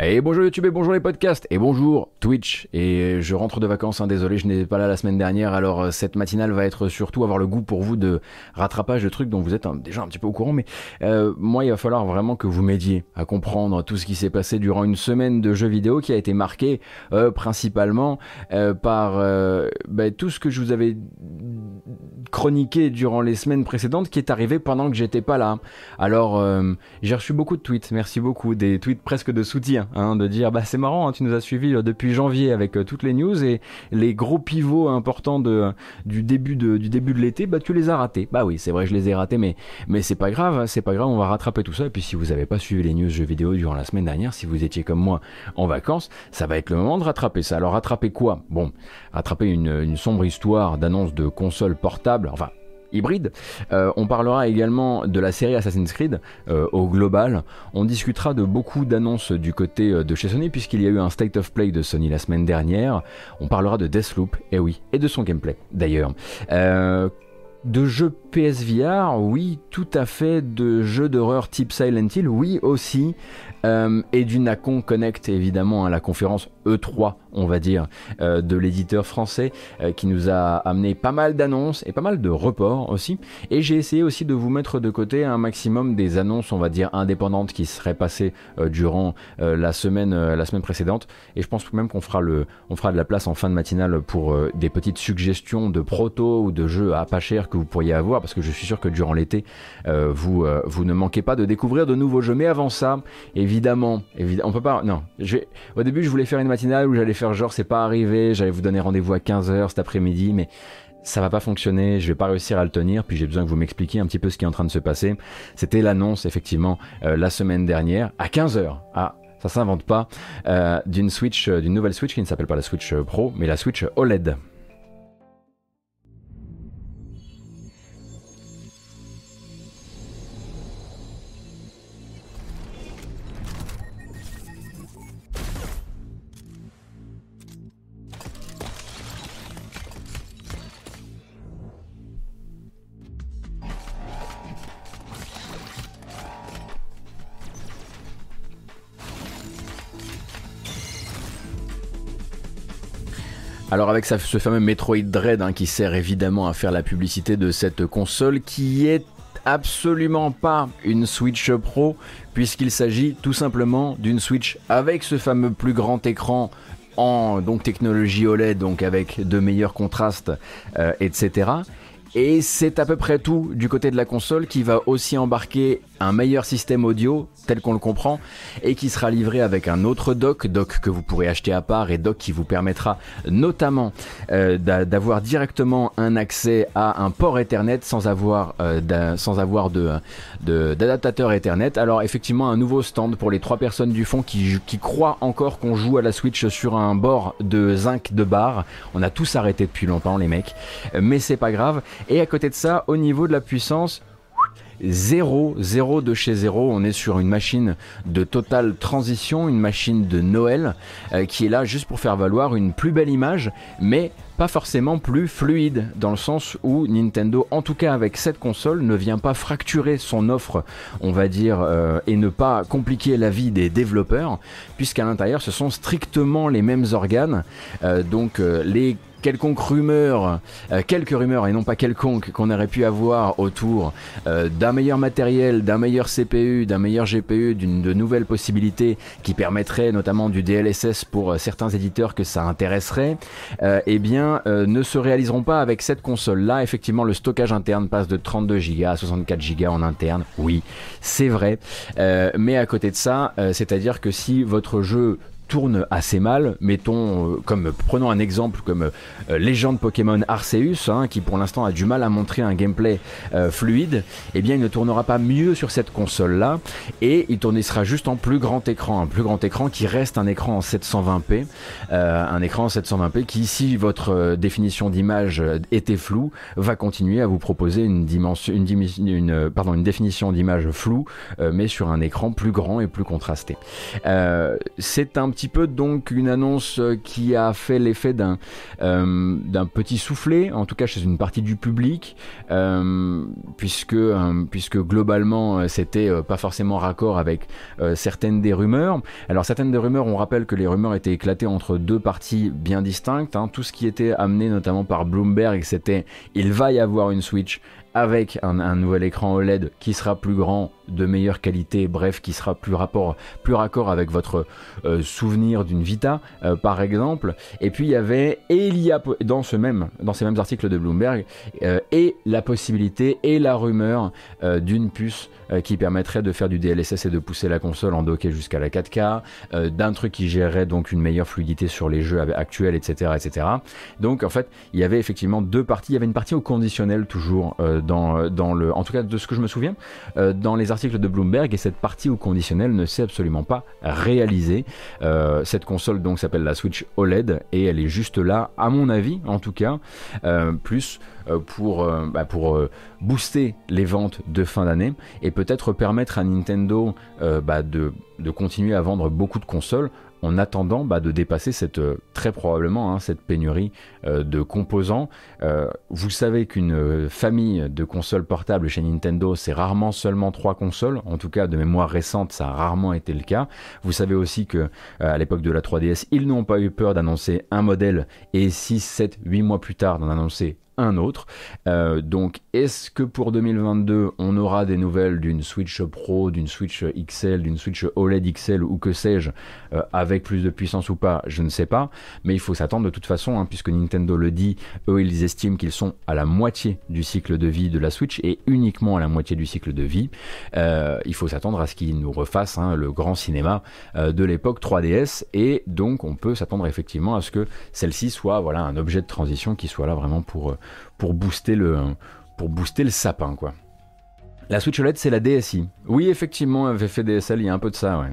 Et bonjour YouTube et bonjour les podcasts et bonjour Twitch. Et je rentre de vacances, hein, désolé, je n'étais pas là la semaine dernière. Alors euh, cette matinale va être surtout avoir le goût pour vous de rattrapage de trucs dont vous êtes hein, déjà un petit peu au courant. Mais euh, moi, il va falloir vraiment que vous m'aidiez à comprendre tout ce qui s'est passé durant une semaine de jeux vidéo qui a été marqué euh, principalement par bah, tout ce que je vous avais chroniqué durant les semaines précédentes qui est arrivé pendant que j'étais pas là. Alors j'ai reçu beaucoup de tweets, merci beaucoup, des tweets presque de soutien, hein, de dire bah c'est marrant, hein, tu nous as suivis euh, depuis janvier avec euh, toutes les news et les gros pivots importants de, du début de, l'été, bah tu les as ratés. Bah oui, c'est vrai, je les ai ratés, mais, mais c'est pas grave, hein, c'est pas grave, on va rattraper tout ça. Et puis si vous n'avez pas suivi les news jeux vidéo durant la semaine dernière, si vous étiez comme moi en vacances, ça va être le moment de rattraper ça. Alors rattraper quoi? Bon, rattraper une, une sombre histoire d'annonce de consoles portables, enfin hybride. Euh, on parlera également de la série Assassin's Creed euh, au global. On discutera de beaucoup d'annonces du côté euh, de chez Sony puisqu'il y a eu un State of Play de Sony la semaine dernière. On parlera de Deathloop, et eh oui, et de son gameplay d'ailleurs. de jeux PSVR, oui, tout à fait. De jeux d'horreur type Silent Hill, oui aussi. et du Nacon Connect, évidemment, à la conférence E3 on va dire, euh, de l'éditeur français euh, qui nous a amené pas mal d'annonces et pas mal de reports aussi. Et j'ai essayé aussi de vous mettre de côté un maximum des annonces, on va dire, indépendantes qui seraient passées euh, durant la, semaine, la semaine précédente. Et je pense même qu'on fera, le, on fera de la place en fin de matinale pour des petites suggestions de proto ou de jeux à pas cher que vous pourriez avoir, parce que je suis sûr que durant l'été, vous, vous ne manquez pas de découvrir de nouveaux jeux. Mais avant ça, évidemment, évidemment on peut pas... Non, je au début, je voulais faire une matinale où j'allais faire genre c'est pas arrivé, j'allais vous donner rendez-vous à 15h cet après-midi, mais ça va pas fonctionner, je vais pas réussir à le tenir, puis j'ai besoin que vous m'expliquiez un petit peu ce qui est en train de se passer. C'était l'annonce effectivement euh, la semaine dernière à 15h. Ah, ça s'invente pas euh, d'une Switch, euh, d'une nouvelle Switch qui ne s'appelle pas la Switch Pro, mais la Switch OLED. Alors avec ce fameux Metroid Dread hein, qui sert évidemment à faire la publicité de cette console qui est absolument pas une Switch Pro puisqu'il s'agit tout simplement d'une Switch avec ce fameux plus grand écran en donc technologie OLED donc avec de meilleurs contrastes euh, etc et c'est à peu près tout du côté de la console qui va aussi embarquer un meilleur système audio tel qu'on le comprend et qui sera livré avec un autre dock, dock que vous pourrez acheter à part et dock qui vous permettra notamment euh, d'avoir directement un accès à un port Ethernet sans avoir, euh, d'adaptateur Ethernet. Alors effectivement un nouveau stand pour les trois personnes du fond qui, qui croient encore qu'on joue à la Switch sur un bord de zinc de barre. On a tous arrêté depuis longtemps les mecs, mais c'est pas grave. Et à côté de ça, au niveau de la puissance, zéro, zéro de chez zéro. On est sur une machine de totale transition, une machine de Noël euh, qui est là juste pour faire valoir une plus belle image, mais pas forcément plus fluide dans le sens où Nintendo, en tout cas avec cette console, ne vient pas fracturer son offre, on va dire, euh, et ne pas compliquer la vie des développeurs, puisqu'à l'intérieur ce sont strictement les mêmes organes. Euh, donc les quelconque rumeur, euh, quelques rumeurs et non pas quelconque qu'on aurait pu avoir autour euh, d'un meilleur matériel, d'un meilleur CPU, d'un meilleur GPU, d'une de nouvelles possibilités qui permettraient notamment du DLSS pour euh, certains éditeurs que ça intéresserait, eh bien ne se réaliseront pas avec cette console là. Effectivement, le stockage interne passe de 32 Go à 64 Go en interne. Oui, c'est vrai. mais à côté de ça, c'est-à-dire que si votre jeu tourne assez mal. Mettons, euh, comme prenons un exemple comme euh, légende Pokémon Arceus, hein, qui pour l'instant a du mal à montrer un gameplay euh, fluide, eh bien il ne tournera pas mieux sur cette console-là, et il tournera juste en plus grand écran, un plus grand écran qui reste un écran en 720p, un écran en 720p qui, si votre définition d'image était floue, va continuer à vous proposer une dimension, une, une, pardon, une définition d'image floue, mais sur un écran plus grand et plus contrasté. c'est un petit peu donc une annonce qui a fait l'effet d'un d'un petit soufflet, en tout cas chez une partie du public, puisque puisque globalement c'était pas forcément raccord avec certaines des rumeurs. Alors certaines des rumeurs, on rappelle que les rumeurs étaient éclatées entre deux parties bien distinctes. Hein. Tout ce qui était amené notamment par Bloomberg, c'était il va y avoir une Switch avec un, nouvel écran OLED qui sera plus grand, de meilleure qualité, bref, qui sera plus rapport, plus raccord avec votre euh, souvenir d'une Vita, euh, par exemple. Et puis il y avait, et il y a dans ce même, dans ces mêmes articles de Bloomberg, euh, et la possibilité et la rumeur d'une puce qui permettrait de faire du DLSS et de pousser la console en docké jusqu'à la 4K, d'un truc qui gérerait donc une meilleure fluidité sur les jeux actuels, etc., etc. Donc en fait, il y avait effectivement deux parties. Il y avait une partie au conditionnel toujours dans, dans le, en tout cas de ce que je me souviens, dans les articles de Bloomberg et cette partie au conditionnel ne s'est absolument pas réalisée. Euh, cette console donc s'appelle la Switch OLED et elle est juste là, à mon avis en tout cas, euh, plus euh, pour, bah, booster les ventes de fin d'année et peut-être permettre à Nintendo bah, de continuer à vendre beaucoup de consoles en attendant bah, de dépasser cette, euh, très probablement hein, cette pénurie euh, de composants. Euh, vous savez qu'une famille de consoles portables chez Nintendo, c'est rarement seulement trois consoles. En tout cas, de mémoire récente, ça a rarement été le cas. Vous savez aussi que à l'époque de la 3DS, ils n'ont pas eu peur d'annoncer un modèle et 6, 7, 8 mois plus tard d'en annoncer un autre. Euh, donc est-ce que pour 2022 on aura des nouvelles d'une Switch Pro, d'une Switch XL, d'une Switch OLED XL ou que sais-je euh, avec plus de puissance ou pas Je ne sais pas, mais il faut s'attendre de toute façon hein, puisque Nintendo le dit, eux ils estiment qu'ils sont à la moitié du cycle de vie de la Switch et uniquement à la moitié du cycle de vie. Euh, il faut s'attendre à ce qu'ils nous refassent hein, le grand cinéma de l'époque 3DS et donc on peut s'attendre effectivement à ce que celle-ci soit voilà un objet de transition qui soit là vraiment pour pour booster le, pour booster le sapin, quoi. La Switch OLED, c'est la DSI. Oui, effectivement, fait DSL, il y a un peu de ça, ouais.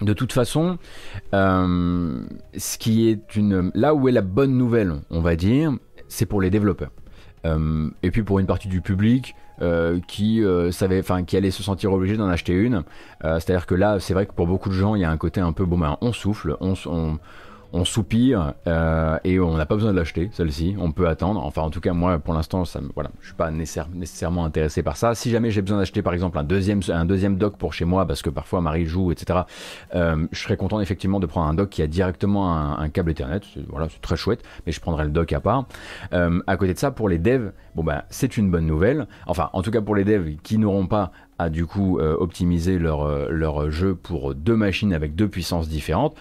De toute façon, euh, ce qui est une, là où est la bonne nouvelle, on va dire, c'est pour les développeurs. Euh, et puis pour une partie du public, euh, qui euh, savait, enfin qui allait se sentir obligé d'en acheter une. C'est-à-dire que là, c'est vrai que pour beaucoup de gens, il y a un côté un peu bon, ben, on souffle, on, on, on soupire euh, et on n'a pas besoin de l'acheter, celle-ci. On peut attendre. Enfin, en tout cas, moi, pour l'instant, ça, voilà, je suis pas nécessairement intéressé par ça. Si jamais j'ai besoin d'acheter, par exemple, un deuxième, un dock pour chez moi, parce que parfois Marie joue, etc., euh, je serais content effectivement de prendre un dock qui a directement un, câble Ethernet. Voilà, c'est très chouette, mais je prendrai le dock à part. Euh, à côté de ça, pour les devs, bon ben, c'est une bonne nouvelle. Enfin, en tout cas pour les devs qui n'auront pas à du coup optimiser leur jeu pour deux machines avec deux puissances différentes.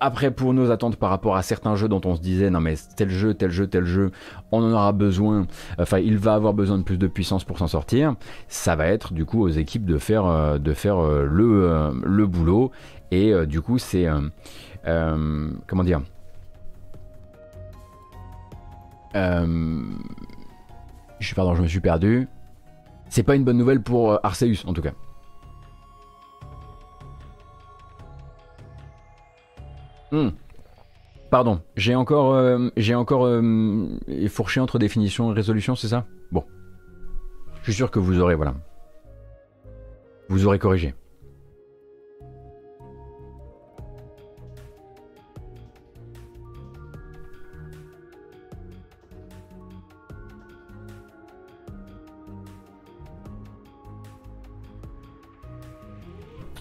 Après, pour nos attentes par rapport à certains jeux dont on se disait, non mais tel jeu, tel jeu, tel jeu, on en aura besoin, enfin il va avoir besoin de plus de puissance pour s'en sortir, ça va être du coup aux équipes de faire, euh, de faire euh, le, euh, le boulot. Et du coup, c'est... comment dire? Je, Pardon, je me suis perdu. C'est pas une bonne nouvelle pour Arceus en tout cas. Hmm. Pardon, j'ai encore, euh, j'ai encore euh, fourché entre définition et résolution, c'est ça? Bon. Je suis sûr que vous aurez, voilà. Vous aurez corrigé.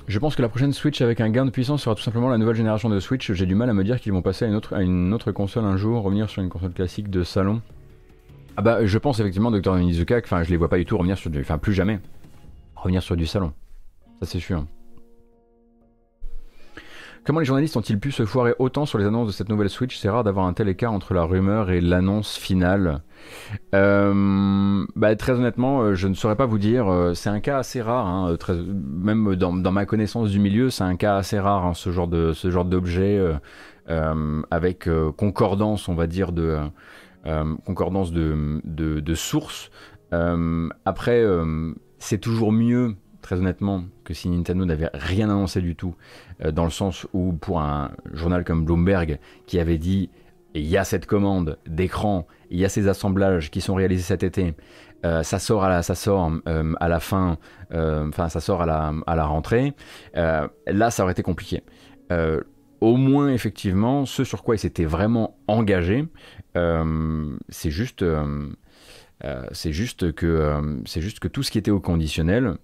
Je pense que la prochaine Switch avec un gain de puissance sera tout simplement la nouvelle génération de Switch. J'ai du mal à me dire qu'ils vont passer à une, autre, console un jour, revenir sur une console classique de salon. Ah bah je pense effectivement Dr Nizuka, enfin je les vois pas du tout revenir sur du... Enfin plus jamais. Revenir sur du salon. Ça c'est sûr. Comment les journalistes ont-ils pu se foirer autant sur les annonces de cette nouvelle Switch? C'est rare d'avoir un tel écart entre la rumeur et l'annonce finale. Euh, bah, très honnêtement, euh, je ne saurais pas vous dire. Euh, c'est un cas assez rare, hein, même dans, ma connaissance du milieu, c'est un cas assez rare hein, ce genre d'objet avec concordance, on va dire de concordance de, sources. après, c'est toujours mieux très honnêtement, que si Nintendo n'avait rien annoncé du tout, euh, dans le sens où pour un journal comme Bloomberg qui avait dit il y a cette commande d'écran, il y a ces assemblages qui sont réalisés cet été, ça sort à la, ça sort, à la fin, enfin ça sort à la, à la rentrée, là ça aurait été compliqué au moins effectivement ce sur quoi il s'était vraiment engagé. Euh, c'est juste, euh, euh, c'est juste c'est juste que tout ce qui était au conditionnel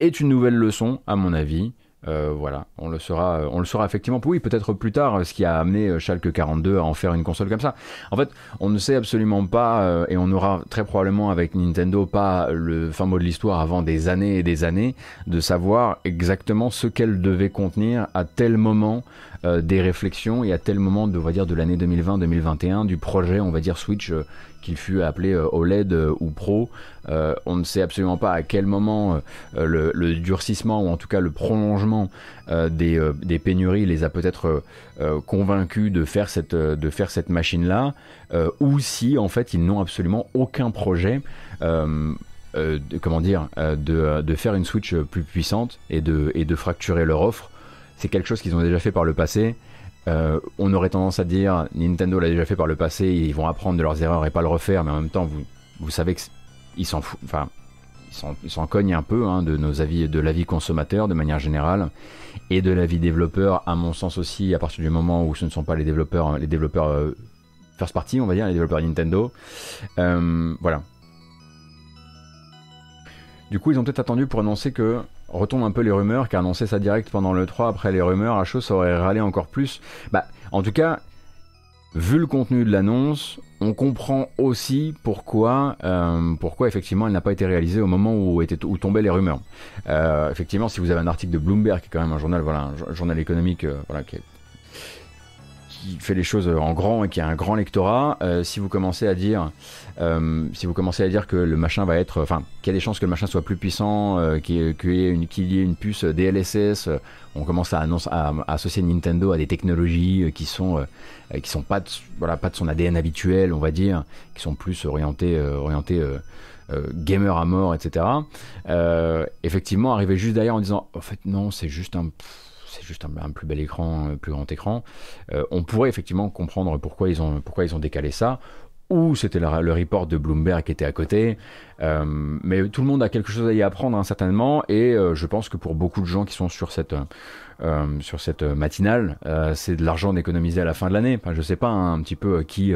est une nouvelle leçon à mon avis. Euh, voilà, on le saura, on le saura effectivement. Oui, peut-être plus tard, ce qui a amené euh, Schalke 42 à en faire une console comme ça. En fait, on ne sait absolument pas, euh, et on aura très probablement avec Nintendo pas le fin mot de l'histoire avant des années et des années, de savoir exactement ce qu'elle devait contenir à tel moment des réflexions et à tel moment, on dire, de l'année 2020-2021 du projet, on va dire Switch qu'il fut appelé euh, OLED euh, ou Pro. Euh, on ne sait absolument pas à quel moment le, durcissement ou en tout cas le prolongement des, pénuries les a peut-être convaincus de faire cette, machine-là, ou si en fait ils n'ont absolument aucun projet. de, comment dire, de, faire une Switch plus puissante et de fracturer leur offre. C'est quelque chose qu'ils ont déjà fait par le passé. Euh, on aurait tendance à dire Nintendo l'a déjà fait par le passé, ils vont apprendre de leurs erreurs et pas le refaire, mais en même temps, vous, savez qu'ils s'en foutent, enfin, ils s'en cognent un peu hein, de nos avis, de l'avis consommateur de manière générale, et de l'avis développeur, à mon sens aussi, à partir du moment où ce ne sont pas les développeurs, les développeurs euh, first party, on va dire, les développeurs Nintendo. Euh, voilà. Du coup, ils ont peut-être attendu pour annoncer que retombe un peu les rumeurs, car annoncer ça direct pendant le 3 après les rumeurs, à chaud, ça aurait râlé encore plus. Bah, en tout cas, vu le contenu de l'annonce, on comprend aussi pourquoi, euh, pourquoi effectivement elle n'a pas été réalisée au moment où, était, où tombaient les rumeurs. Euh, effectivement, si vous avez un article de Bloomberg, qui est quand même un journal, voilà, un journal économique, euh, voilà, qui est qui fait les choses en grand et qui a un grand lectorat, euh, si vous commencez à dire, euh, si vous commencez à dire que le machin va être, enfin, qu'il y a des chances que le machin soit plus puissant, euh, qu'il y, ait une, y ait une puce DLSS, on commence à, annoncer, à, associer Nintendo à des technologies qui sont, qui sont pas, de, voilà, pas de son ADN habituel, on va dire, qui sont plus orientées, orientées gamer à mort, etc. effectivement, arriver juste derrière en disant, en fait, non, c'est juste un c'est juste un, plus bel écran, un plus grand écran. Euh, on pourrait effectivement comprendre pourquoi ils ont, pourquoi ils ont décalé ça. Ou c'était le, report de Bloomberg qui était à côté. Euh, mais tout le monde a quelque chose à y apprendre hein, certainement. Et euh, je pense que pour beaucoup de gens qui sont sur cette sur cette matinale, c'est de l'argent d'économiser à la fin de l'année. Je sais pas hein, un petit peu qui,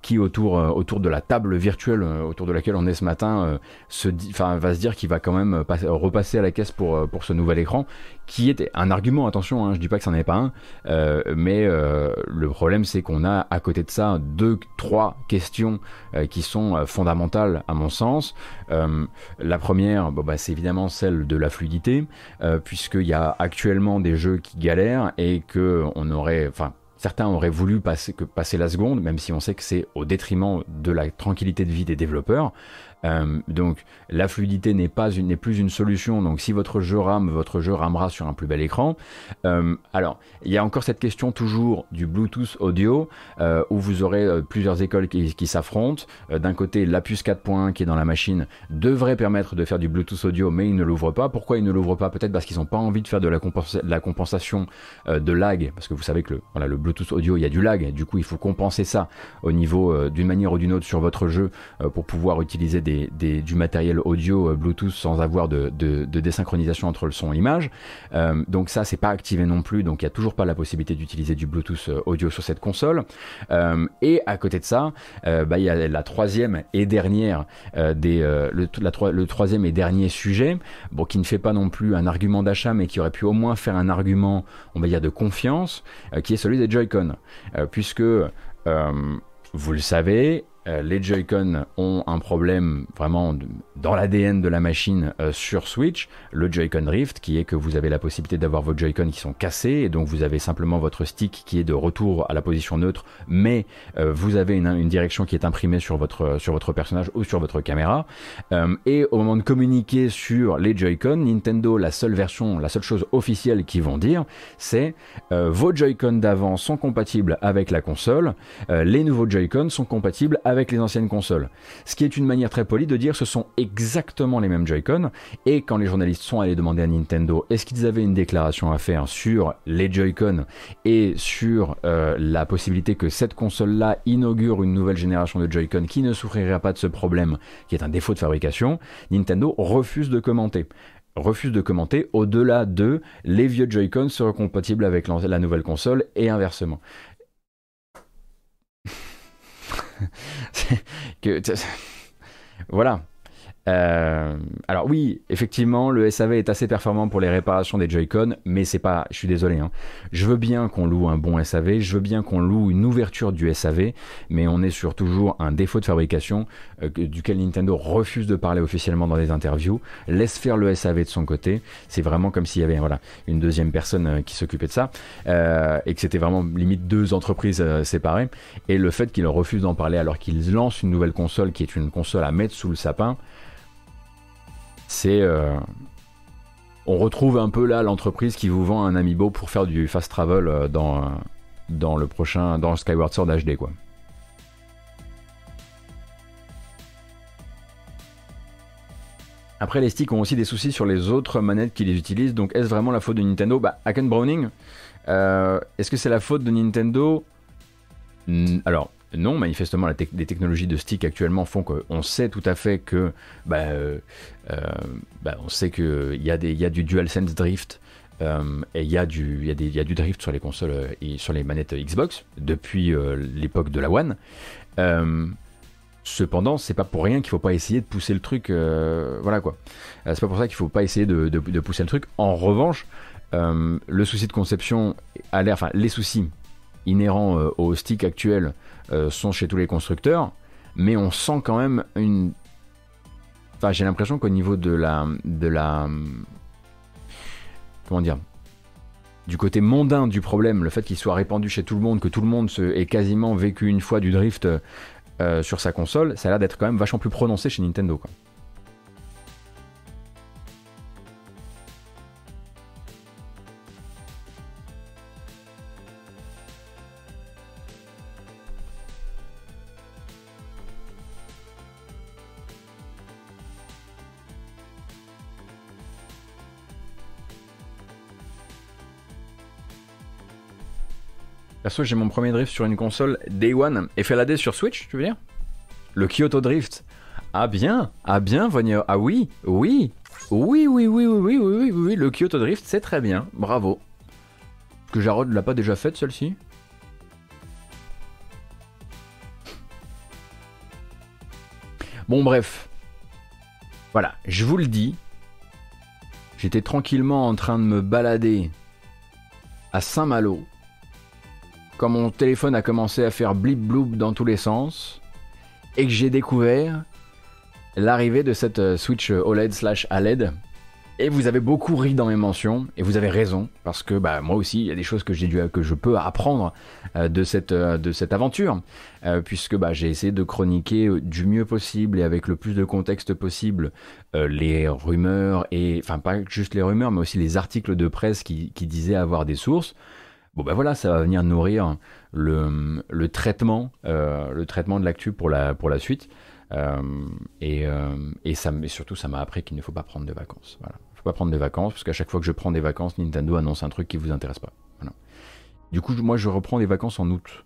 qui autour, autour de la table virtuelle autour de laquelle on est ce matin se va se dire qu'il va quand même repasser à la caisse pour, pour ce nouvel écran, qui était un argument, attention, hein, je dis pas que ça n'en est pas un, mais le problème c'est qu'on a à côté de ça deux, trois questions qui sont fondamentales à mon sens. la première, bah, c'est évidemment celle de la fluidité, puisqu'il y a actuellement des jeux qui galèrent et que on aurait, enfin, certains auraient voulu passer, que passer la seconde, même si on sait que c'est au détriment de la tranquillité de vie des développeurs. Euh, donc la fluidité n'est pas n'est plus une solution. Donc si votre jeu rame, votre jeu ramera sur un plus bel écran. Euh, alors il y a encore cette question toujours du Bluetooth audio euh, où vous aurez plusieurs écoles qui, s'affrontent. D'un côté, la puce 4.1 qui est dans la machine devrait permettre de faire du Bluetooth audio, mais ils ne l'ouvrent pas. Pourquoi ils ne l'ouvrent pas? Peut-être parce qu'ils n'ont pas envie de faire de la, la compensation de lag, parce que vous savez que le, voilà, le Bluetooth audio, il y a du lag. Du coup, il faut compenser ça au niveau d'une manière ou d'une autre sur votre jeu pour pouvoir utiliser du matériel audio euh, Bluetooth sans avoir de, désynchronisation entre le son et l'image. Euh, donc ça, c'est pas activé non plus, donc il n'y a toujours pas la possibilité d'utiliser du Bluetooth euh, audio sur cette console. et à côté de ça, bah, il y a la troisième et dernière des le, le, troisième et dernier sujet, bon, qui ne fait pas non plus un argument d'achat, mais qui aurait pu au moins faire un argument, on va dire, de confiance, qui est celui des Joy-Con, puisque vous le savez, euh, les Joy-Con ont un problème vraiment dans l'ADN de la machine euh, sur Switch, le Joy-Con Rift, qui est que vous avez la possibilité d'avoir vos Joy-Con qui sont cassés, et donc vous avez simplement votre stick qui est de retour à la position neutre, mais euh, vous avez une, direction qui est imprimée sur votre, sur votre personnage ou sur votre caméra. et au moment de communiquer sur les Joy-Con, Nintendo, la seule version, la seule chose officielle qu'ils vont dire, c'est vos Joy-Con d'avant sont compatibles avec la console, les nouveaux Joy-Con sont compatibles avec avec les anciennes consoles. Ce qui est une manière très polie de dire ce sont exactement les mêmes Joy-Con. Et quand les journalistes sont allés demander à Nintendo est-ce qu'ils avaient une déclaration à faire sur les Joy-Con et sur euh, la possibilité que cette console-là inaugure une nouvelle génération de Joy-Con qui ne souffrirait pas de ce problème qui est un défaut de fabrication, Nintendo refuse de commenter refuse de commenter au-delà de les vieux Joy-Con seront compatibles avec la nouvelle console et inversement. que, voilà. Euh, alors oui, effectivement, le SAV est assez performant pour les réparations des Joy-Con, mais c'est pas, je suis désolé, hein. je veux bien qu'on loue un bon SAV, je veux bien qu'on loue une ouverture du SAV, mais on est sur toujours un défaut de fabrication euh, duquel Nintendo refuse de parler officiellement dans des interviews, laisse faire le SAV de son côté, c'est vraiment comme s'il y avait voilà, une deuxième personne euh, qui s'occupait de ça, et que c'était vraiment limite deux entreprises séparées, et le fait qu'il refuse d'en parler alors qu'il lance une nouvelle console qui est une console à mettre sous le sapin, c'est euh, on retrouve un peu là l'entreprise qui vous vend un amiibo pour faire du fast travel euh, dans, dans le prochain dans Skyward Sword HD quoi. Après, les sticks ont aussi des soucis sur les autres manettes qui les utilisent. Donc, est-ce vraiment la faute de Nintendo? Bah, Haken Browning, euh, est-ce que c'est la faute de Nintendo? Alors, non, manifestement, les technologies de stick actuellement font qu'on sait tout à fait que, bah, euh, euh, bah, on sait qu'il y, a y a du DualSense drift euh, et il y, a du, y, y a du drift sur les consoles et sur les manettes Xbox depuis l'époque de la One. cependant, c'est pas pour rien qu'il faut pas essayer de pousser le truc. voilà quoi. c'est pas pour ça qu'il faut pas essayer de, pousser le truc. En revanche, le souci de conception a l'air, enfin les soucis inhérents au stick actuel sont chez tous les constructeurs, mais on sent quand même une. Enfin, j'ai l'impression qu'au niveau de la, de la, comment dire, du côté mondain du problème, le fait qu'il soit répandu chez tout le monde, que tout le monde se, ait quasiment vécu une fois du drift euh, sur sa console, ça a l'air d'être quand même vachement plus prononcé chez Nintendo. Perso, j'ai mon premier drift sur une console Day One et fait la D sur Switch, tu veux dire? Le Kyoto Drift. Ah bien, ah bien, Vonia. Ah oui, oui, oui, oui, oui, oui, oui, oui, oui, oui, le Kyoto Drift, c'est très bien, bravo. Que Jarod l'a pas déjà faite celle-ci? Bon bref. Voilà, je vous le dis. J'étais tranquillement en train de me balader à Saint-Malo quand mon téléphone a commencé à faire blip bloop dans tous les sens et que j'ai découvert l'arrivée de cette euh, Switch OLED slash ALED. Et vous avez beaucoup ri dans mes mentions, et vous avez raison, parce que bah, moi aussi, il y a des choses que, dû, que je peux apprendre euh, de, cette, euh, de cette aventure, puisque bah, j'ai essayé de chroniquer du mieux possible et avec le plus de contexte possible les rumeurs, et enfin pas juste les rumeurs, mais aussi les articles de presse qui disaient avoir des sources. Bon ben voilà, ça va venir nourrir le, traitement, euh, le traitement de l'actu pour la, pour la suite. Euh, et, euh, et, ça, mais surtout, ça m'a appris qu'il ne faut pas prendre de vacances. Voilà. Il ne faut pas prendre de vacances, parce qu'à chaque fois que je prends des vacances, Nintendo annonce un truc qui vous intéresse pas. Du coup, moi, je reprends des vacances en août.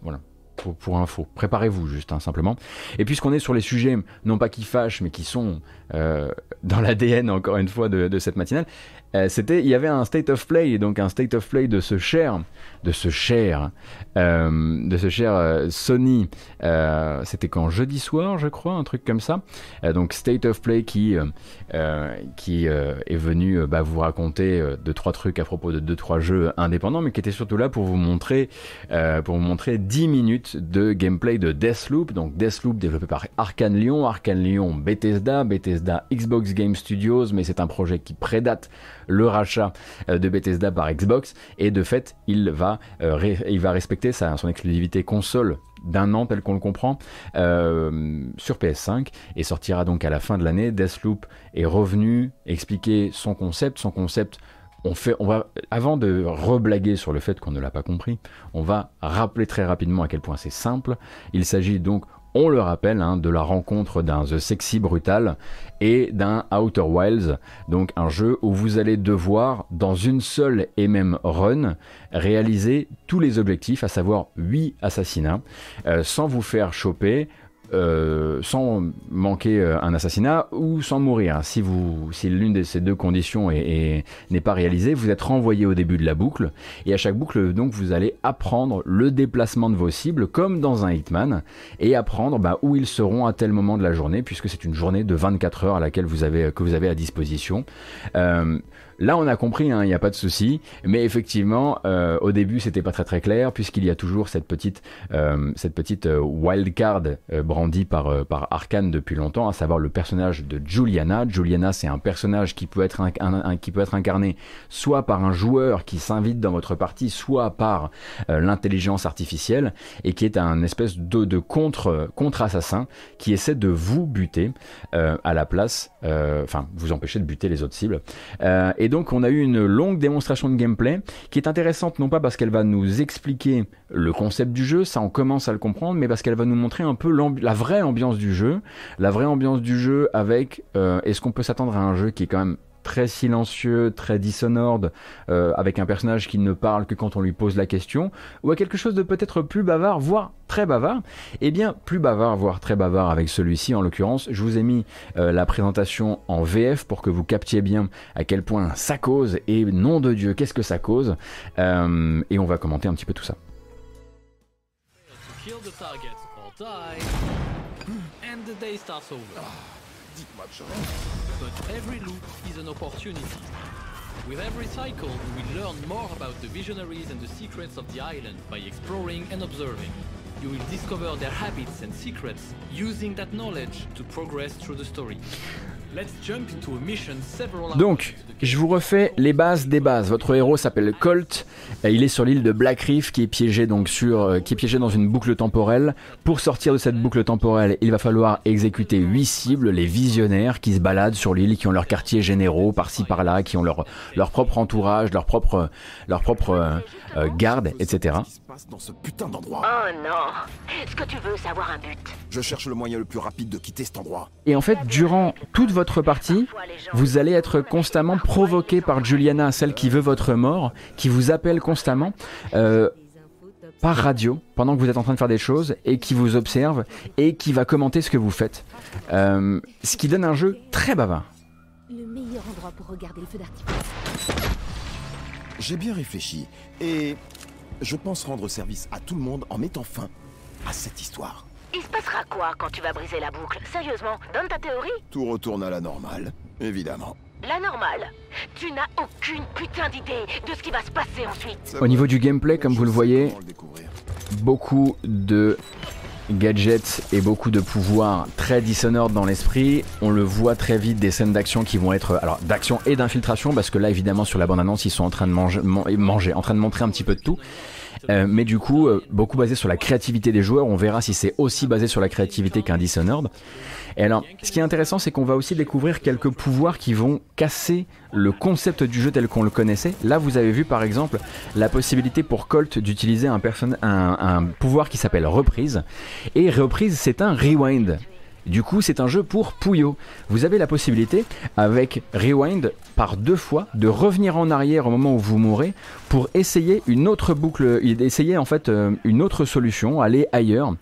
Voilà. Pour, pour, info. Préparez-vous juste, hein, simplement. Et puisqu'on est sur les sujets, non pas qui fâchent, mais qui sont dans l'ADN, encore une fois, de, de cette matinale, euh, c'était, il y avait un state of play, donc un state of play de ce cher, de ce cher, euh, de ce cher euh, Sony. c'était quand jeudi soir, je crois, un truc comme ça. donc state of play qui qui est venu bah, vous raconter deux trois trucs à propos de deux trois jeux indépendants, mais qui était surtout là pour vous montrer pour vous montrer 10 minutes de gameplay de Deathloop. Donc Deathloop développé par Arkane Lyon, Arkane Lyon Bethesda, Bethesda Xbox Game Studios, mais c'est un projet qui prédate le rachat euh, de Bethesda par Xbox et de fait il va, euh, il va respecter sa, son exclusivité console d'un an tel qu'on le comprend euh, sur PS5 et sortira donc à la fin de l'année. Deathloop est revenu expliquer son concept, son concept on fait, avant de reblaguer sur le fait qu'on ne l'a pas compris, on va rappeler très rapidement à quel point c'est simple. Il s'agit donc on le rappelle, hein, de la rencontre d'un The Sexy Brutal et d'un Outer Wilds, donc un jeu où vous allez devoir, dans une seule et même run, réaliser tous les objectifs, à savoir 8 assassinats, euh, sans vous faire choper, euh, sans manquer euh, un assassinat ou sans mourir. Si, si l'une de ces deux conditions n'est pas réalisée, vous êtes renvoyé au début de la boucle et à chaque boucle, donc, vous allez apprendre le déplacement de vos cibles comme dans un Hitman et apprendre bah, où ils seront à tel moment de la journée puisque c'est une journée de 24 heures à laquelle vous avez, que vous avez à disposition. Euh, Là, on a compris, hein, il n'y a pas de souci. Mais effectivement, euh, au début, c'était pas très très clair, puisqu'il y a toujours cette petite, euh, cette petite euh, wildcard brandie par, par Arkane depuis longtemps, à savoir le personnage de Juliana. Juliana, c'est un personnage qui peut, être qui peut être incarné soit par un joueur qui s'invite dans votre partie, soit par l'intelligence artificielle, et qui est un espèce de, de contre, contre-assassin qui essaie de vous buter à la place, enfin, vous empêcher de buter les autres cibles. Et donc on a eu une longue démonstration de gameplay qui est intéressante non pas parce qu'elle va nous expliquer le concept du jeu, ça on commence à le comprendre, mais parce qu'elle va nous montrer un peu la vraie ambiance du jeu, la vraie ambiance du jeu avec euh, est-ce qu'on peut s'attendre à un jeu qui est quand même très silencieux, très dissonorde, euh, avec un personnage qui ne parle que quand on lui pose la question, ou à quelque chose de peut-être plus bavard, voire très bavard, eh bien plus bavard, voire très bavard avec celui-ci en l'occurrence. Je vous ai mis euh, la présentation en VF pour que vous captiez bien à quel point ça cause, et nom de Dieu, qu'est-ce que ça cause, euh, et on va commenter un petit peu tout ça. But every loop is an opportunity. With every cycle, we will learn more about the visionaries and the secrets of the island by exploring and observing. You will discover their habits and secrets, using that knowledge to progress through the story. Donc, je vous refais les bases des bases. Votre héros s'appelle Colt. Il est sur l'île de Black Reef qui est piégé donc sur, euh, qui est piégé dans une boucle temporelle. Pour sortir de cette boucle temporelle, il va falloir exécuter huit cibles, les visionnaires qui se baladent sur l'île, qui ont leurs quartiers généraux par-ci par-là, qui ont leur leur propre entourage, leur propre leur propre euh, euh, garde, etc. Dans ce putain d'endroit. Oh non Est-ce que tu veux savoir un but Je cherche le moyen le plus rapide de quitter cet endroit. Et en fait, durant toute votre partie, vous allez être constamment provoqué par Juliana, celle qui veut votre mort, qui vous appelle constamment. Euh, par radio pendant que vous êtes en train de faire des choses et qui vous observe et qui va commenter ce que vous faites. Euh, ce qui donne un jeu très bavard. Le meilleur endroit pour regarder le feu d'artifice. J'ai bien réfléchi et je pense rendre service à tout le monde en mettant fin à cette histoire. Il se passera quoi quand tu vas briser la boucle Sérieusement, donne ta théorie Tout retourne à la normale, évidemment. La normale Tu n'as aucune putain d'idée de ce qui va se passer ensuite. Au niveau du gameplay, comme vous le voyez, beaucoup de gadgets et beaucoup de pouvoirs très Dishonored dans l'esprit. On le voit très vite des scènes d'action qui vont être alors d'action et d'infiltration parce que là évidemment sur la bande annonce ils sont en train de manger, manger en train de montrer un petit peu de tout. Euh, mais du coup, euh, beaucoup basé sur la créativité des joueurs. On verra si c'est aussi basé sur la créativité qu'un Dishonored. Et alors, ce qui est intéressant, c'est qu'on va aussi découvrir quelques pouvoirs qui vont casser le concept du jeu tel qu'on le connaissait. Là, vous avez vu par exemple la possibilité pour Colt d'utiliser un, pouvoir qui s'appelle reprise. Et reprise, c'est un rewind. Du coup, c'est un jeu pour Pouillot. Vous avez la possibilité, avec Rewind, par deux fois, de revenir en arrière au moment où vous mourrez pour essayer une autre boucle, essayer en fait euh, une autre solution, aller ailleurs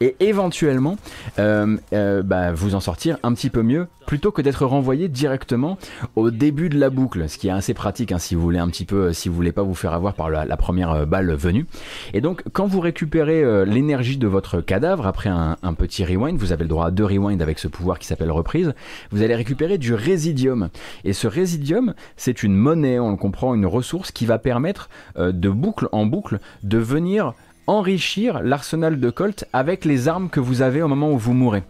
et éventuellement euh, euh, bah, vous en sortir un petit peu mieux plutôt que d'être renvoyé directement au début de la boucle, ce qui est assez pratique hein, si vous voulez un petit peu, si vous voulez pas vous faire avoir par la, première balle venue. Et donc quand vous récupérez l'énergie de votre cadavre après un, un, petit rewind, vous avez le droit à deux rewind avec ce pouvoir qui s'appelle reprise, vous allez récupérer du résidium. Et ce résidium, c'est une monnaie, on le comprend, une ressource qui va permettre euh, de boucle en boucle de venir enrichir l'arsenal de Colt avec les armes que vous avez au moment où vous mourrez.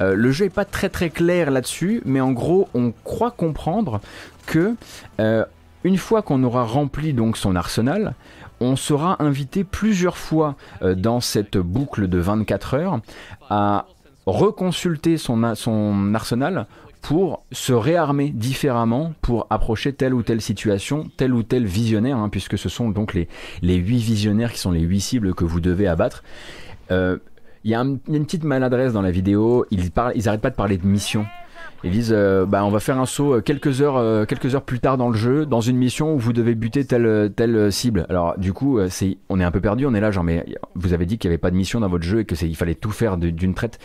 Euh, le jeu est pas très très clair là-dessus, mais en gros, on croit comprendre que euh, une fois qu'on aura rempli donc son arsenal, on sera invité plusieurs fois dans cette boucle de 24 heures à reconsulter son, son arsenal pour se réarmer différemment pour approcher telle ou telle situation, tel ou tel visionnaire, hein, puisque ce sont donc les, les 8 visionnaires qui sont les 8 cibles que vous devez abattre. Euh, il y a une petite maladresse dans la vidéo. Ils parlent, ils pas de parler de mission. Ils disent euh, bah on va faire un saut euh, quelques heures euh, quelques heures plus tard dans le jeu dans une mission où vous devez buter telle telle cible. Alors du coup c'est on est un peu perdu, on est là genre mais vous avez dit qu'il n'y avait pas de mission dans votre jeu et que fallait tout faire d'une traite.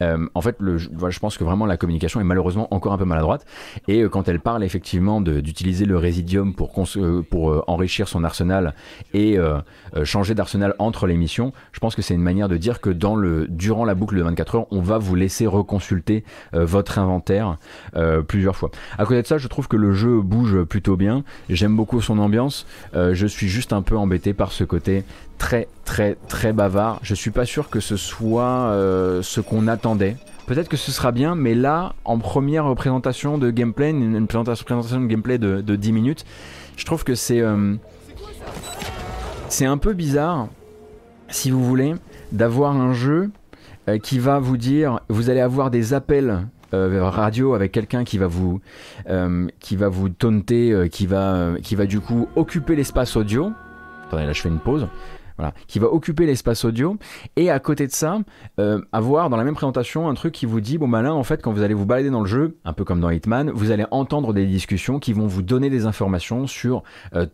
en fait le je pense que vraiment la communication est malheureusement encore un peu maladroite et quand elle parle effectivement d'utiliser le résidium pour pour enrichir son arsenal et changer d'arsenal entre les missions, je pense que c'est une manière de dire que dans le durant la boucle de 24 heures, on va vous laisser reconsulter votre inventaire euh, plusieurs fois. À côté de ça, je trouve que le jeu bouge plutôt bien. J'aime beaucoup son ambiance. Euh, je suis juste un peu embêté par ce côté très très très bavard. Je suis pas sûr que ce soit euh, ce qu'on attendait. Peut-être que ce sera bien, mais là, en première présentation de gameplay, une, présentation, de gameplay de, de 10 minutes, je trouve que c'est c'est un peu bizarre, si vous voulez, d'avoir un jeu qui va vous dire, vous allez avoir des appels euh, radio avec quelqu'un qui va vous euh, qui va vous taunter, euh, qui va qui va du coup occuper l'espace audio. Attendez, là je fais une pause. Voilà, qui va occuper l'espace audio et à côté de ça avoir dans la même présentation un truc qui vous dit bon bah là en fait quand vous allez vous balader dans le jeu un peu comme dans Hitman vous allez entendre des discussions qui vont vous donner des informations sur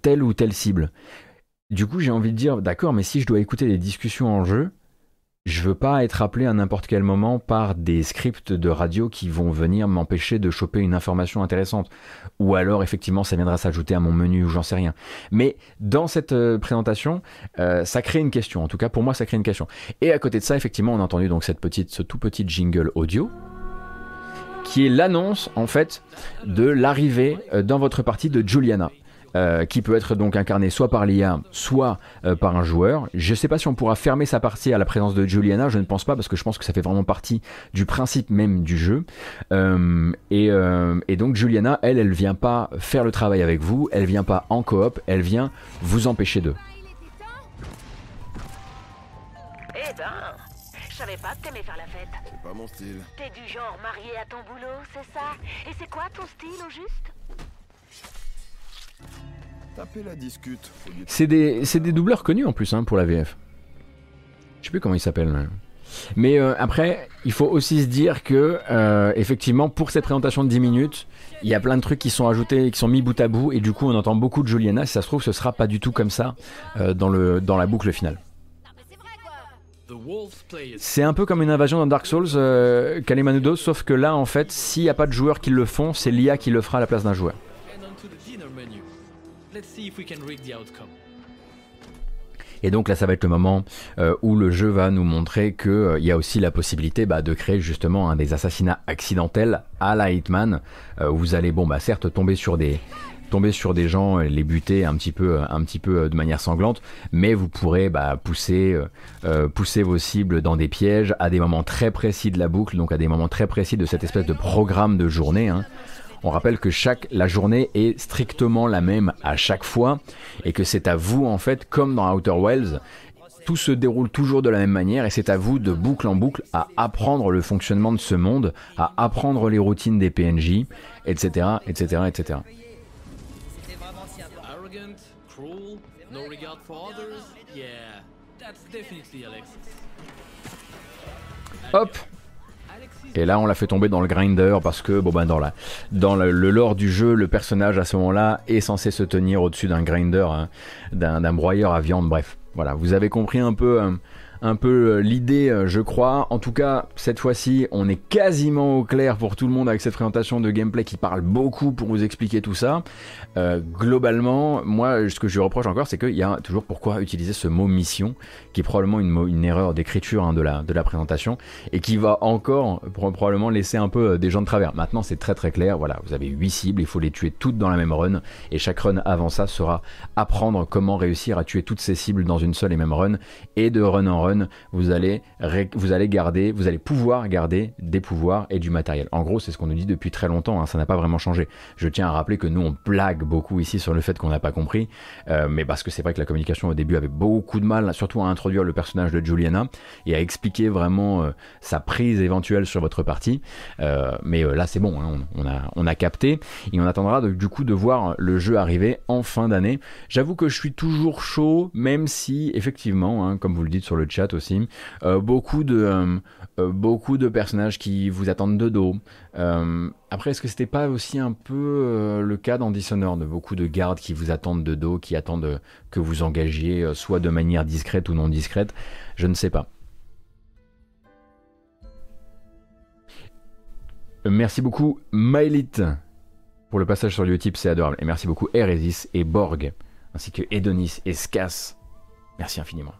telle ou telle cible du coup j'ai envie de dire d'accord mais si je dois écouter des discussions en jeu je veux pas être appelé à n'importe quel moment par des scripts de radio qui vont venir m'empêcher de choper une information intéressante. Ou alors, effectivement, ça viendra s'ajouter à mon menu ou j'en sais rien. Mais dans cette euh, présentation, euh, ça crée une question. En tout cas, pour moi, ça crée une question. Et à côté de ça, effectivement, on a entendu cette petite, ce tout petit jingle audio qui est l'annonce, en fait, de l'arrivée euh, dans votre partie de Juliana. Euh, qui peut être donc incarné soit par l'IA, soit euh, par un joueur. Je ne sais pas si on pourra fermer sa partie à la présence de Juliana, je ne pense pas, parce que je pense que ça fait vraiment partie du principe même du jeu. Euh, et, et, donc Juliana, elle, elle vient pas faire le travail avec vous, elle vient pas en coop, elle vient vous empêcher d'eux. Eh ben, je savais pas que t'aimais faire la fête. C'est pas mon style. T'es du genre marié à ton boulot, c'est ça? Et c'est quoi ton style au juste? C'est des, des, doubleurs connus en plus hein, pour la VF. Je sais plus comment ils s'appellent. Mais euh, après, il faut aussi se dire que, euh, effectivement, pour cette présentation de 10 minutes, il y a plein de trucs qui sont ajoutés, qui sont mis bout à bout, et du coup, on entend beaucoup de Juliana. Si ça se trouve, ce sera pas du tout comme ça euh, dans, le, dans la boucle finale. C'est un peu comme une invasion dans Dark Souls, euh, Kalimanudo, sauf que là, en fait, s'il n'y a pas de joueurs qui le font, c'est l'IA qui le fera à la place d'un joueur. Et donc là, ça va être le moment euh, où le jeu va nous montrer qu'il euh, y a aussi la possibilité bah, de créer justement des assassinats accidentels à la Hitman. Euh, vous allez, bon, bah certes, tomber sur des tomber sur des gens, les buter un petit peu, un petit peu de manière sanglante, mais vous pourrez bah, pousser, pousser vos cibles dans des pièges à des moments très précis de la boucle, donc à des moments très précis de cette espèce de programme de journée. Hein. On rappelle que chaque la journée est strictement la même à chaque fois et que c'est à vous en fait comme dans Outer Wells tout se déroule toujours de la même manière et c'est à vous de boucle en boucle à apprendre le fonctionnement de ce monde, à apprendre les routines des PNJ, etc., etc., etc. Hop, et là, on l'a fait tomber dans le grinder parce que, bon, ben, dans, la, dans le, lore du jeu, le personnage à ce moment-là est censé se tenir au-dessus d'un grinder, hein, d'un broyeur à viande. Bref, voilà, vous avez compris un peu. Euh, un peu euh, l'idée, euh, je crois. En tout cas, cette fois-ci, on est quasiment au clair pour tout le monde avec cette présentation de gameplay qui parle beaucoup pour vous expliquer tout ça. Euh, globalement, moi, ce que je reproche encore, c'est qu'il y a toujours pourquoi utiliser ce mot mission, qui est probablement une, une erreur d'écriture hein, de, la, de la présentation, et qui va encore probablement laisser un peu des gens de travers. Maintenant, c'est très très clair. Voilà, vous avez 8 cibles, il faut les tuer toutes dans la même run, et chaque run avant ça sera apprendre comment réussir à tuer toutes ces cibles dans une seule et même run, et de run en run vous allez, vous allez garder, vous allez pouvoir garder des pouvoirs et du matériel. En gros, c'est ce qu'on nous dit depuis très longtemps, hein, ça n'a pas vraiment changé. Je tiens à rappeler que nous, on blague beaucoup ici sur le fait qu'on n'a pas compris, euh, mais parce que c'est vrai que la communication au début avait beaucoup de mal, surtout à introduire le personnage de Juliana et à expliquer vraiment euh, sa prise éventuelle sur votre partie. Euh, mais là, c'est bon, hein, on, a, on a capté et on attendra du coup de voir le jeu arriver en fin d'année. J'avoue que je suis toujours chaud, même si effectivement, hein, comme vous le dites sur le chat, aussi. beaucoup, de, beaucoup de personnages qui vous attendent de dos. après, est-ce que c'était pas aussi un peu le cas dans Dishonored? Beaucoup de gardes qui vous attendent de dos, qui attendent que vous engagiez soit de manière discrète ou non discrète? Je ne sais pas. Merci beaucoup, Mylit, pour le passage sur Utip, c'est adorable. Et merci beaucoup, Eresis et Borg, ainsi que Edonis et Skas. Merci infiniment.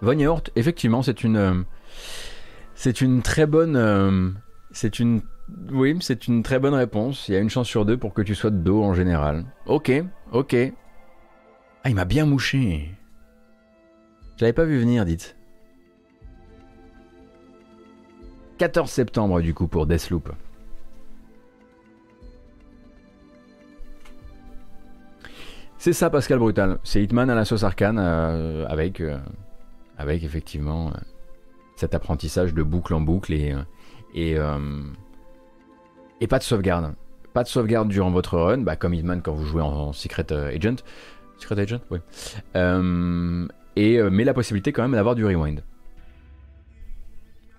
Von effectivement, c'est une, c'est une très bonne, euh, c'est une, oui, c'est une très bonne réponse. Il y a une chance sur deux pour que tu sois de dos en général. Ok, ok. Ah, il m'a bien mouché. Je l'avais pas vu venir, dites. 14 septembre du coup pour Deathloop. C'est ça Pascal Brutal, c'est Hitman à la sauce arcane euh, avec, euh, avec effectivement euh, cet apprentissage de boucle en boucle et, et, et pas de sauvegarde. Pas de sauvegarde durant votre run, bah, comme Hitman quand vous jouez en, Secret Agent. Secret Agent, oui et euh, mais la possibilité quand même d'avoir du rewind.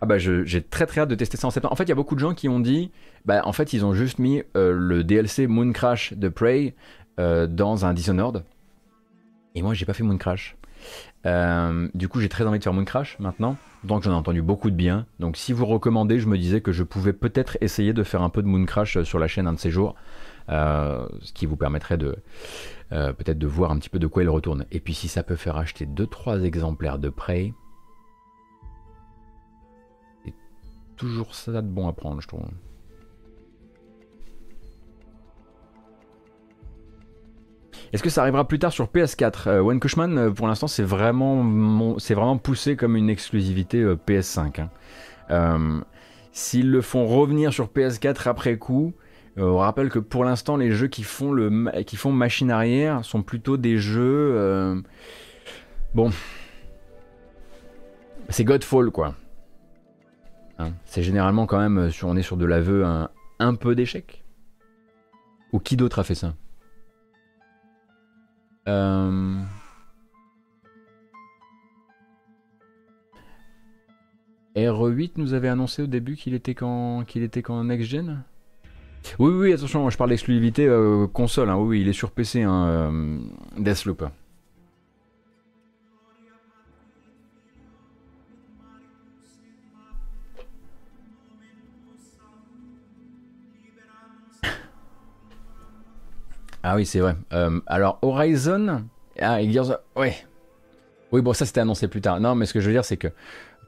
Ah bah j'ai très très hâte de tester ça en septembre. En fait, il y a beaucoup de gens qui ont dit, bah en fait ils ont juste mis euh, le DLC Moon Crash de Prey euh, dans un Dishonored. Et moi j'ai pas fait Moon Crash. du coup j'ai très envie de faire Moon Crash maintenant. Donc j'en ai entendu beaucoup de bien. Donc si vous recommandez, je me disais que je pouvais peut-être essayer de faire un peu de Moon Crash sur la chaîne un de ces jours. ce qui vous permettrait de, euh, peut-être de voir un petit peu de quoi il retourne. Et puis si ça peut faire acheter 2-3 exemplaires de Prey, c'est toujours ça de bon à prendre, je trouve. Est-ce que ça arrivera plus tard sur PS4 euh, One Cushman, euh, pour l'instant, c'est vraiment, poussé comme une exclusivité PS5. Hein. S'ils le font revenir sur PS4 après coup, euh, on rappelle que pour l'instant, les jeux qui font, machine arrière sont plutôt des jeux. Euh, bon. C'est Godfall, quoi. Hein, c'est généralement quand même, euh, on est sur de l'aveu, un, un peu d'échec. Ou qui d'autre a fait ça? R8 nous avait annoncé au début qu'il était quand qu'il était quand next-gen? Oui, oui, attention, je parle d'exclusivité euh, console. Hein. Oui, il est sur PC, hein, euh, Deathloop. Ah oui, c'est vrai. Euh, alors, Horizon. Ah, Gears. Ouais. Oui, bon, ça c'était annoncé plus tard. Non, mais ce que je veux dire, c'est que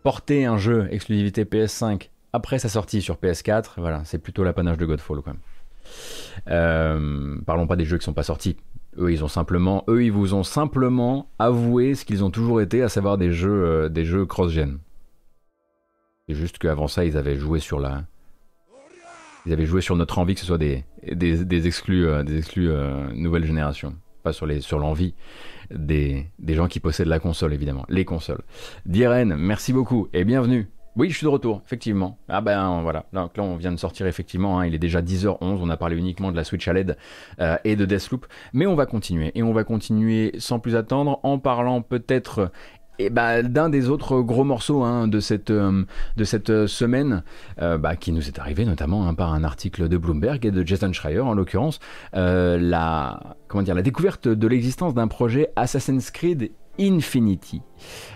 porter un jeu exclusivité PS5 après sa sortie sur PS4, voilà, c'est plutôt l'apanage de Godfall quand même. Euh, parlons pas des jeux qui sont pas sortis. Eux, ils ont simplement, eux, ils vous ont simplement avoué ce qu'ils ont toujours été, à savoir des jeux, euh, des jeux cross-gen. C'est juste qu'avant ça, ils avaient joué sur la, ils avaient joué sur notre envie que ce soit des, des, exclus, des exclus euh, nouvelle génération, pas sur sur l'envie des, des gens qui possèdent la console évidemment, les consoles. Diren, merci beaucoup et bienvenue. Oui, je suis de retour, effectivement. Ah ben voilà, donc là on vient de sortir effectivement, hein. il est déjà 10h11, on a parlé uniquement de la Switch à LED euh, et de Deathloop, mais on va continuer, et on va continuer sans plus attendre en parlant peut-être eh ben, d'un des autres gros morceaux hein, de cette, euh, euh, semaine, bah, qui nous est arrivé notamment hein, par un article de Bloomberg et de Jason Schreier en l'occurrence, comment dire, la découverte de l'existence d'un projet Assassin's Creed Infinity.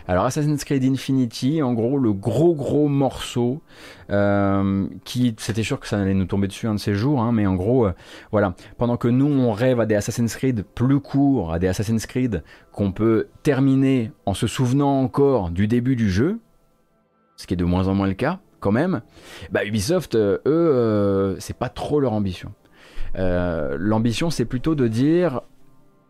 Alors Assassin's Creed Infinity, en gros le gros gros morceau euh, qui, c'était sûr que ça allait nous tomber dessus un de ces jours, hein, mais en gros, euh, voilà, pendant que nous on rêve à des Assassin's Creed plus courts, à des Assassin's Creed qu'on peut terminer en se souvenant encore du début du jeu, ce qui est de moins en moins le cas quand même, bah Ubisoft, euh, eux, c'est pas trop leur ambition. L'ambition c'est plutôt de dire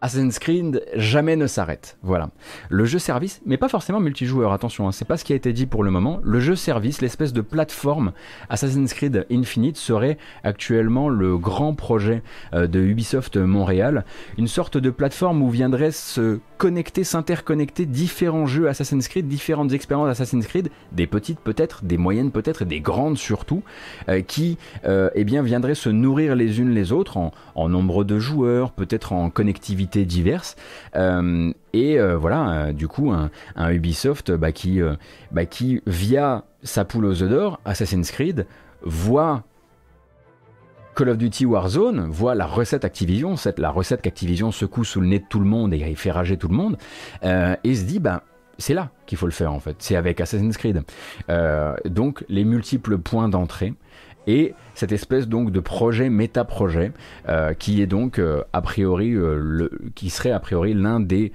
Assassin's Creed jamais ne s'arrête. Voilà. Le jeu service, mais pas forcément multijoueur, attention, hein, c'est pas ce qui a été dit pour le moment. Le jeu service, l'espèce de plateforme Assassin's Creed Infinite serait actuellement le grand projet euh, de Ubisoft Montréal. Une sorte de plateforme où viendraient se connecter, s'interconnecter différents jeux Assassin's Creed, différentes expériences Assassin's Creed, des petites peut-être, des moyennes peut-être et des grandes surtout, euh, qui euh, eh viendraient se nourrir les unes les autres en nombre de joueurs, peut-être en connectivité diverses. Euh, et euh, voilà, euh, du coup, un, Ubisoft bah, qui, bah, qui, via sa poule aux œufs d'or, Assassin's Creed, voit Call of Duty Warzone voit la recette Activision, cette, la recette qu'Activision secoue sous le nez de tout le monde et fait rager tout le monde, et se dit, bah, c'est là qu'il faut le faire en fait, c'est avec Assassin's Creed. donc les multiples points d'entrée, et cette espèce donc de projet méta-projet euh, qui est donc euh, a priori euh, le, qui serait a priori l'un des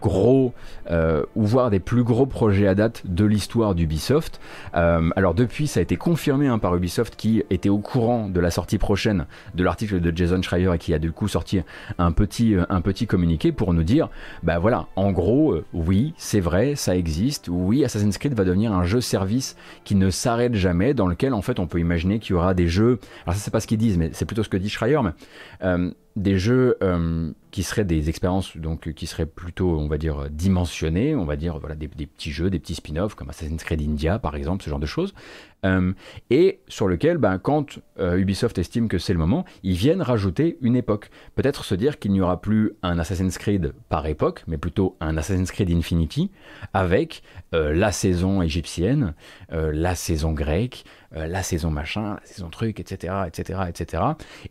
gros, euh, ou voire des plus gros projets à date de l'histoire d'Ubisoft. Euh, alors depuis, ça a été confirmé hein, par Ubisoft qui était au courant de la sortie prochaine de l'article de Jason Schreier et qui a du coup sorti un petit, euh, un petit communiqué pour nous dire, bah voilà, en gros, oui, c'est vrai, ça existe, oui, Assassin's Creed va devenir un jeu service qui ne s'arrête jamais, dans lequel en fait on peut imaginer qu'il y aura des jeux, alors ça c'est pas ce qu'ils disent, mais c'est plutôt ce que dit Schreier, mais des jeux euh, qui seraient des expériences donc qui seraient plutôt on va dire dimensionnées on va dire voilà des, petits jeux des petits spin-offs comme Assassin's Creed India par exemple ce genre de choses euh, et sur lequel ben, quand euh, Ubisoft estime que c'est le moment ils viennent rajouter une époque peut-être se dire qu'il n'y aura plus un Assassin's Creed par époque mais plutôt un Assassin's Creed Infinity avec la saison égyptienne la saison grecque euh, la saison machin, la saison truc, etc., etc., etc.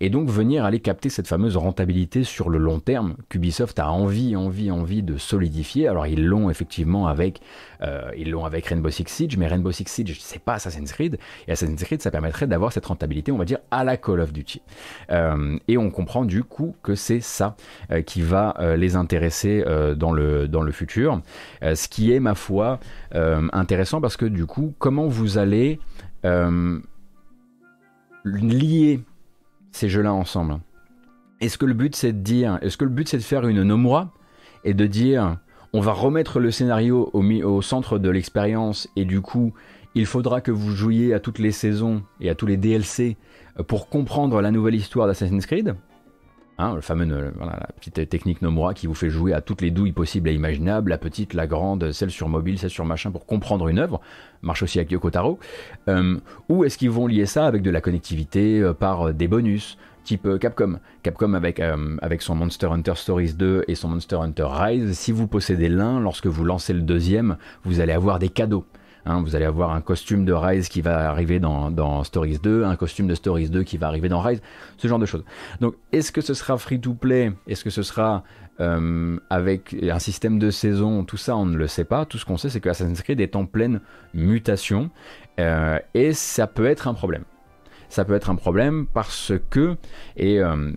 Et donc venir aller capter cette fameuse rentabilité sur le long terme qu'Ubisoft a envie, envie, envie de solidifier. Alors ils l'ont effectivement avec, euh, ils l'ont avec Rainbow Six Siege, mais Rainbow Six Siege c'est pas Assassin's Creed. Et Assassin's Creed ça permettrait d'avoir cette rentabilité, on va dire à la Call of Duty. Euh, et on comprend du coup que c'est ça qui va les intéresser dans le dans le futur. ce qui est ma foi intéressant parce que du coup comment vous allez euh, lier ces jeux-là ensemble? Est-ce que le but c'est de dire, est-ce que le but c'est de faire une Nomura et de dire on va remettre le scénario au, au centre de l'expérience et du coup il faudra que vous jouiez à toutes les saisons et à tous les DLC pour comprendre la nouvelle histoire d'Assassin's Creed Hein, le fameux, euh, la petite technique Nomura qui vous fait jouer à toutes les douilles possibles et imaginables, la petite, la grande, celle sur mobile, celle sur machin, pour comprendre une œuvre, marche aussi avec Yoko Taro. Euh, ou est-ce qu'ils vont lier ça avec de la connectivité euh, par des bonus type Capcom? Capcom avec, avec son Monster Hunter Stories 2 et son Monster Hunter Rise, si vous possédez l'un, lorsque vous lancez le deuxième, vous allez avoir des cadeaux. Hein, vous allez avoir un costume de Rise qui va arriver dans, Stories 2, un costume de Stories 2 qui va arriver dans Rise, ce genre de choses. Donc est-ce que ce sera free to play Est-ce que ce sera euh, avec un système de saison? Tout ça, on ne le sait pas. Tout ce qu'on sait, c'est que Assassin's Creed est en pleine mutation euh, et ça peut être un problème. Ça peut être un problème parce que, et euh,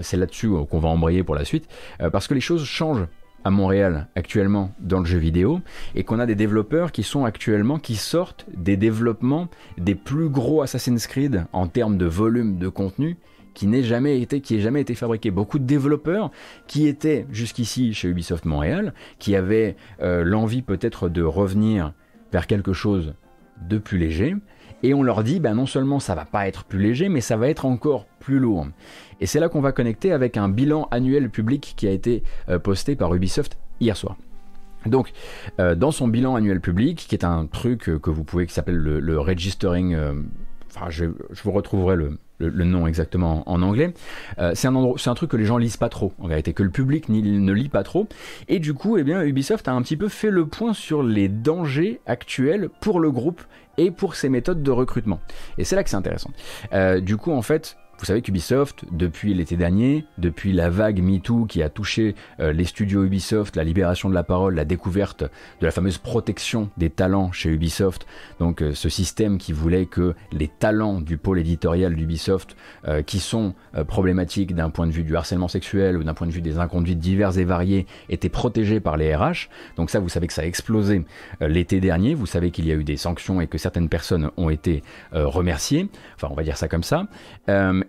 c'est là-dessus qu'on va embrayer pour la suite, parce que les choses changent à Montréal actuellement dans le jeu vidéo et qu'on a des développeurs qui sont actuellement qui sortent des développements des plus gros Assassin's Creed en termes de volume de contenu qui n'ait jamais été qui ait jamais été fabriqué beaucoup de développeurs qui étaient jusqu'ici chez Ubisoft Montréal qui avaient euh, l'envie peut-être de revenir vers quelque chose de plus léger et on leur dit ben non seulement ça va pas être plus léger mais ça va être encore plus lourd et c'est là qu'on va connecter avec un bilan annuel public qui a été euh, posté par Ubisoft hier soir. Donc, euh, dans son bilan annuel public, qui est un truc euh, que vous pouvez, qui s'appelle le, registering, enfin, je, vous retrouverai le, nom exactement en, anglais. c'est un, un, truc que les gens lisent pas trop, en vérité, que le public ne lit pas trop. Et du coup, eh bien, Ubisoft a un petit peu fait le point sur les dangers actuels pour le groupe et pour ses méthodes de recrutement. Et c'est là que c'est intéressant. du coup, en fait, vous savez qu'Ubisoft, depuis l'été dernier, depuis la vague MeToo qui a touché euh, les studios Ubisoft, la libération de la parole, la découverte de la fameuse protection des talents chez Ubisoft, donc euh, ce système qui voulait que les talents du pôle éditorial d'Ubisoft, euh, qui sont problématiques d'un point de vue du harcèlement sexuel ou d'un point de vue des inconduites diverses et variées, étaient protégés par les RH. Donc ça, vous savez que ça a explosé l'été dernier. Vous savez qu'il y a eu des sanctions et que certaines personnes ont été remerciées. On va dire ça comme ça.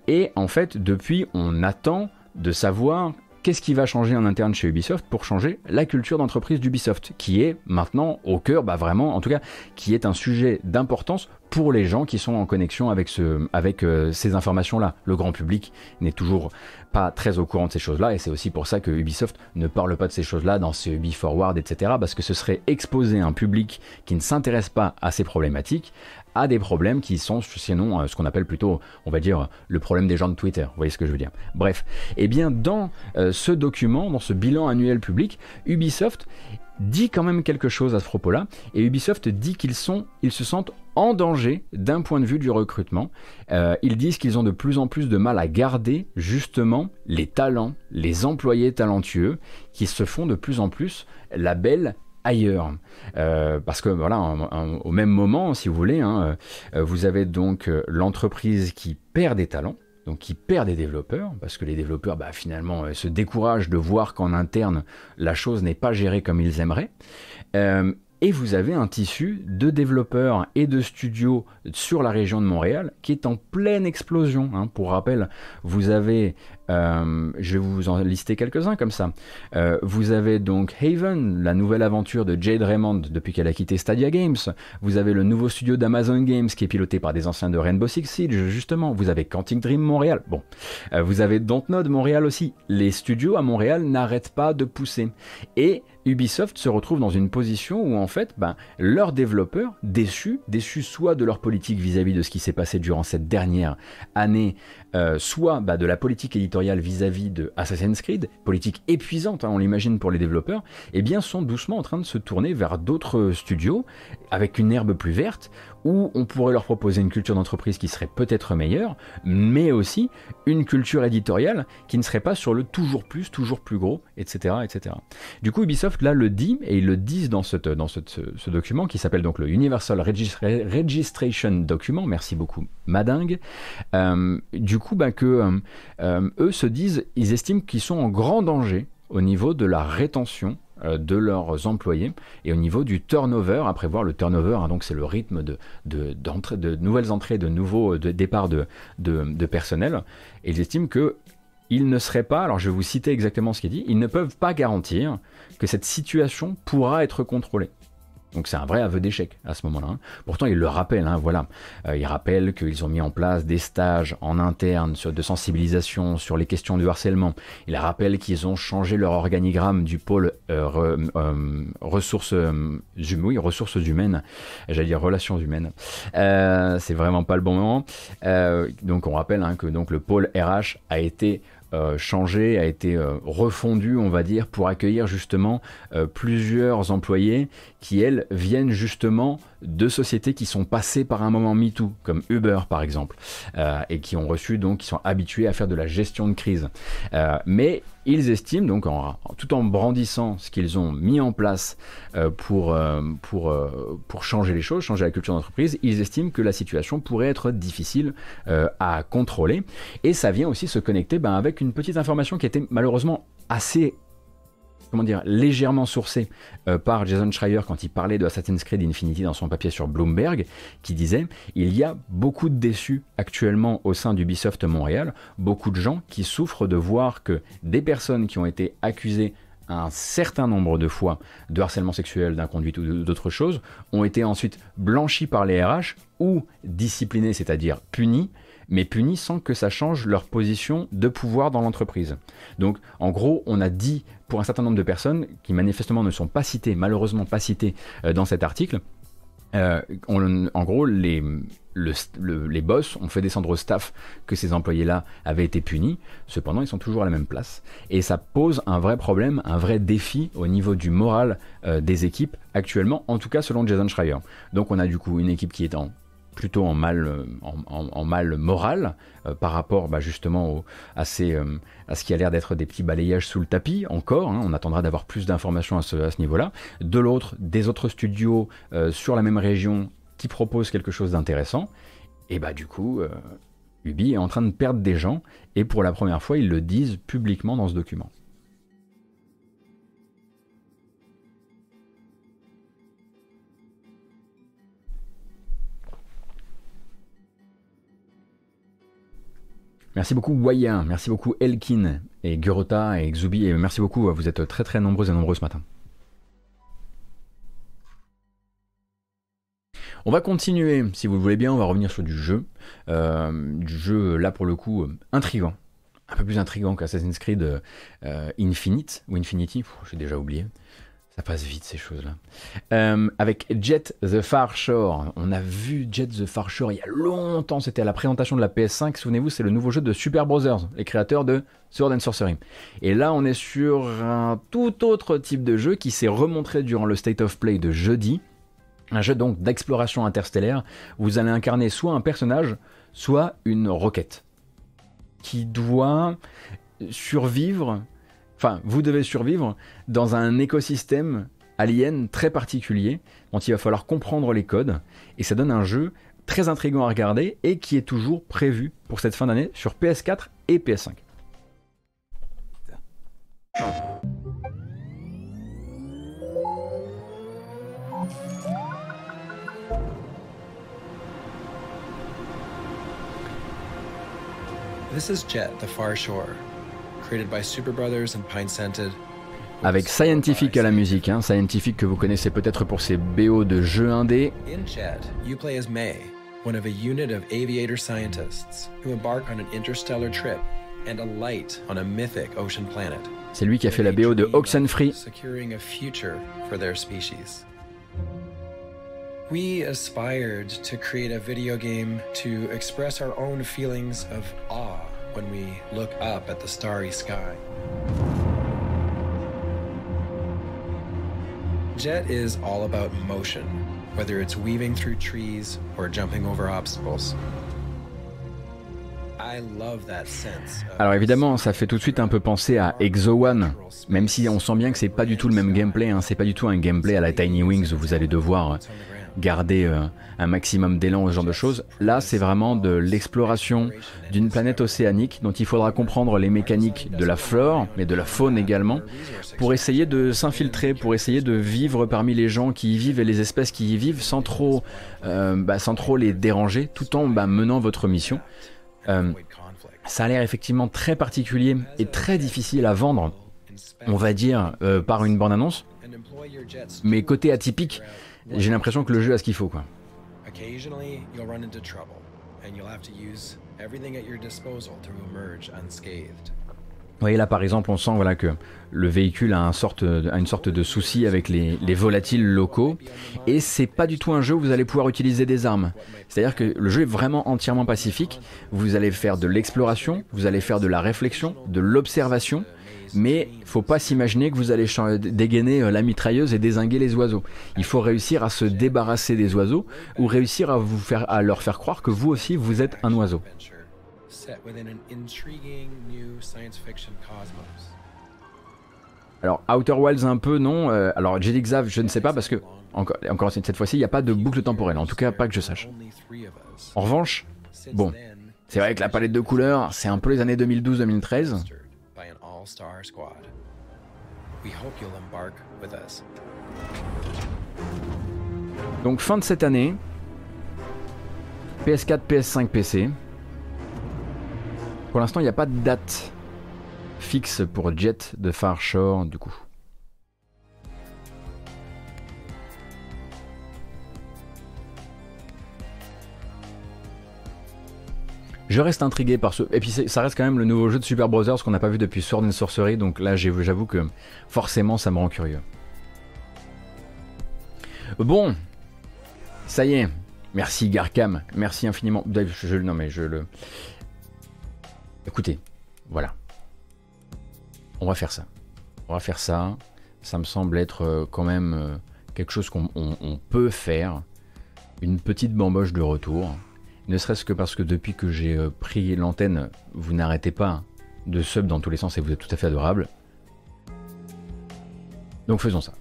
Et en fait, depuis, on attend de savoir qu'est-ce qui va changer en interne chez Ubisoft pour changer la culture d'entreprise d'Ubisoft, qui est maintenant au cœur, bah vraiment, en tout cas, qui est un sujet d'importance pour les gens qui sont en connexion avec, ce, avec euh, ces informations-là. Le grand public n'est toujours pas très au courant de ces choses-là, et c'est aussi pour ça que Ubisoft ne parle pas de ces choses-là dans ses Ubi Forward, etc., parce que ce serait exposer un public qui ne s'intéresse pas à ces problématiques à des problèmes qui sont sinon euh, ce qu'on appelle plutôt, on va dire, le problème des gens de Twitter. Vous voyez ce que je veux dire Bref, eh bien dans euh, ce document, dans ce bilan annuel public, Ubisoft dit quand même quelque chose à ce propos-là, et Ubisoft dit qu'ils sont, ils se sentent en danger d'un point de vue du recrutement. Euh, ils disent qu'ils ont de plus en plus de mal à garder justement les talents, les employés talentueux, qui se font de plus en plus la belle ailleurs. Euh, parce que voilà, au même moment, si vous voulez, hein, euh, vous avez donc l'entreprise qui perd des talents, donc qui perd des développeurs, parce que les développeurs bah, finalement euh, se découragent de voir qu'en interne la chose n'est pas gérée comme ils aimeraient. Euh, et vous avez un tissu de développeurs et de studios sur la région de Montréal qui est en pleine explosion. Hein. Pour rappel, vous avez euh, je vais vous en lister quelques-uns comme ça. Euh, vous avez donc Haven, la nouvelle aventure de Jade Raymond depuis qu'elle a quitté Stadia Games. Vous avez le nouveau studio d'Amazon Games qui est piloté par des anciens de Rainbow Six Siege, justement. Vous avez Quantic Dream Montréal. Bon, euh, vous avez Dontnod Montréal aussi. Les studios à Montréal n'arrêtent pas de pousser. Et Ubisoft se retrouve dans une position où en fait, ben, leurs développeurs, déçus, déçus soit de leur politique vis-à-vis de ce qui s'est passé durant cette dernière année, soit bah, de la politique éditoriale vis-à-vis de Assassin's Creed, politique épuisante, hein, on l'imagine pour les développeurs, eh bien sont doucement en train de se tourner vers d'autres studios avec une herbe plus verte où on pourrait leur proposer une culture d'entreprise qui serait peut-être meilleure, mais aussi une culture éditoriale qui ne serait pas sur le toujours plus, toujours plus gros, etc. etc. Du coup, Ubisoft là le dit, et ils le disent dans, dans ce, document qui s'appelle donc le Universal Registration Document, merci beaucoup Madingue, euh, du coup bah, que euh, euh, eux se disent, ils estiment qu'ils sont en grand danger au niveau de la rétention de leurs employés et au niveau du turnover, à prévoir le turnover, hein, donc c'est le rythme de, de, de, nouvelles entrées, de nouveaux départs de, de, personnel, et ils estiment que ils ne seraient pas, alors je vais vous citer exactement ce qui est dit, ils ne peuvent pas garantir que cette situation pourra être contrôlée. Donc c'est un vrai aveu d'échec à ce moment-là. Hein. Pourtant, ils le rappellent, hein, voilà. Euh, ils rappellent qu'ils ont mis en place des stages en interne de sensibilisation sur les questions du harcèlement. Ils rappellent qu'ils ont changé leur organigramme du pôle euh, euh, ressources, humaines, j'allais dire relations humaines. c'est vraiment pas le bon moment. donc on rappelle hein, que donc le pôle RH a été changé, a été refondu, on va dire, pour accueillir justement plusieurs employés qui, elles, viennent justement de sociétés qui sont passées par un moment MeToo, comme Uber par exemple, euh, et qui ont reçu donc, qui sont habitués à faire de la gestion de crise. Euh, mais ils estiment, donc en, tout en brandissant ce qu'ils ont mis en place euh, pour, pour, pour changer les choses, changer la culture d'entreprise, ils estiment que la situation pourrait être difficile à contrôler. Et ça vient aussi se connecter ben, avec une petite information qui était malheureusement assez comment dire, légèrement sourcé euh, par Jason Schreier quand il parlait de Assassin's Creed Infinity dans son papier sur Bloomberg, qui disait il y a beaucoup de déçus actuellement au sein d'Ubisoft Montréal, beaucoup de gens qui souffrent de voir que des personnes qui ont été accusées un certain nombre de fois de harcèlement sexuel, d'inconduite ou d'autres choses, ont été ensuite blanchies par les RH ou disciplinées, c'est-à-dire punies, mais punis sans que ça change leur position de pouvoir dans l'entreprise. Donc en gros, on a dit pour un certain nombre de personnes qui manifestement ne sont pas citées, malheureusement pas citées euh, dans cet article, euh, en gros, les, les boss ont fait descendre au staff que ces employés-là avaient été punis. Cependant, ils sont toujours à la même place. Et ça pose un vrai problème, un vrai défi au niveau du moral euh, des équipes actuellement, en tout cas selon Jason Schreier. Donc on a du coup une équipe qui est en plutôt en mal, euh, moral euh, par rapport bah, justement à, euh, à, ce qui a l'air d'être des petits balayages sous le tapis encore. Hein. on attendra d'avoir plus d'informations à ce, à ce niveau-là. De l'autre, des autres studios sur la même région qui proposent quelque chose d'intéressant. Et bah du coup, Ubi est en train de perdre des gens et pour la première fois, ils le disent publiquement dans ce document. Merci beaucoup Waya, merci beaucoup Elkin et Gurota et Xubi et merci beaucoup, vous êtes très très nombreux et nombreux ce matin. On va continuer, si vous le voulez bien, on va revenir sur du jeu. Euh, du jeu, là pour le coup, euh, intrigant. Un peu plus intrigant qu'Assassin's Creed euh, Infinite, ou Infinity, j'ai déjà oublié. Ça passe vite ces choses-là. Euh, avec Jet the Far Shore. On a vu Jet the Far Shore il y a longtemps. C'était à la présentation de la PS5. Souvenez-vous, c'est le nouveau jeu de Super Brothers, les créateurs de Sword and Sorcery. Et là, on est sur un tout autre type de jeu qui s'est remontré durant le State of Play de jeudi. Un jeu donc d'exploration interstellaire. Où vous allez incarner soit un personnage, soit une roquette qui doit survivre Enfin, vous devez survivre dans un écosystème alien très particulier dont il va falloir comprendre les codes. Et ça donne un jeu très intriguant à regarder et qui est toujours prévu pour cette fin d'année sur PS4 et PS5. This is Jet, the Far Shore Avec Scientific à la musique, hein, Scientific que vous connaissez peut-être pour ses BO de jeux indés. In Jet, you play as May, one of a unit of aviator scientists who embark on an interstellar trip and a light on a mythic ocean planet. C'est lui qui a fait la BO de Oxenfree. Securing a future for their species. We aspired to create a video game to express our own feelings of awe when we look up at the starry sky. Jet is all about motion, whether it's weaving through trees or jumping over obstacles. Alors évidemment, ça fait tout de suite un peu penser à Exo One, même si on sent bien que c'est pas du tout le même gameplay. Hein. C'est pas du tout un gameplay à la Tiny Wings où vous allez devoir garder euh, un maximum d'élan, ce genre de choses. Là, c'est vraiment de l'exploration d'une planète océanique dont il faudra comprendre les mécaniques de la flore, mais de la faune également, pour essayer de s'infiltrer, pour essayer de vivre parmi les gens qui y vivent et les espèces qui y vivent sans trop, euh, bah, sans trop les déranger, tout en bah, menant votre mission. Euh, ça a l'air effectivement très particulier et très difficile à vendre, on va dire, par une bande-annonce. Mais côté atypique, j'ai l'impression que le jeu a ce qu'il faut quoi. Vous voyez là par exemple on sent voilà, que le véhicule a, sorte, une sorte de souci avec les, les volatiles locaux et c'est pas du tout un jeu où vous allez pouvoir utiliser des armes. C'est-à-dire que le jeu est vraiment entièrement pacifique, vous allez faire de l'exploration, vous allez faire de la réflexion, de l'observation mais faut pas s'imaginer que vous allez dégainer euh, la mitrailleuse et désinguer les oiseaux. Il faut réussir à se débarrasser des oiseaux ou réussir à, vous faire, à leur faire croire que vous aussi vous êtes un oiseau. Alors Outer Wilds un peu non. Euh, alors Jedi Xav je ne sais pas parce que encore, encore cette fois-ci il n'y a pas de boucle temporelle. En tout cas pas que je sache. En revanche, bon, c'est vrai que la palette de couleurs c'est un peu les années 2012-2013. Squad. Donc fin de cette année, PS4, PS5, PC. Pour l'instant, il n'y a pas de date fixe pour Jet de Far Shore du coup. Je reste intrigué par ce. Et puis ça reste quand même le nouveau jeu de Super Brothers qu'on n'a pas vu depuis Sword and Sorcery, donc là j'avoue que forcément ça me rend curieux. Bon, ça y est. Merci Garkam, merci infiniment. Je, non mais je le. Écoutez, voilà. On va faire ça. On va faire ça. Ça me semble être euh, quand même euh, quelque chose qu'on peut faire. Une petite bamboche de retour. Ne serait-ce que parce que depuis que j'ai euh, pris l'antenne, vous n'arrêtez pas de sub dans tous les sens et vous êtes tout à fait adorable. Donc faisons ça.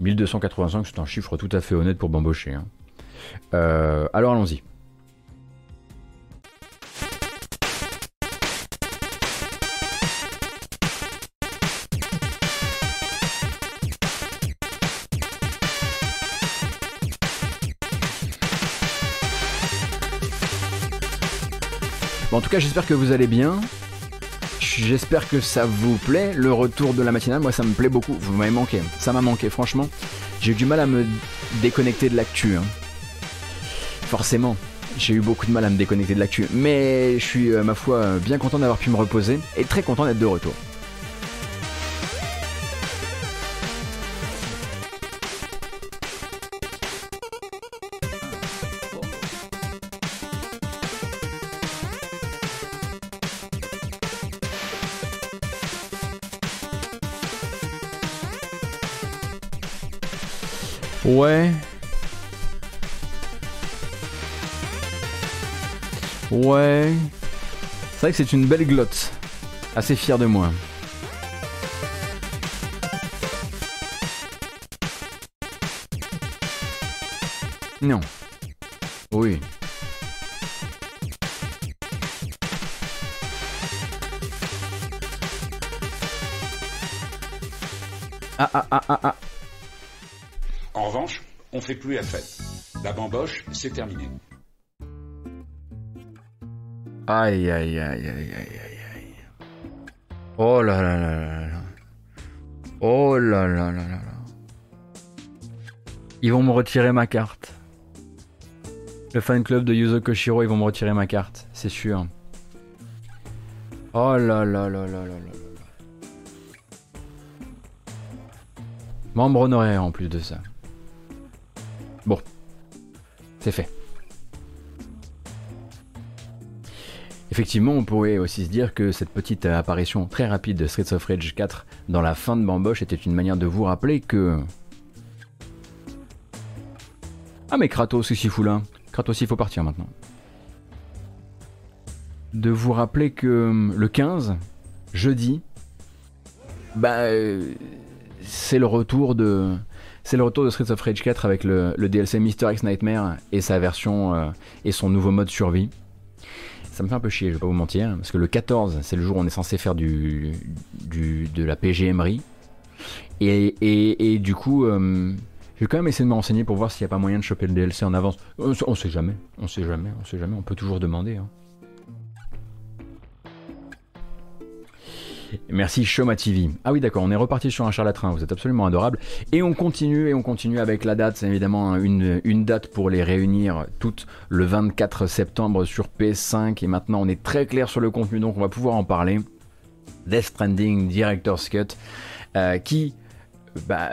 1285, c'est un chiffre tout à fait honnête pour bambocher. Hein. Euh, alors allons-y. Tout cas, j'espère que vous allez bien. J'espère que ça vous plaît, le retour de la matinale. Moi, ça me plaît beaucoup. Vous m'avez manqué. Ça m'a manqué, franchement. J'ai eu du mal à me déconnecter de l'actu. Hein. Forcément, j'ai eu beaucoup de mal à me déconnecter de l'actu. Mais je suis, euh, ma foi, bien content d'avoir pu me reposer et très content d'être de retour. Ouais. Ouais. C'est vrai que c'est une belle glotte. Assez fier de moi. Non. Oui. Ah ah ah ah ah. Fait plus la fête. La bamboche, c'est terminé. Aïe aïe aïe aïe aïe aïe aïe. Oh là là là là là. Oh là là là là là. Ils vont me retirer ma carte. Le fan club de Yuzo Koshiro, ils vont me retirer ma carte, c'est sûr. Oh là là là là là là. Membre honoraire en plus de ça. C'est fait. Effectivement, on pourrait aussi se dire que cette petite apparition très rapide de Streets of Rage 4 dans la fin de Bamboche était une manière de vous rappeler que... Ah mais Kratos, qu'est-ce qu'il fout là? Kratos, il faut partir maintenant. De vous rappeler que le 15, jeudi, bah... euh, c'est le retour de c'est le retour de Streets of Rage 4 avec le, DLC Mr. X Nightmare et sa version euh, et son nouveau mode survie. Ça me fait un peu chier, je vais pas vous mentir, parce que le 14, c'est le jour où on est censé faire du, de la PGMRI. Et, et, et, du coup, euh, je vais quand même essayer de me renseigner pour voir s'il n'y a pas moyen de choper le DLC en avance. On, on sait jamais, on sait jamais, on sait jamais, on peut toujours demander. Hein. Merci Shoma TV. Ah oui d'accord, on est reparti sur un charlatran, vous êtes absolument adorable. Et on continue et on continue avec la date, c'est évidemment une, une, date pour les réunir toutes le 24 septembre sur PS5 et maintenant on est très clair sur le contenu donc on va pouvoir en parler. Death Stranding Director's Cut euh, qui bah,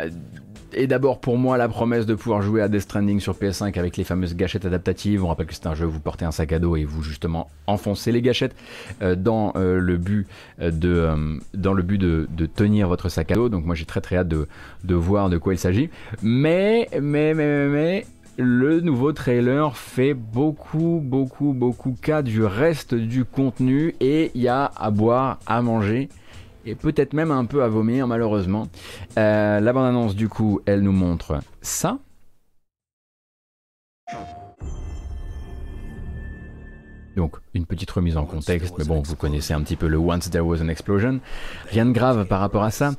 et d'abord pour moi la promesse de pouvoir jouer à Death Stranding sur PS5 avec les fameuses gâchettes adaptatives. On rappelle que c'est un jeu où vous portez un sac à dos et vous justement enfoncez les gâchettes euh, dans euh, le but de euh, dans le but de, tenir votre sac à dos. Donc moi j'ai très très hâte de, de voir de quoi il s'agit. Mais mais mais mais le nouveau trailer fait beaucoup, beaucoup, beaucoup cas du reste du contenu et il y a à boire, à manger et peut-être même un peu à vomir malheureusement. Euh, la bande-annonce du coup, elle nous montre ça. Donc une petite remise en contexte, mais bon, vous connaissez un petit peu le Once There Was an Explosion. Rien de grave par rapport à ça.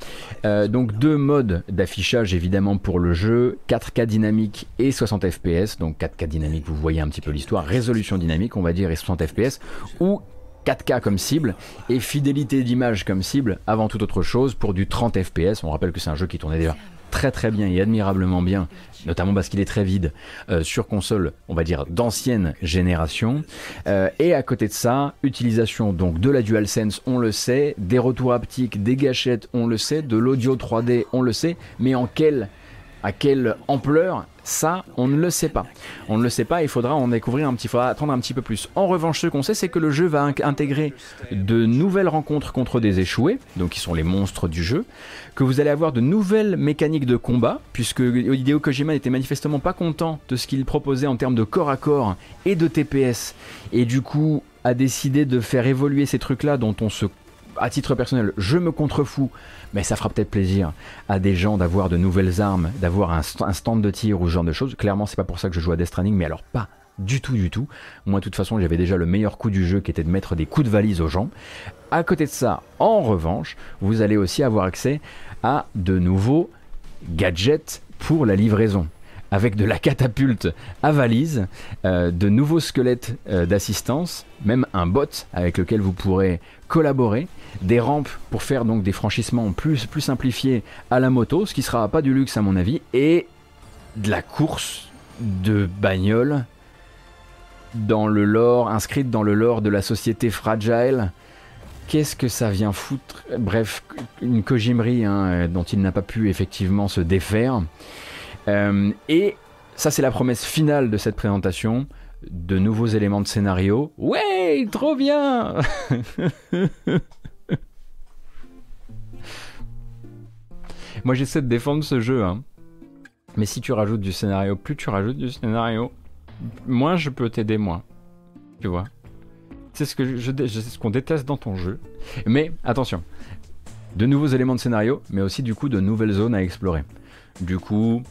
Euh, donc deux modes d'affichage évidemment pour le jeu, 4K dynamique et 60 FPS. Donc 4K dynamique, vous voyez un petit peu l'histoire, résolution dynamique on va dire et 60 FPS, ou 4K comme cible et fidélité d'image comme cible avant toute autre chose pour du 30 FPS. On rappelle que c'est un jeu qui tournait déjà très très bien et admirablement bien, notamment parce qu'il est très vide euh, sur console, on va dire d'ancienne génération. Euh, et à côté de ça, utilisation donc de la DualSense, on le sait, des retours haptiques, des gâchettes, on le sait, de l'audio 3D, on le sait, mais en quelle à quelle ampleur ça, on ne le sait pas. On ne le sait pas, il faudra en découvrir un petit, faudra attendre un petit peu plus. En revanche, ce qu'on sait, c'est que le jeu va intégrer de nouvelles rencontres contre des échoués, donc qui sont les monstres du jeu, que vous allez avoir de nouvelles mécaniques de combat, puisque Hideo Kojima n'était manifestement pas content de ce qu'il proposait en termes de corps à corps et de TPS, et du coup a décidé de faire évoluer ces trucs-là dont on se à titre personnel, je me contrefous, mais ça fera peut-être plaisir à des gens d'avoir de nouvelles armes, d'avoir un, st un, stand de tir ou ce genre de choses. Clairement, c'est pas pour ça que je joue à Death Stranding, mais alors pas du tout, du tout. Moi, de toute façon, j'avais déjà le meilleur coup du jeu qui était de mettre des coups de valise aux gens. À côté de ça, en revanche, vous allez aussi avoir accès à de nouveaux gadgets pour la livraison avec de la catapulte à valise, euh, de nouveaux squelettes euh, d'assistance, même un bot avec lequel vous pourrez collaborer, des rampes pour faire donc des franchissements plus, plus simplifiés à la moto, ce qui sera pas du luxe à mon avis, et de la course de bagnole dans le lore, inscrite dans le lore de la société fragile. Qu'est-ce que ça vient foutre? Bref, une Kojimerie hein, euh, dont il n'a pas pu effectivement se défaire. Euh, et ça, c'est la promesse finale de cette présentation. De nouveaux éléments de scénario. Ouais, trop bien Moi, j'essaie de défendre ce jeu. Hein. Mais si tu rajoutes du scénario, plus tu rajoutes du scénario, moins je peux t'aider, moi. Tu vois? C'est ce que je, ce qu'on déteste dans ton jeu. Mais attention, de nouveaux éléments de scénario, mais aussi du coup de nouvelles zones à explorer. Du coup,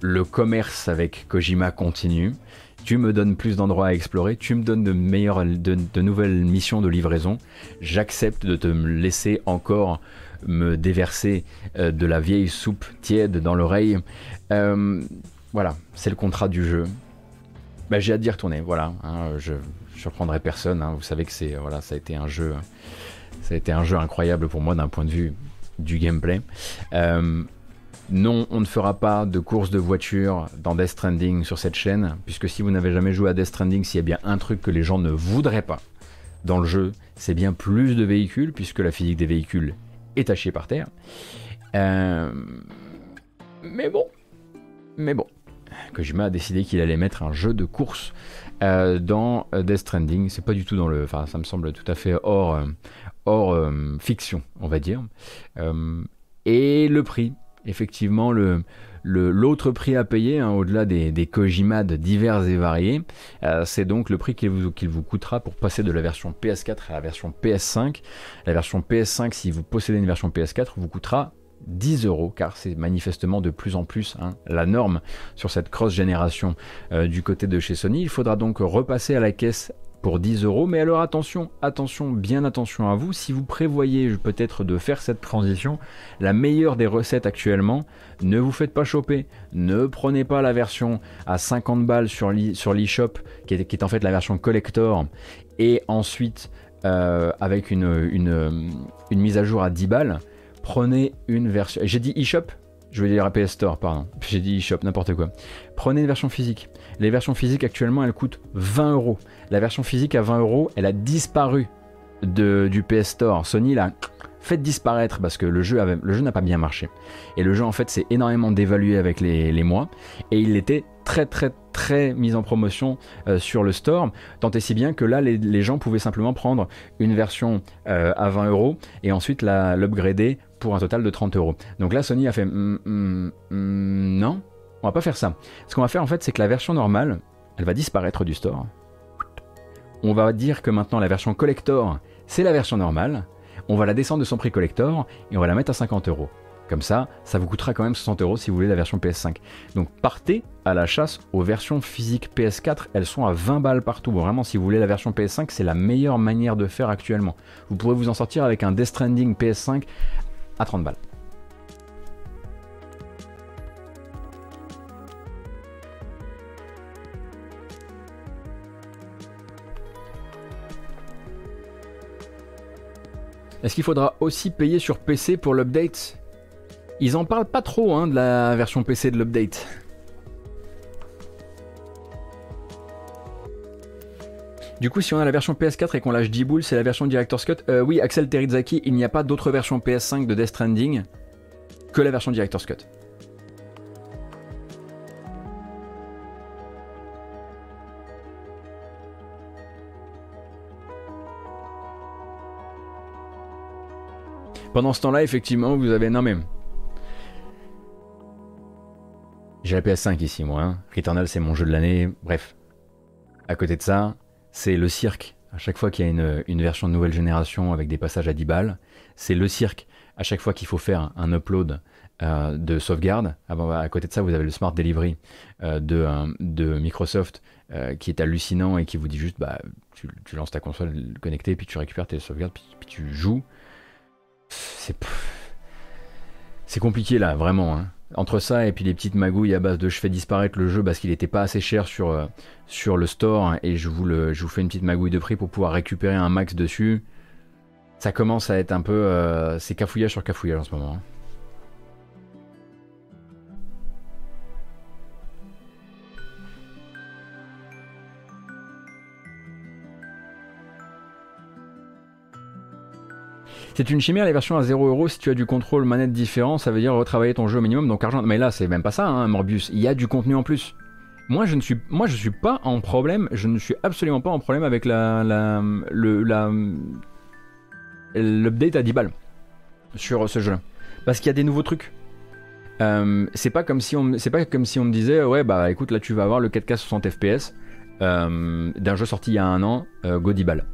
le commerce avec Kojima continue. Tu me donnes plus d'endroits à explorer, tu me donnes de meilleures, de, nouvelles missions de livraison. J'accepte de te laisser encore me déverser euh, de la vieille soupe tiède dans l'oreille. Euh, voilà, c'est le contrat du jeu. Bah, j'ai hâte d'y retourner. Voilà, hein, je ne surprendrai personne. Hein. vous savez que c'est voilà, ça a été un jeu, ça a été un jeu incroyable pour moi d'un point de vue du gameplay. Euh, non, on ne fera pas de course de voiture dans Death Stranding sur cette chaîne, puisque si vous n'avez jamais joué à Death Stranding, s'il y a bien un truc que les gens ne voudraient pas dans le jeu, c'est bien plus de véhicules, puisque la physique des véhicules est à par terre. Euh, mais bon, mais bon, Kojima a décidé qu'il allait mettre un jeu de course euh, dans euh, Death Stranding. C'est pas du tout dans le. Enfin, ça me semble tout à fait hors fiction, on va dire. et le prix, effectivement, le. L'autre prix à payer, hein, au-delà des, des divers et variés, c'est donc le prix qu'il vous, qu'il vous coûtera pour passer de la version PS4 à la version PS5. La version PS5, si vous possédez une version PS4, vous coûtera 10 euros, car c'est manifestement de plus en plus hein, la norme sur cette cross-génération euh, du côté de chez Sony. Il faudra donc repasser à la caisse pour 10 euros. Mais alors attention, attention, bien attention à vous. Si vous prévoyez peut-être de faire cette transition, la meilleure des recettes actuellement, ne vous faites pas choper. Ne prenez pas la version à 50 balles sur l'eShop, qui, est, qui est en fait la version collector, et ensuite euh, avec une, une mise à jour à 10 balles prenez une version. J'ai dit eShop? Je veux dire à PS Store, pardon. J'ai dit eShop, n'importe quoi. Prenez une version physique. Les versions physiques actuellement, elles coûtent 20 euros. La version physique à 20 euros, elle a disparu du PS Store. Sony l'a fait disparaître parce que le jeu, avait, le jeu n'a pas bien marché. Et le jeu, en fait, s'est énormément dévalué avec les, les mois. Et il était très très très mis en promotion euh, sur le store, tant et si bien que là les, gens pouvaient simplement prendre une version euh, à 20 euros et ensuite l'upgrader pour un total de 30 euros. Donc là Sony a fait mm, mm, mm, non, on va pas faire ça. Ce qu'on va faire en fait c'est que la version normale, elle va disparaître du store. On va dire que maintenant la version collector, c'est la version normale. On va la descendre de son prix collector et on va la mettre à 50 euros. Comme ça, ça vous coûtera quand même 60 euros si vous voulez la version PS5. Donc partez à la chasse aux versions physiques PS4. Elles sont à 20 balles partout. vraiment, si vous voulez la version PS5, c'est la meilleure manière de faire actuellement. Vous pourrez vous en sortir avec un Death Stranding PS5 à 30 balles. Est-ce qu'il faudra aussi payer sur PC pour l'update? Ils en parlent pas trop hein, de la version PC de l'update. Du coup, si on a la version PS4 et qu'on lâche 10 boules, c'est la version Director's Cut. Euh, oui, Axel Terizaki, il n'y a pas d'autre version PS5 de Death Stranding que la version Director's Cut. Pendant ce temps-là, effectivement, vous avez. Non, mais J'ai la PS5 ici, moi. Hein. Returnal, c'est mon jeu de l'année. Bref. À côté de ça, c'est le cirque. À chaque fois qu'il y a une, version de nouvelle génération avec des passages à 10 balles, c'est le cirque. À chaque fois qu'il faut faire un upload euh, de sauvegarde, à côté de ça, vous avez le Smart Delivery euh, de, euh, de, Microsoft qui est hallucinant et qui vous dit juste bah, tu, lances ta console connectée, puis tu récupères tes sauvegardes, puis, tu joues. C'est. C'est compliqué là, vraiment. Hein. Entre ça et puis les petites magouilles à base de je fais disparaître le jeu parce qu'il n'était pas assez cher sur, euh, sur le store et je vous, le, je fais une petite magouille de prix pour pouvoir récupérer un max dessus. Ça commence à être un peu. Euh, c'est cafouillage sur cafouillage en ce moment. hein. C'est une chimère, les versions à 0€ si tu as du contrôle manette différent, ça veut dire retravailler ton jeu au minimum, donc argent. Mais là, c'est même pas ça, hein, Morbius. Il y a du contenu en plus. Moi, je ne suis, pas en problème. Je ne suis absolument pas en problème avec la, la, le, l'update à 10 balles sur ce jeu-là, parce qu'il y a des nouveaux trucs. Euh, c'est pas comme si on, me disait, ouais, bah écoute, là, tu vas avoir le 4K 60 FPS d'un jeu sorti il y a un an, euh, go 10 balles.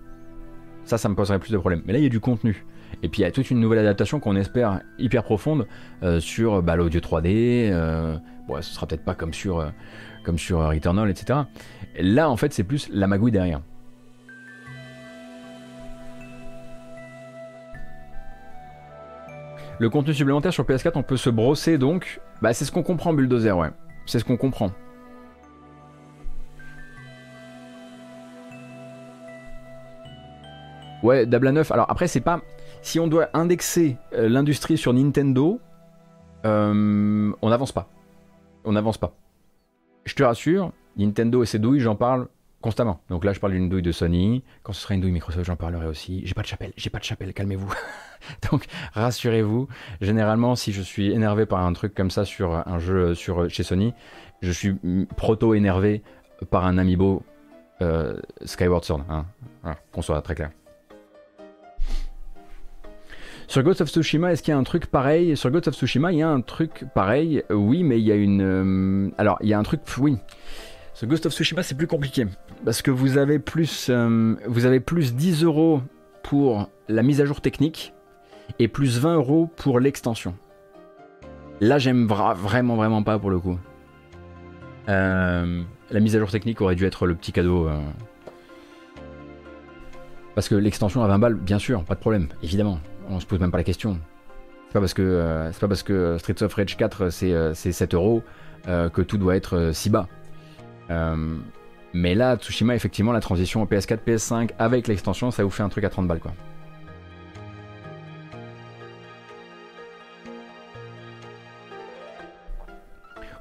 Ça, ça me poserait plus de problèmes. Mais là, il y a du contenu. Et puis il y a toute une nouvelle adaptation qu'on espère hyper profonde euh, sur bah, l'audio 3D. Euh, bon, ce sera peut-être pas comme sur, euh, comme sur euh, Returnal, etc. Là, en fait, c'est plus la magouille derrière. Le contenu supplémentaire sur PS4, on peut se brosser donc. Bah, c'est ce qu'on comprend, Bulldozer, ouais. C'est ce qu'on comprend. Ouais, Dabla 9. Alors après, c'est pas. Si on doit indexer euh, l'industrie sur Nintendo, euh, on n'avance pas. On n'avance pas. Je te rassure, Nintendo et ses douilles, j'en parle constamment. Donc là, je parle d'une douille de Sony. Quand ce sera une douille Microsoft, j'en parlerai aussi. J'ai pas de chapelle, j'ai pas de chapelle, calmez-vous. Donc rassurez-vous. Généralement, si je suis énervé par un truc comme ça sur un jeu chez Sony, je suis proto-énervé par un amiibo euh, Skyward Sword. Hein. Qu'on soit très clair. Sur Ghost of Tsushima, est-ce qu'il y a un truc pareil? Sur Ghost of Tsushima, il y a un truc pareil, euh, oui, mais il y a une. euh, alors, il y a un truc, oui. Sur Ghost of Tsushima, c'est plus compliqué parce que vous avez plus, euh, vous avez plus 10 euros pour la mise à jour technique et plus 20 euros pour l'extension. Là, j'aime vra- vraiment, vraiment pas pour le coup. La mise à jour technique aurait dû être le petit cadeau. Parce que l'extension à 20 balles, bien sûr, pas de problème, évidemment. On se pose même pas la question. C'est pas parce que, euh, c'est pas parce que Streets of Rage 4 c'est, euh, c'est 7 euros euh, que tout doit être si bas. Mais là, Tsushima, effectivement, la transition au PS4, PS5 avec l'extension, ça vous fait un truc à 30 balles quoi.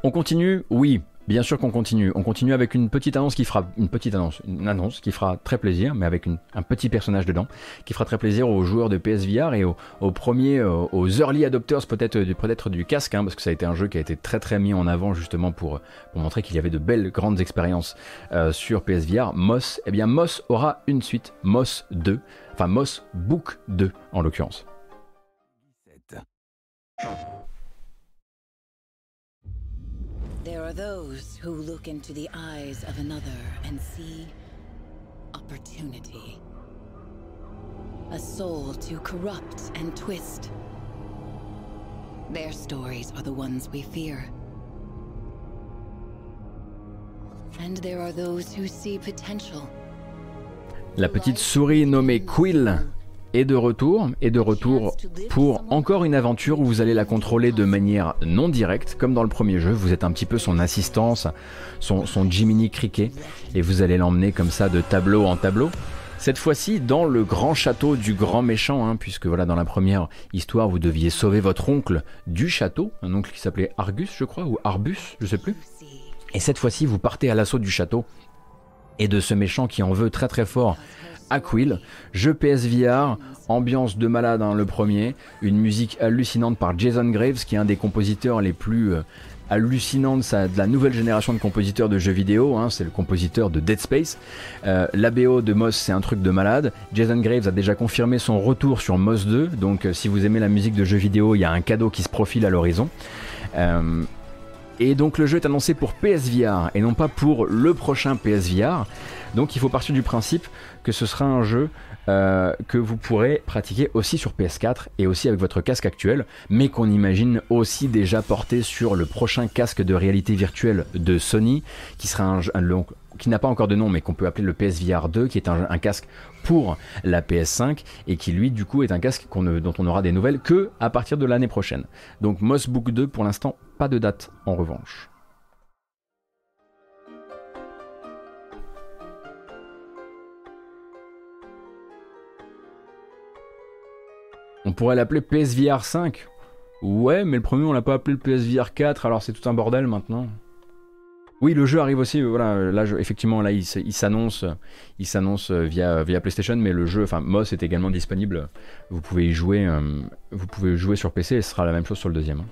On continue? Oui, bien sûr qu'on continue. On continue avec une petite annonce qui fera une petite annonce, une annonce qui fera très plaisir, mais avec un petit personnage dedans, qui fera très plaisir aux joueurs de PSVR et aux, premiers, euh, aux early adopters peut-être du, peut-être du casque, hein, parce que ça a été un jeu qui a été très très mis en avant justement pour, pour montrer qu'il y avait de belles grandes expériences euh, sur PSVR. Moss, eh bien Moss aura une suite, Moss 2, enfin Moss Book 2 en l'occurrence. There are those who look into the eyes of another and see opportunity. A soul to corrupt and twist. Their stories are the ones we fear. And there are those who see potential. La petite souris nommée Quill est de retour, et de retour pour encore une aventure où vous allez la contrôler de manière non directe, comme dans le premier jeu. Vous êtes un petit peu son assistance, son, Jiminy Cricket, et vous allez l'emmener comme ça de tableau en tableau. Cette fois-ci dans le grand château du grand méchant, hein, puisque voilà dans la première histoire vous deviez sauver votre oncle du château, un oncle qui s'appelait Argus je crois, ou Arbus, je sais plus. Et cette fois-ci vous partez à l'assaut du château et de ce méchant qui en veut très très fort à Quill. Jeu PSVR, ambiance de malade hein, le premier, une musique hallucinante par Jason Graves qui est un des compositeurs les plus euh, hallucinants de la nouvelle génération de compositeurs de jeux vidéo, hein, c'est le compositeur de Dead Space. Euh, la BO de Moss c'est un truc de malade. Jason Graves a déjà confirmé son retour sur Moss 2, donc euh, si vous aimez la musique de jeux vidéo, il y a un cadeau qui se profile à l'horizon. Euh, et donc le jeu est annoncé pour PSVR et non pas pour le prochain PSVR. Donc il faut partir du principe que ce sera un jeu euh, que vous pourrez pratiquer aussi sur PS4 et aussi avec votre casque actuel, mais qu'on imagine aussi déjà porté sur le prochain casque de réalité virtuelle de Sony, qui sera un, qui n'a pas encore de nom, mais qu'on peut appeler le PSVR 2, qui est un, un, casque pour la PS5 et qui lui du coup est un casque dont on aura des nouvelles que à partir de l'année prochaine. Donc Moss Book 2 pour l'instant pas de date en revanche. On pourrait l'appeler PSVR 5. Ouais, mais le premier on l'a pas appelé le PSVR 4, alors c'est tout un bordel maintenant. Oui, le jeu arrive aussi. Euh, voilà, là, effectivement, là, il, s'annonce, il s'annonce euh, via PlayStation, mais le jeu, enfin, Moss est également disponible. Vous pouvez y jouer, euh, sur PC, et ce sera la même chose sur le deuxième. Hein.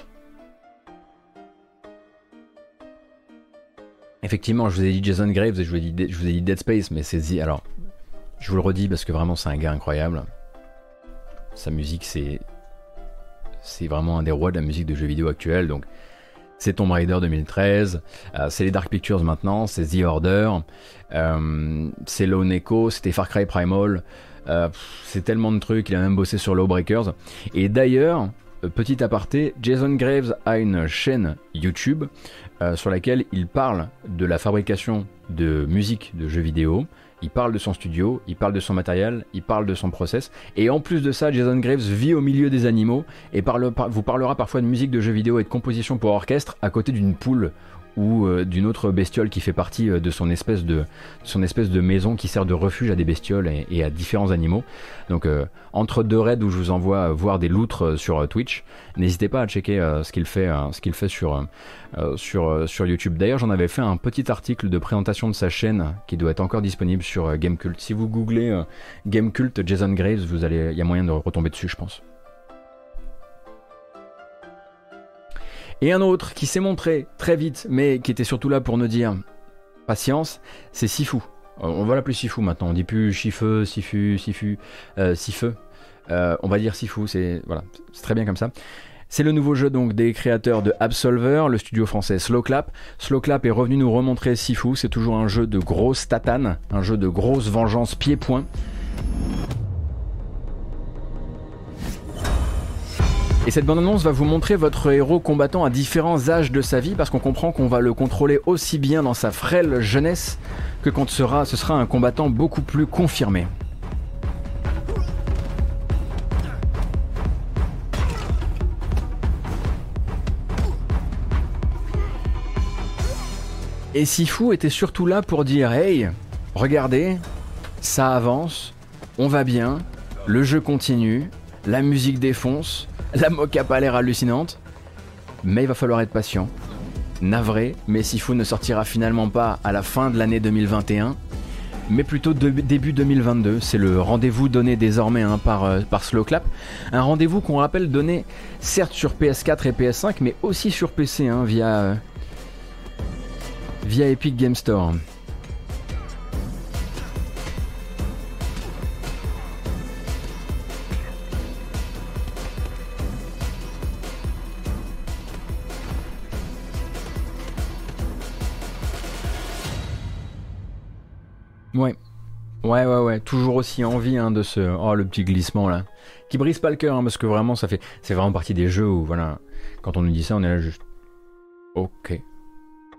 Effectivement, je vous ai dit Jason Graves et je vous ai dit, je vous ai dit Dead Space, mais c'est alors, je vous le redis parce que vraiment, c'est un gars incroyable. Sa musique, c'est c'est vraiment un des rois de la musique de jeux vidéo actuelle, c'est Tomb Raider 2013, euh, c'est les Dark Pictures maintenant, c'est The Order, euh, c'est Lone Echo, c'était Far Cry Primal, euh, c'est tellement de trucs, il a même bossé sur Lawbreakers. Et d'ailleurs, petit aparté, Jason Graves a une chaîne YouTube sur laquelle il parle de la fabrication de musique de jeux vidéo, il parle de son studio, il parle de son matériel, il parle de son process. Et en plus de ça, Jason Graves vit au milieu des animaux et vous parlera parfois de musique de jeux vidéo et de composition pour orchestre à côté d'une poule ou euh, d'une autre bestiole qui fait partie euh, de son espèce de, son espèce de maison qui sert de refuge à des bestioles et, à différents animaux. Donc euh, entre deux raids où je vous envoie voir des loutres sur Twitch, n'hésitez pas à checker ce qu'il fait, ce qu'il fait sur, sur, sur YouTube. D'ailleurs j'en avais fait un petit article de présentation de sa chaîne qui doit être encore disponible sur Gamecult. Si vous googlez Gamecult Jason Graves, vous allez, il y a moyen de retomber dessus je pense. Et un autre qui s'est montré très vite, mais qui était surtout là pour nous dire patience, c'est Sifu. Euh, on va l'appeler Sifu maintenant, on dit plus Chifeu, Sifu, Sifu, euh, Sifeu. On va dire Sifu, c'est voilà, c'est très bien comme ça. C'est le nouveau jeu donc des créateurs de Absolver, le studio français Slowclap. Slowclap est revenu nous remontrer Sifu, c'est toujours un jeu de grosse tatane, un jeu de grosse vengeance pied-point. Et cette bande-annonce va vous montrer votre héros combattant à différents âges de sa vie parce qu'on comprend qu'on va le contrôler aussi bien dans sa frêle jeunesse que quand sera, ce sera un combattant beaucoup plus confirmé. Et Sifu était surtout là pour dire Hey, regardez, ça avance, on va bien, le jeu continue, la musique défonce, la moque pas l'air hallucinante, mais il va falloir être patient. Navré, mais Sifu ne sortira finalement pas à la fin de l'année 2021, mais plutôt début 2022. C'est le rendez-vous donné désormais hein, par, euh, par Slowclap. Un rendez-vous qu'on rappelle donné certes sur PS4 et PS5, mais aussi sur PC hein, via, euh, via Epic Game Store. Ouais. Ouais, ouais, ouais. Toujours aussi envie hein, de ce. Oh, le petit glissement là. Qui brise pas le cœur, hein, parce que vraiment, ça fait. C'est vraiment partie des jeux où, voilà. Quand on nous dit ça, on est là juste. Ok.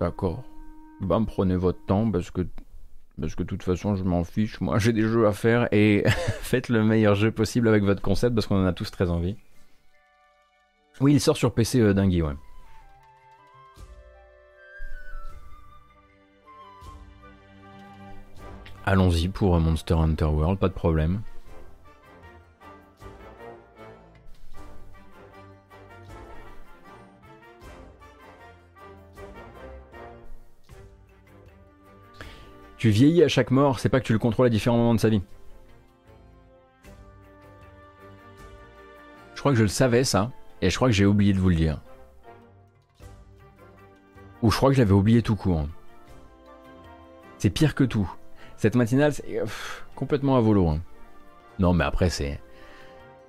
D'accord. Bah, prenez votre temps, parce que. Parce que de toute façon, je m'en fiche. Moi, j'ai des jeux à faire et faites le meilleur jeu possible avec votre concept parce qu'on en a tous très envie. Oui, il sort sur PC euh, ouais. Allons-y pour Monster Hunter World, pas de problème. Tu vieillis à chaque mort, c'est pas que tu le contrôles à différents moments de sa vie. Je crois que je le savais ça, et je crois que j'ai oublié de vous le dire. Ou je crois que je l'avais oublié tout court. C'est pire que tout. Cette matinale, c'est complètement à volo. Hein. Non, mais après, c'est.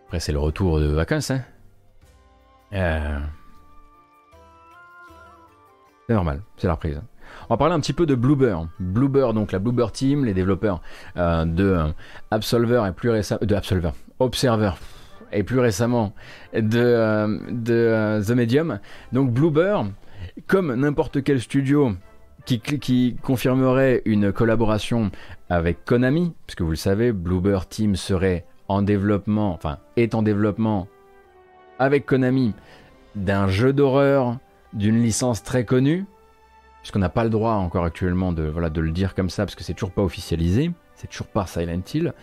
Après, c'est le retour de vacances. Hein. Euh, c'est normal, c'est la reprise. On va parler un petit peu de Bloober. Bloober, donc la Bloober Team, les développeurs euh, de euh, Absolver et plus récemment. De Absolver. Observer. Et plus récemment The Medium. Donc Bloober, comme n'importe quel studio qui, confirmerait une collaboration avec Konami, puisque vous le savez, Bluebird Team serait en développement, enfin est en développement avec Konami d'un jeu d'horreur d'une licence très connue, puisqu'on n'a pas le droit encore actuellement de, voilà, de le dire comme ça, parce que c'est toujours pas officialisé, c'est toujours pas Silent Hill.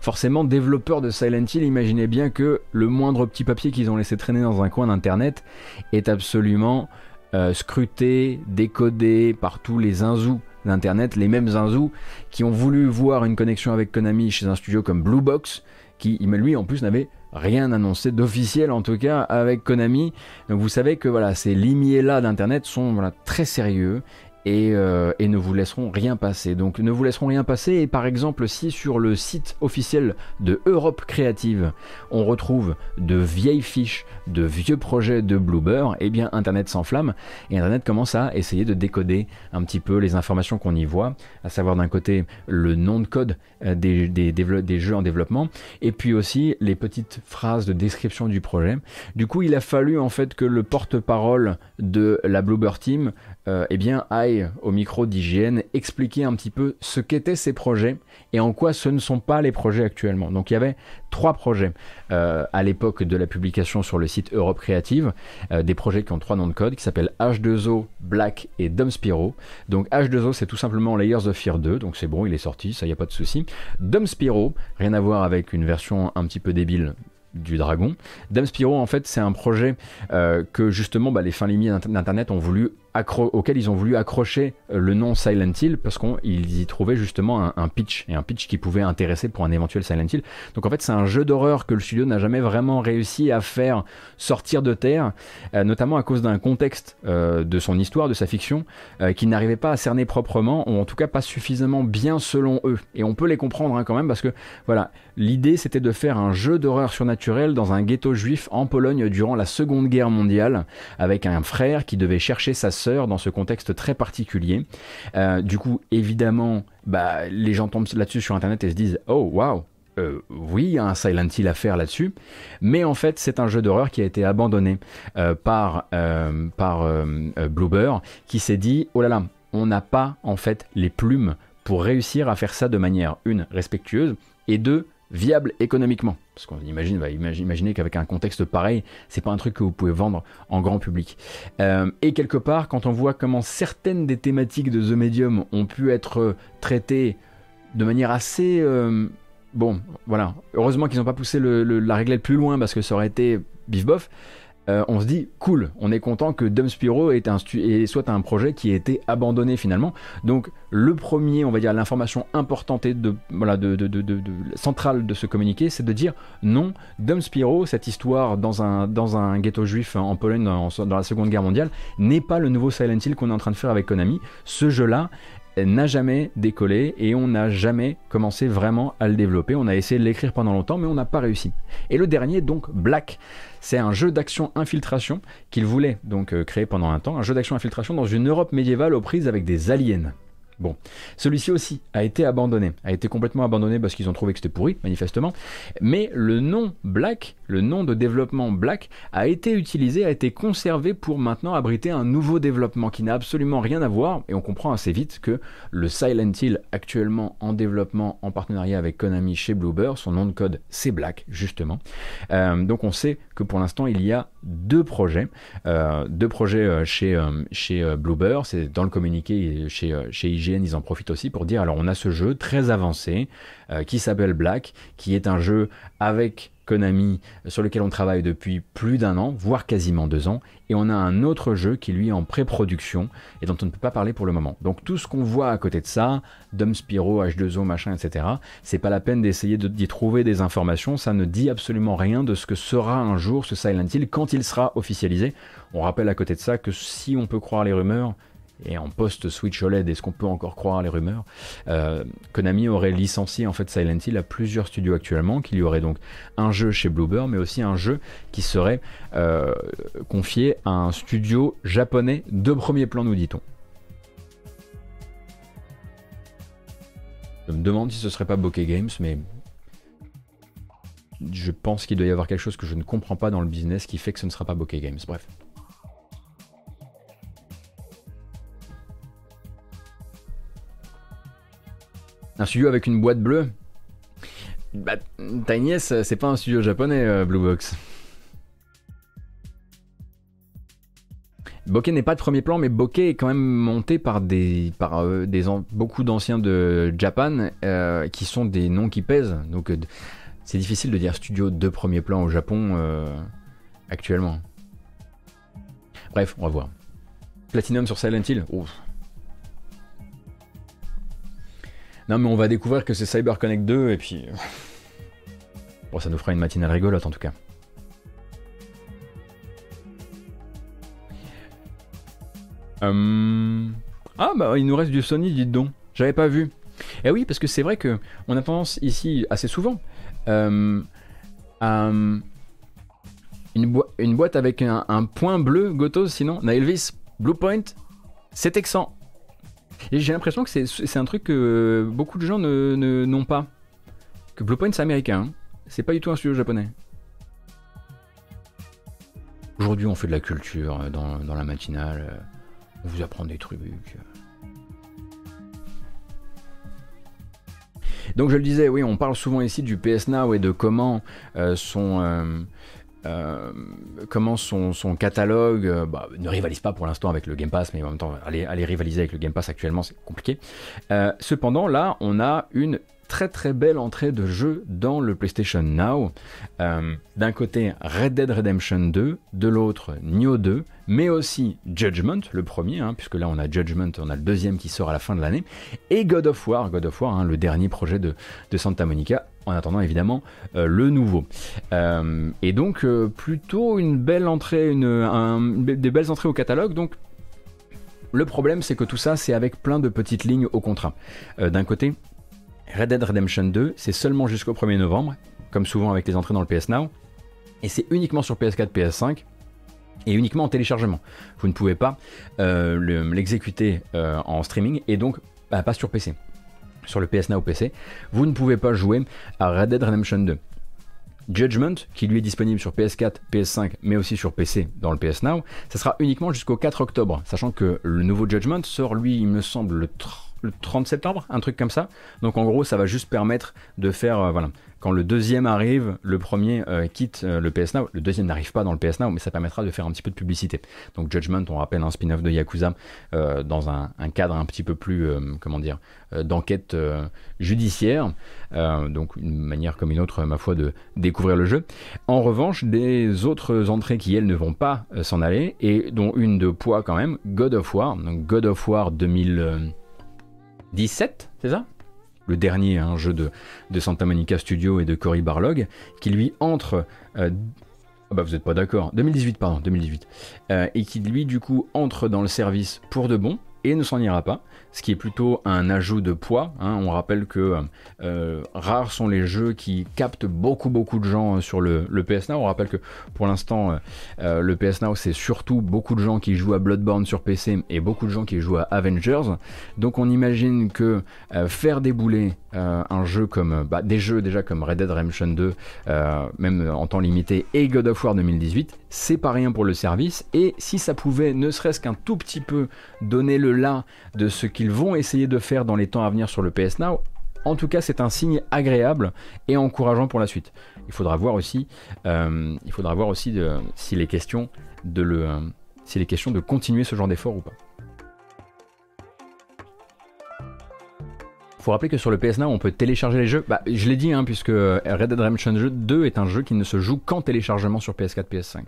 Forcément, développeurs de Silent Hill, imaginez bien que le moindre petit papier qu'ils ont laissé traîner dans un coin d'internet est absolument euh, scruté, décodé par tous les inzous d'internet, les mêmes inzous qui ont voulu voir une connexion avec Konami chez un studio comme Blue Box, qui lui en plus n'avait rien annoncé d'officiel en tout cas avec Konami. Donc vous savez que ces limiers là d'internet sont voilà, très sérieux euh, et, ne vous laisseront rien passer. Donc ne vous laisseront rien passer et par exemple si sur le site officiel de Europe Créative on retrouve de vieilles fiches, de vieux projets de Bluebird, eh bien Internet s'enflamme et Internet commence à essayer de décoder un petit peu les informations qu'on y voit, à savoir d'un côté le nom de code euh, des, jeux en développement et puis aussi les petites phrases de description du projet. Du coup il a fallu en fait que le porte-parole de la Bluebird Team euh, eh bien, aille au micro d'hygiène expliquer un petit peu ce qu'étaient ces projets et en quoi ce ne sont pas les projets actuellement. Donc il y avait trois projets euh, à l'époque de la publication sur le site Europe Creative, euh, des projets qui ont trois noms de code qui s'appellent H2O, Black et Dom Spiro. Donc H2O c'est tout simplement Layers of Fear 2, donc c'est bon, il est sorti, ça y a pas de souci. Dom Spiro, rien à voir avec une version un petit peu débile du dragon. Dame Spiro, en fait, c'est un projet euh, que justement bah, les fins limites d'Internet ont voulu auquel ils ont voulu accrocher euh, le nom Silent Hill parce qu'ils y trouvaient justement un, pitch et un pitch qui pouvait intéresser pour un éventuel Silent Hill. Donc en fait, c'est un jeu d'horreur que le studio n'a jamais vraiment réussi à faire sortir de terre, euh, notamment à cause d'un contexte de son histoire, de sa fiction, qu'ils n'arrivaient pas à cerner proprement, ou en tout cas pas suffisamment bien selon eux. Et on peut les comprendre hein, quand même parce que voilà, l'idée c'était de faire un jeu d'horreur surnaturel dans un ghetto juif en Pologne durant la Seconde Guerre mondiale, avec un frère qui devait chercher sa dans ce contexte très particulier. Euh, du coup, évidemment, bah, les gens tombent là-dessus sur Internet et se disent Oh, waouh euh, oui, un Silent Hill à faire là-dessus, mais en fait, c'est un jeu d'horreur qui a été abandonné euh, par, par Bluebird, qui s'est dit oh là là, on n'a pas en fait les plumes pour réussir à faire ça de manière une respectueuse et deux viable économiquement. Parce qu'on imagine, va imaginer qu'avec un contexte pareil, c'est pas un truc que vous pouvez vendre en grand public. Euh, et quelque part, quand on voit comment certaines des thématiques de The Medium ont pu être euh, traitées de manière assez euh, bon, voilà. Heureusement qu'ils n'ont pas poussé la réglette plus loin parce que ça aurait été bif bof. Euh, on se dit cool, on est content que Dumb Spiro soit un projet qui a été abandonné finalement. Donc le premier, on va dire l'information importante et de, centrale de ce communiqué, c'est de dire non, Dumb Spiro, cette histoire dans un, ghetto juif en Pologne dans la Seconde Guerre mondiale, n'est pas le nouveau Silent Hill qu'on est en train de faire avec Konami. Ce jeu-là n'a jamais décollé et on n'a jamais commencé vraiment à le développer. On a essayé de l'écrire pendant longtemps, mais on n'a pas réussi. Et le dernier, donc Black, c'est un jeu d'action infiltration qu'il voulait donc euh, créer pendant un temps, un jeu d'action infiltration dans une Europe médiévale aux prises avec des aliens. Bon, celui-ci aussi a été abandonné, a été complètement abandonné parce qu'ils ont trouvé que c'était pourri, manifestement. Mais le nom Black, le nom de développement Black, a été utilisé, a été conservé pour maintenant abriter un nouveau développement qui n'a absolument rien à voir. Et on comprend assez vite que le Silent Hill, actuellement en développement en partenariat avec Konami chez Bluebird, son nom de code c'est Black, justement. Euh, donc on sait que pour l'instant il y a deux projets, euh, deux projets euh, chez, chez c'est dans le communiqué chez IG ils en profitent aussi pour dire alors on a ce jeu très avancé euh, qui s'appelle Black, qui est un jeu avec Konami sur lequel on travaille depuis plus d'un an, voire quasiment deux ans, et on a un autre jeu qui lui est en pré-production et dont on ne peut pas parler pour le moment. Donc tout ce qu'on voit à côté de ça, Dom Spiro, H2O, machin, etc., c'est pas la peine d'essayer d'y trouver des informations, ça ne dit absolument rien de ce que sera un jour ce Silent Hill quand il sera officialisé. On rappelle à côté de ça que si on peut croire les rumeurs, et en post-Switch OLED, est-ce qu'on peut encore croire les rumeurs euh, Konami aurait licencié en fait Silent Hill à plusieurs studios actuellement, qu'il y aurait donc un jeu chez Bluebird, mais aussi un jeu qui serait euh, confié à un studio japonais de premier plan, nous dit-on. Je me demande si ce serait pas Bokeh Games, mais je pense qu'il doit y avoir quelque chose que je ne comprends pas dans le business qui fait que ce ne sera pas Bokeh Games. Bref. Un studio avec une boîte bleue bah, Tiny c'est pas un studio japonais, euh, Blue Box. Bokeh n'est pas de premier plan, mais Bokeh est quand même monté par, des, par euh, des beaucoup d'anciens de Japan euh, qui sont des noms qui pèsent. Donc c'est difficile de dire studio de premier plan au Japon actuellement. Bref, on va voir. Platinum sur Silent Hill. Non, mais on va découvrir que c'est CyberConnect 2 et puis. Euh, bon, ça nous fera une matinale rigolote en tout cas. Hum, ah, bah il nous reste du Sony, dites donc. J'avais pas vu. Eh oui, parce que c'est vrai que on a tendance ici assez souvent hum, hum, une, une, boîte avec un, point bleu, Gotos, sinon, Nailvis, Bluepoint, c'est excellent. J'ai l'impression que c'est un truc que beaucoup de gens n'ont ne, pas. Que Bluepoint c'est américain, hein. c'est pas du tout un studio japonais. Aujourd'hui on fait de la culture euh, dans, dans la matinale, euh, on vous apprend des trucs. Donc je le disais, oui, on parle souvent ici du PS Now et de comment euh, son, euh, comment son, catalogue euh, bah, ne rivalise pas pour l'instant avec le Game Pass, mais en même temps, aller, aller rivaliser avec le Game Pass actuellement, c'est compliqué. Euh, cependant, là, on a une très très belle entrée de jeu dans le PlayStation Now. Euh, d'un côté Red Dead Redemption 2, de l'autre Nioh 2, mais aussi Judgment, le premier, hein, puisque là on a Judgment, on a le deuxième qui sort à la fin de l'année, et God of War, God of War, hein, le dernier projet de, Santa Monica, en attendant évidemment euh, le nouveau. Euh, et donc plutôt une belle entrée, des belles entrées au catalogue, donc le problème, c'est que tout ça, c'est avec plein de petites lignes au contrat. D'un côté, Red Dead Redemption 2, c'est seulement jusqu'au 1er novembre, comme souvent avec les entrées dans le PS Now, et c'est uniquement sur PS4, PS5, et uniquement en téléchargement. Vous ne pouvez pas euh, l'exécuter euh, en streaming, et donc bah, pas sur PC. Sur le PS Now PC, vous ne pouvez pas jouer à Red Dead Redemption 2. Judgment, qui lui est disponible sur PS4, PS5, mais aussi sur PC dans le PS Now, ça sera uniquement jusqu'au 4 octobre, sachant que le nouveau Judgment sort, lui, il me semble, le 30 le 30 septembre, un truc comme ça. Donc en gros, ça va juste permettre de faire, euh, voilà, quand le deuxième arrive, le premier euh, quitte euh, le PS Now. Le deuxième n'arrive pas dans le PS Now, mais ça permettra de faire un petit peu de publicité. Donc Judgment, on rappelle un spin-off de Yakuza dans un, cadre un petit peu plus, comment dire, d'enquête judiciaire. donc une manière comme une autre, ma foi, de découvrir le jeu. En revanche, des autres entrées qui elles ne vont pas s'en aller et dont une de poids quand même, God of War. Donc God of War 2000. 17, c'est ça? Le dernier un jeu de, de, Santa Monica Studio et de Cory Barlog, qui lui entre... Euh, ah bah vous n'êtes pas d'accord, 2018 pardon, 2018, euh, et qui lui du coup entre dans le service pour de bon, et ne s'en ira pas, ce qui est plutôt un ajout de poids. Hein. On rappelle que euh, rares sont les jeux qui captent beaucoup beaucoup de gens euh, sur le, PS Now. On rappelle que pour l'instant euh, le PS Now c'est surtout beaucoup de gens qui jouent à Bloodborne sur PC et beaucoup de gens qui jouent à Avengers. Donc on imagine que faire débouler un jeu comme bah, des jeux déjà comme Red Dead Redemption 2, même en temps limité, et God of War 2018, c'est pas rien pour le service. Et si ça pouvait ne serait-ce qu'un tout petit peu donner le là de ce qu'ils vont essayer de faire dans les temps à venir sur le PS Now, en tout cas, c'est un signe agréable et encourageant pour la suite. Il faudra voir aussi, s'il est question de continuer ce genre d'effort ou pas. Faut rappeler que sur le PS Now, on peut télécharger les jeux. Bah, je l'ai dit, hein, puisque Red Dead Redemption 2 est un jeu qui ne se joue qu'en téléchargement sur PS4, PS5.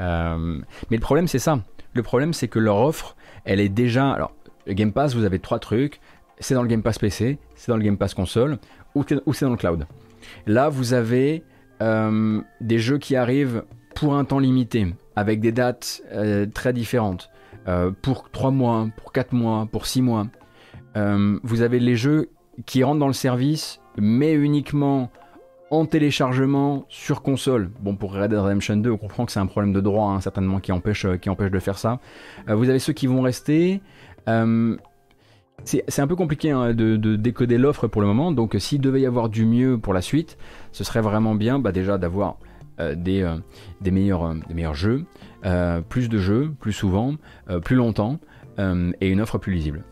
Euh, mais le problème, c'est ça. Le problème, c'est que leur offre, elle est déjà. Alors, Game Pass, vous avez trois trucs. C'est dans le Game Pass PC, c'est dans le Game Pass console, ou, c'est dans le cloud. Là, vous avez euh, des jeux qui arrivent pour un temps limité, avec des dates euh, très différentes. Euh, pour 3 mois, pour 4 mois, pour 6 mois. Vous avez les jeux qui rentrent dans le service, mais uniquement en téléchargement sur console. Bon, pour Red Dead Redemption 2, on comprend que c'est un problème de droit, hein, certainement, qui empêche, qui empêche de faire ça. vous avez ceux qui vont rester. Euh, c'est un peu compliqué hein, de, décoder l'offre pour le moment, donc s'il devait y avoir du mieux pour la suite, ce serait vraiment bien bah, déjà d'avoir euh, euh, des, meilleurs, des meilleurs jeux, plus de jeux, plus souvent, plus longtemps, et une offre plus lisible.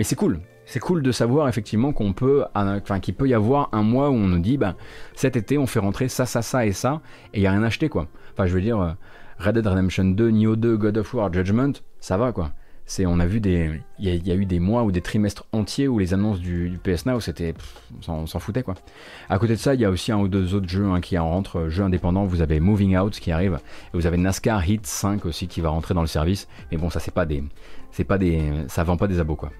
Mais c'est cool, c'est cool de savoir effectivement qu'on peut, enfin qu'il peut y avoir un mois où on nous dit, bah, cet été on fait rentrer ça, ça, ça et ça, et il y a rien acheté quoi. Enfin, je veux dire, euh, Red Dead Redemption 2, Nioh 2, God of War, Judgment, ça va quoi. C'est, on a vu des, il y, a eu des mois ou des trimestres entiers où les annonces du, PS Now, c'était, on s'en foutait quoi. À côté de ça, il y a aussi un ou deux autres jeux hein, qui en rentrent, jeux indépendants. Vous avez Moving Out qui arrive, et vous avez NASCAR Heat 5 aussi qui va rentrer dans le service. Mais bon, ça c'est pas des, c'est pas des, ça vend pas des abos quoi.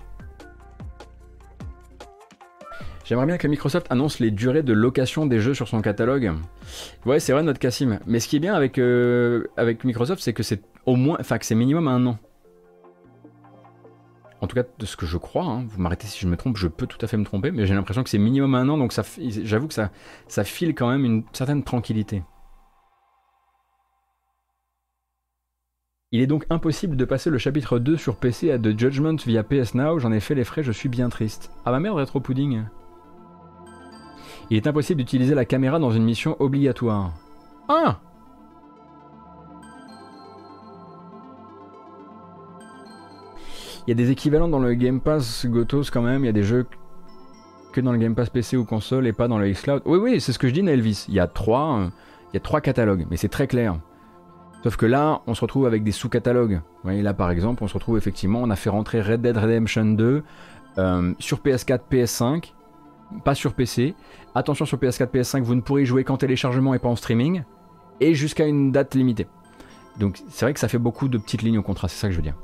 J'aimerais bien que Microsoft annonce les durées de location des jeux sur son catalogue. Ouais, c'est vrai notre Cassim. Mais ce qui est bien avec, euh, avec Microsoft, c'est que c'est au moins, enfin que c'est minimum un an en tout cas de ce que je crois, hein, vous m'arrêtez si je me trompe, je peux tout à fait me tromper, mais j'ai l'impression que c'est minimum un an, donc ça, j'avoue que ça, ça file quand même une certaine tranquillité. Il est donc impossible de passer le chapitre 2 sur PC à The Judgment via PS Now, j'en ai fait les frais, je suis bien triste. Ah ma merde, rétro pudding. Il est impossible d'utiliser la caméra dans une mission obligatoire. Ah Il y a des équivalents dans le Game Pass Gotos quand même, il y a des jeux que dans le Game Pass PC ou console et pas dans le xCloud. Oui, oui, c'est ce que je dis, Elvis. Il y a trois, euh, catalogues, mais c'est très clair. Sauf que là, on se retrouve avec des sous-catalogues. Là par exemple, on se retrouve effectivement, on a fait rentrer Red Dead Redemption 2 euh, sur PS4, PS5, pas sur PC. Attention sur PS4, PS5, vous ne pourrez jouer qu'en téléchargement et pas en streaming, et jusqu'à une date limitée. Donc c'est vrai que ça fait beaucoup de petites lignes au contrat, c'est ça que je veux dire.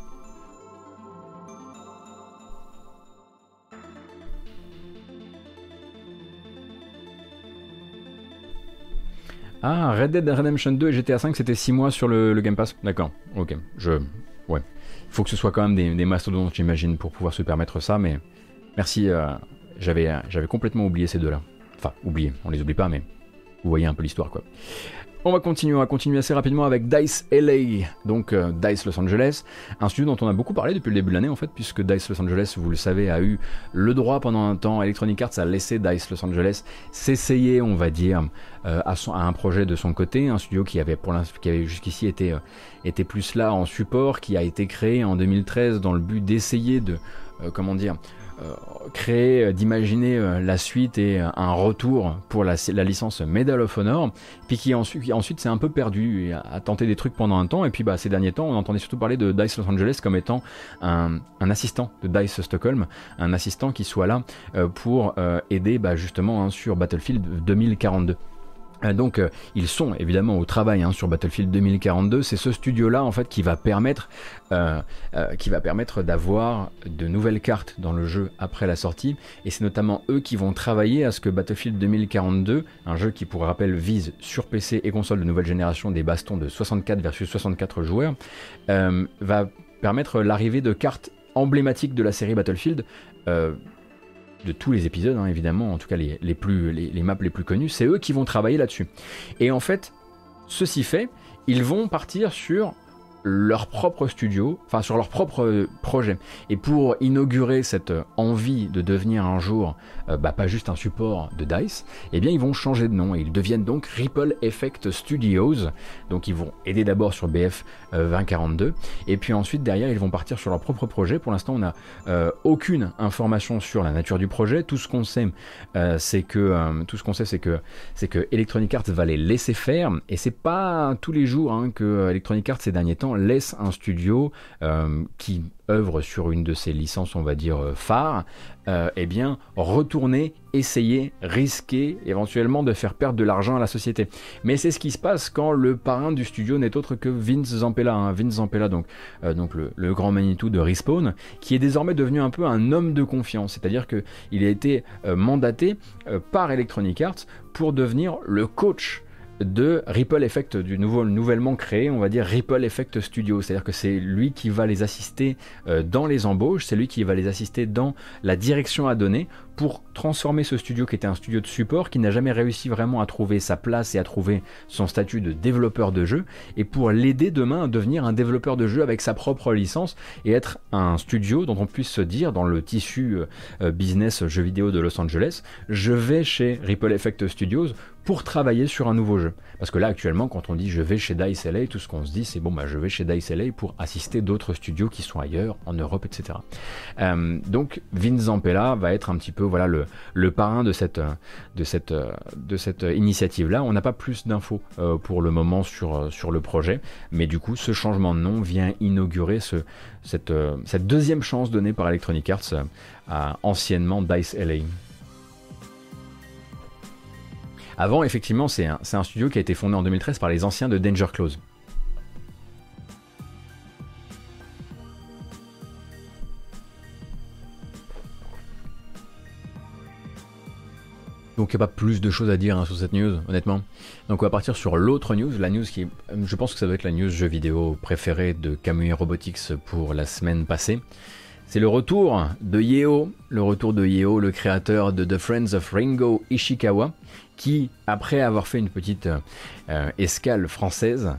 Ah, Red Dead Redemption 2 et GTA 5, c'était 6 mois sur le, Game Pass D'accord, ok. Je. Ouais. Il faut que ce soit quand même des, des mastodontes, j'imagine, pour pouvoir se permettre ça, mais merci. Euh, j'avais, j'avais complètement oublié ces deux-là. Enfin, oublié, on les oublie pas, mais vous voyez un peu l'histoire, quoi. On va continuer, on va continuer assez rapidement avec DICE LA, donc euh, DICE Los Angeles, un studio dont on a beaucoup parlé depuis le début de l'année en fait, puisque DICE Los Angeles, vous le savez, a eu le droit pendant un temps, Electronic Arts a laissé DICE Los Angeles s'essayer, on va dire, euh, à, un projet de son côté, un studio qui avait, pour qui avait jusqu'ici été, euh, plus là en support, qui a été créé en 2013 dans le but d'essayer de, comment dire, euh, créer, euh, d'imaginer euh, la suite et un retour pour la, licence Medal of Honor, puis qui ensuite, s'est un peu perdu a, tenté des trucs pendant un temps, et puis bah, ces derniers temps, on entendait surtout parler de DICE Los Angeles comme étant un, assistant de DICE Stockholm, un assistant qui soit là pour aider bah, justement hein, sur Battlefield 2042. Euh, donc euh, ils sont évidemment au travail hein, sur Battlefield 2042. C'est ce studio-là en fait qui va permettre, euh, qui va permettre d'avoir de nouvelles cartes dans le jeu après la sortie. Et c'est notamment eux qui vont travailler à ce que Battlefield 2042, un jeu qui pour rappel vise sur PC et console de nouvelle génération des bastons de 64 versus 64 joueurs, va permettre l'arrivée de cartes emblématiques de la série Battlefield de tous les épisodes, hein, évidemment, en tout cas les, plus, les, maps les plus connues, c'est eux qui vont travailler là-dessus. Et en fait, ceci fait, ils vont partir sur leur propre studio, enfin sur leur propre euh, projet. Et pour inaugurer cette euh, envie de devenir un jour, euh, bah, pas juste un support de DICE, eh bien ils vont changer de nom et ils deviennent donc Ripple Effect Studios. Donc ils vont aider d'abord sur BF 2042 et puis ensuite derrière ils vont partir sur leur propre projet. Pour l'instant on n'a aucune information sur la nature du projet. Tout ce qu'on sait, c'est que tout ce qu'on que que Electronic Arts va les laisser faire et c'est pas tous les jours hein, que Electronic Arts ces derniers temps laisse un studio euh, qui œuvre sur une de ses licences, on va dire, euh, phares, euh, eh bien, retourner, essayer, risquer éventuellement de faire perdre de l'argent à la société. Mais c'est ce qui se passe quand le parrain du studio n'est autre que Vince Zampella. Hein. Vince Zampella, donc, donc le, grand Manitou de Respawn, qui est désormais devenu un peu un homme de confiance. C'est-à-dire qu'il a été mandaté par Electronic Arts pour devenir le coach de Ripple Effect, du nouveau, nouvellement créé, on va dire Ripple Effect Studio. C'est-à-dire que c'est lui qui va les assister euh, dans les embauches, c'est lui qui va les assister dans la direction à donner pour transformer ce studio qui était un studio de support, qui n'a jamais réussi vraiment à trouver sa place et à trouver son statut de développeur de jeu, et pour l'aider demain à devenir un développeur de jeu avec sa propre licence et être un studio dont on puisse se dire dans le tissu euh, business jeux vidéo de Los Angeles, je vais chez Ripple Effect Studios pour travailler sur un nouveau jeu. Parce que là, actuellement, quand on dit je vais chez DICE LA, tout ce qu'on se dit, c'est bon, bah, je vais chez DICE LA pour assister d'autres studios qui sont ailleurs, en Europe, etc. Euh, donc, Vince Zampella va être un petit peu voilà, le, le parrain de cette, de cette, de cette initiative-là. On n'a pas plus d'infos euh, pour le moment sur, sur le projet, mais du coup, ce changement de nom vient inaugurer ce, cette, euh, cette deuxième chance donnée par Electronic Arts à anciennement DICE LA. Avant, effectivement, c'est un, studio qui a été fondé en 2013 par les anciens de Danger Close. Donc il n'y a pas plus de choses à dire hein, sur cette news, honnêtement. Donc on va partir sur l'autre news, la news qui, je pense que ça doit être la news jeu vidéo préférée de Kamui Robotics pour la semaine passée. C'est le retour de Yeo, le retour de Yeo, le créateur de The Friends of Ringo Ishikawa, qui, après avoir fait une petite euh, escale française,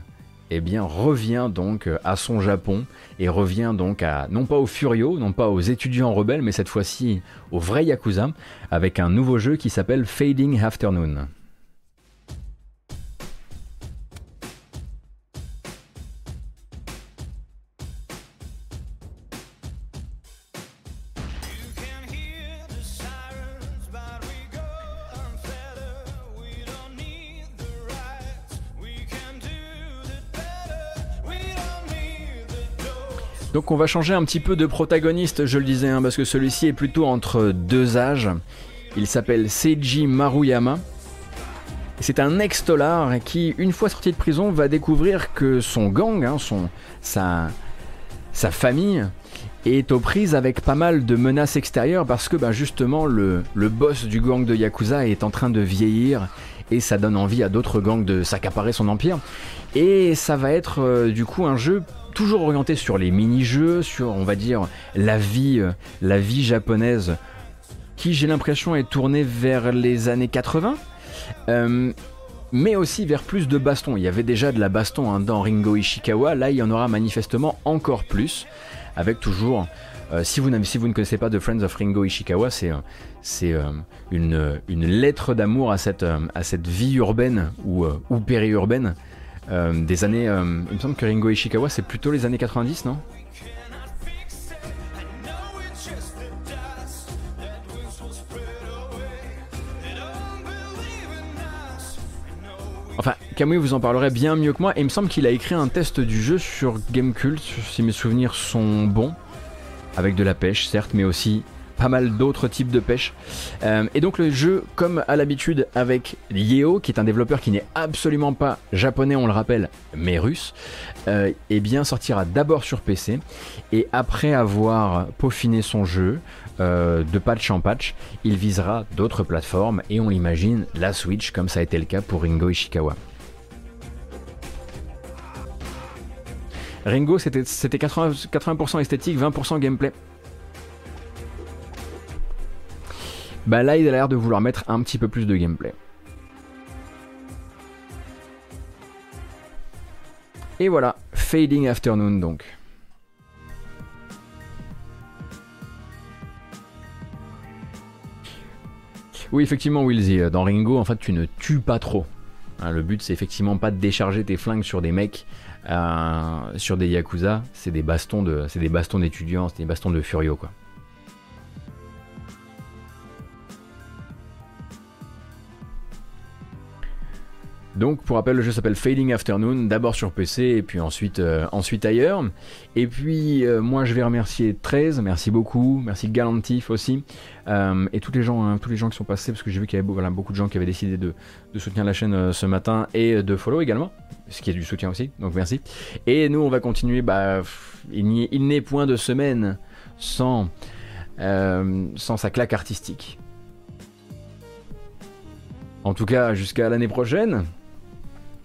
eh revient donc à son Japon et revient donc à, non pas aux Furio, non pas aux étudiants rebelles, mais cette fois-ci aux vrais Yakuza, avec un nouveau jeu qui s'appelle Fading Afternoon. Donc on va changer un petit peu de protagoniste, je le disais, hein, parce que celui-ci est plutôt entre deux âges. Il s'appelle Seiji Maruyama. C'est un ex-tolard qui, une fois sorti de prison, va découvrir que son gang, hein, son, sa, sa famille, est aux prises avec pas mal de menaces extérieures parce que ben, justement le, le boss du gang de Yakuza est en train de vieillir et ça donne envie à d'autres gangs de s'accaparer son empire. Et ça va être euh, du coup un jeu toujours orienté sur les mini-jeux, sur on va dire la vie, euh, la vie japonaise, qui j'ai l'impression est tournée vers les années 80. Euh, mais aussi vers plus de baston. Il y avait déjà de la baston hein, dans Ringo Ishikawa, là il y en aura manifestement encore plus, avec toujours, euh, si, vous si, vous ne connaissez pas The Friends of Ringo Ishikawa, c'est une, une, lettre d'amour à cette, à cette vie urbaine ou, ou périurbaine euh, des années. Euh, il me semble que Ringo Ishikawa, c'est plutôt les années 90, non? Enfin, Kamui vous en parlerait bien mieux que moi, et il me semble qu'il a écrit un test du jeu sur Gamecult, si mes souvenirs sont bons, avec de la pêche, certes, mais aussi pas mal d'autres types de pêche. Euh, et donc le jeu, comme à l'habitude avec Yeo, qui est un développeur qui n'est absolument pas japonais, on le rappelle, mais russe, euh, eh bien sortira d'abord sur PC et après avoir peaufiné son jeu, euh, de patch en patch, il visera d'autres plateformes et on l'imagine la Switch comme ça a été le cas pour Ringo Ishikawa. Ringo c'était 80%, 80 esthétique, 20% gameplay. Bah là, il a l'air de vouloir mettre un petit peu plus de gameplay. Et voilà, Fading Afternoon donc. Oui, effectivement, Wilsey, euh, dans Ringo, en fait, tu ne tues pas trop. Hein, le but, c'est effectivement pas de décharger tes flingues sur des mecs, euh, sur des yakuza. C'est des bastons d'étudiants, c'est des bastons de furio, quoi. Donc pour rappel, le jeu s'appelle Fading Afternoon, d'abord sur PC et puis ensuite, euh, ensuite ailleurs. Et puis euh, moi je vais remercier 13, merci beaucoup, merci Galantif aussi, euh, et tous les, gens, hein, tous les gens qui sont passés, parce que j'ai vu qu'il y avait beaucoup de gens qui avaient décidé de, soutenir la chaîne ce matin et de follow également, ce qui est du soutien aussi, donc merci. Et nous on va continuer, bah, il n'est point de semaine sans, sans sa claque artistique. En tout cas, jusqu'à l'année prochaine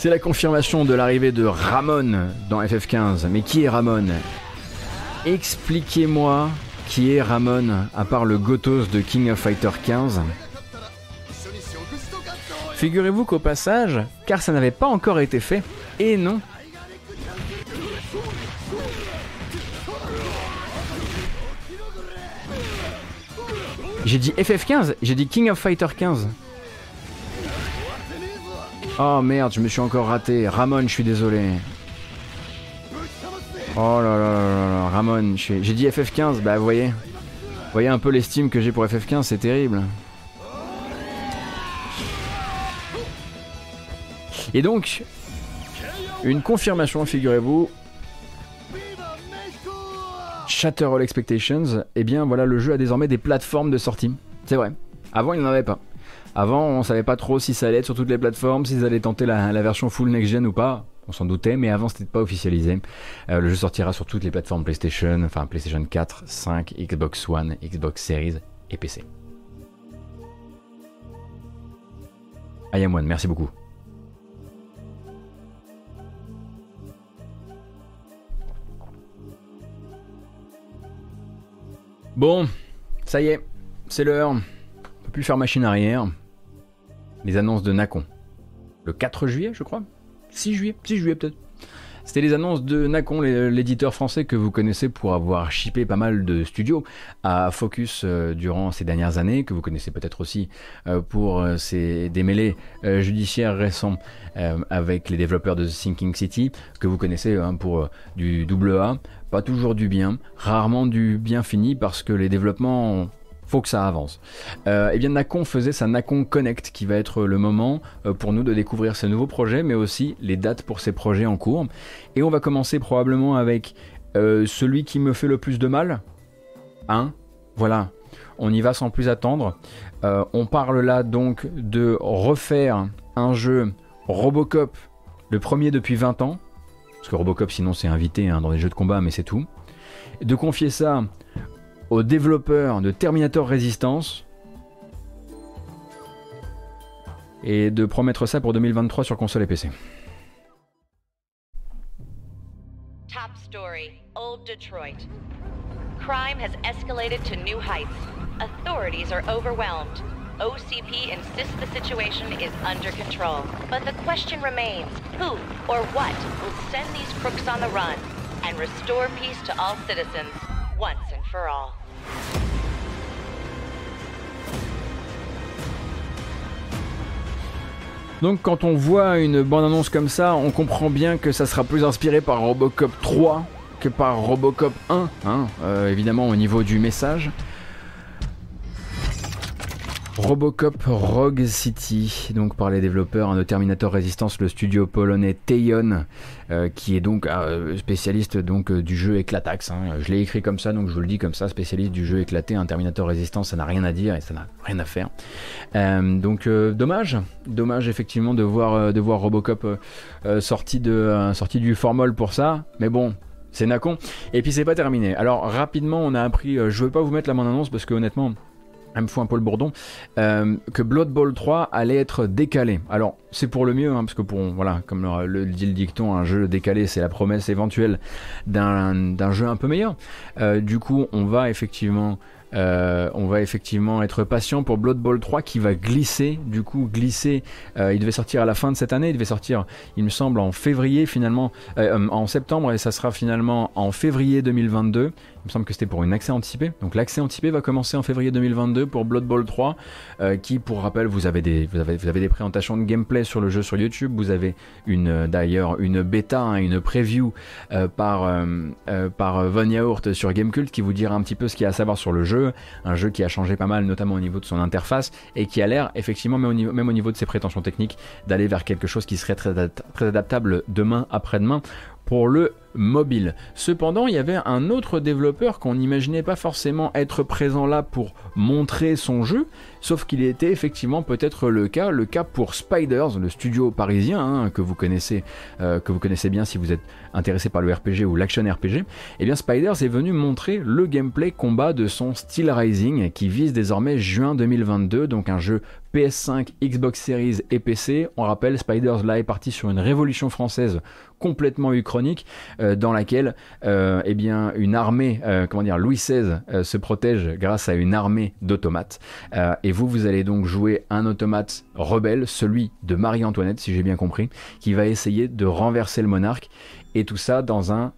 C'est la confirmation de l'arrivée de Ramon dans FF15. Mais qui est Ramon? Expliquez-moi qui est Ramon, à part le Gotos de King of Fighter 15 Figurez-vous qu'au passage, car ça n'avait pas encore été fait, et non, J'ai dit FF15, j'ai dit King of Fighter 15. Oh merde, je me suis encore raté. Ramon, je suis désolé. Oh là là là là, Ramon, j'ai dit FF15, bah vous voyez. Vous voyez un peu l'estime que j'ai pour FF15, c'est terrible. Et donc, une confirmation, figurez-vous. Shatter All Expectations, eh bien voilà, le jeu a désormais des plateformes de sortie. C'est vrai. Avant, il n'en avait pas. Avant, on savait pas trop si ça allait être sur toutes les plateformes, s'ils allaient tenter la, version full next-gen ou pas. On s'en doutait, mais avant, c'était pas officialisé. Euh, le jeu sortira sur toutes les plateformes PlayStation, enfin PlayStation 4, 5, Xbox One, Xbox Series et PC. I am one, merci beaucoup. Bon, ça y est, c'est l'heure. On peut plus faire machine arrière les annonces de Nacon. Le 4 juillet, je crois 6 juillet 6 juillet peut-être. C'était les annonces de Nacon, l'éditeur français que vous connaissez pour avoir shippé pas mal de studios à Focus euh, durant ces dernières années, que vous connaissez peut-être aussi euh, pour ces euh, démêlés judiciaires récents avec les développeurs de Thinking City, que vous connaissez hein, pour du double A, pas toujours du bien, rarement du bien fini parce que les développements faut que ça avance. Euh, et bien Nacon faisait sa Nacon Connect qui va être le moment euh, pour nous de découvrir ces nouveaux projets, mais aussi les dates pour ces projets en cours. Et on va commencer probablement avec euh, celui qui me fait le plus de mal. Hein? Voilà, on y va sans plus attendre. on parle là donc de refaire un jeu Robocop, le premier depuis 20 ans. Parce que Robocop sinon c'est invité hein, dans les jeux de combat, mais c'est tout. De confier ça aux développeurs de Terminator Resistance et de promettre ça pour 2023 sur console et PC. Top story, Old Detroit. Crime has escalated to new heights. Authorities are overwhelmed. OCP insists the situation is under control. But the question remains who or what will send these crooks on the run and restore peace to all citizens? Donc quand on voit une bande-annonce comme ça, on comprend bien que ça sera plus inspiré par Robocop 3 que par Robocop 1, hein, euh, évidemment au niveau du message. Robocop Rogue City, donc par les développeurs de Terminator Resistance, le studio polonais Teion, qui est donc euh, spécialiste donc euh, du jeu éclatax. Hein. Je l'ai écrit comme ça, donc je vous le dis comme ça, spécialiste du jeu éclaté. Un Terminator Resistance, ça n'a rien à dire et ça n'a rien à faire. donc dommage, dommage effectivement de voir de voir Robocop sorti de sorti du formol pour ça, mais bon. C'est Nacon. Et puis c'est pas terminé. Alors rapidement, on a appris. je veux pas vous mettre la bande annonce parce que honnêtement, elle me fout un peu le bourdon, euh, que Blood Bowl 3 allait être décalé. Alors, c'est pour le mieux, hein, parce que pour, voilà, comme le, dit le dicton, un jeu décalé, c'est la promesse éventuelle d'un jeu un peu meilleur. Euh, du coup, on va effectivement euh, on va effectivement être patient pour Blood Bowl 3 qui va glisser, du coup glisser. Il devait sortir à la fin de cette année, il devait sortir, il me semble, en février finalement, en septembre et ça sera finalement en février 2022. Il me semble que c'était pour une accès anticipé. Donc l'accès anticipé va commencer en février 2022 pour Blood Bowl 3, qui, pour rappel, vous avez des, vous avez, vous avez des présentations de gameplay sur le jeu sur YouTube. Vous avez une, d'ailleurs, une bêta, hein, une preview par par Von Yaourt sur Gamecult qui vous dira un petit peu ce qu'il y a à savoir sur le jeu un jeu qui a changé pas mal, notamment au niveau de son interface, et qui a l'air, effectivement, même au, niveau, même au niveau de ses prétentions techniques, d'aller vers quelque chose qui serait très, très adaptable demain, après-demain pour le mobile. Cependant, il y avait un autre développeur qu'on n'imaginait pas forcément être présent là pour montrer son jeu, sauf qu'il était effectivement peut-être le cas, le cas pour Spiders, le studio parisien hein, que vous connaissez, euh, que vous connaissez bien si vous êtes intéressé par le RPG ou l'action RPG. Et eh bien Spiders est venu montrer le gameplay combat de son Steel Rising qui vise désormais juin 2022, donc un jeu PS5, Xbox Series et PC. On rappelle, Spiders là est parti sur une révolution française complètement uchronique euh, dans laquelle euh, eh bien, une armée, comment dire, Louis XVI se protège grâce à une armée d'automates. Et vous, vous allez donc jouer un automate rebelle, celui de Marie-Antoinette, si j'ai bien compris, qui va essayer de renverser le monarque. Et tout ça dans un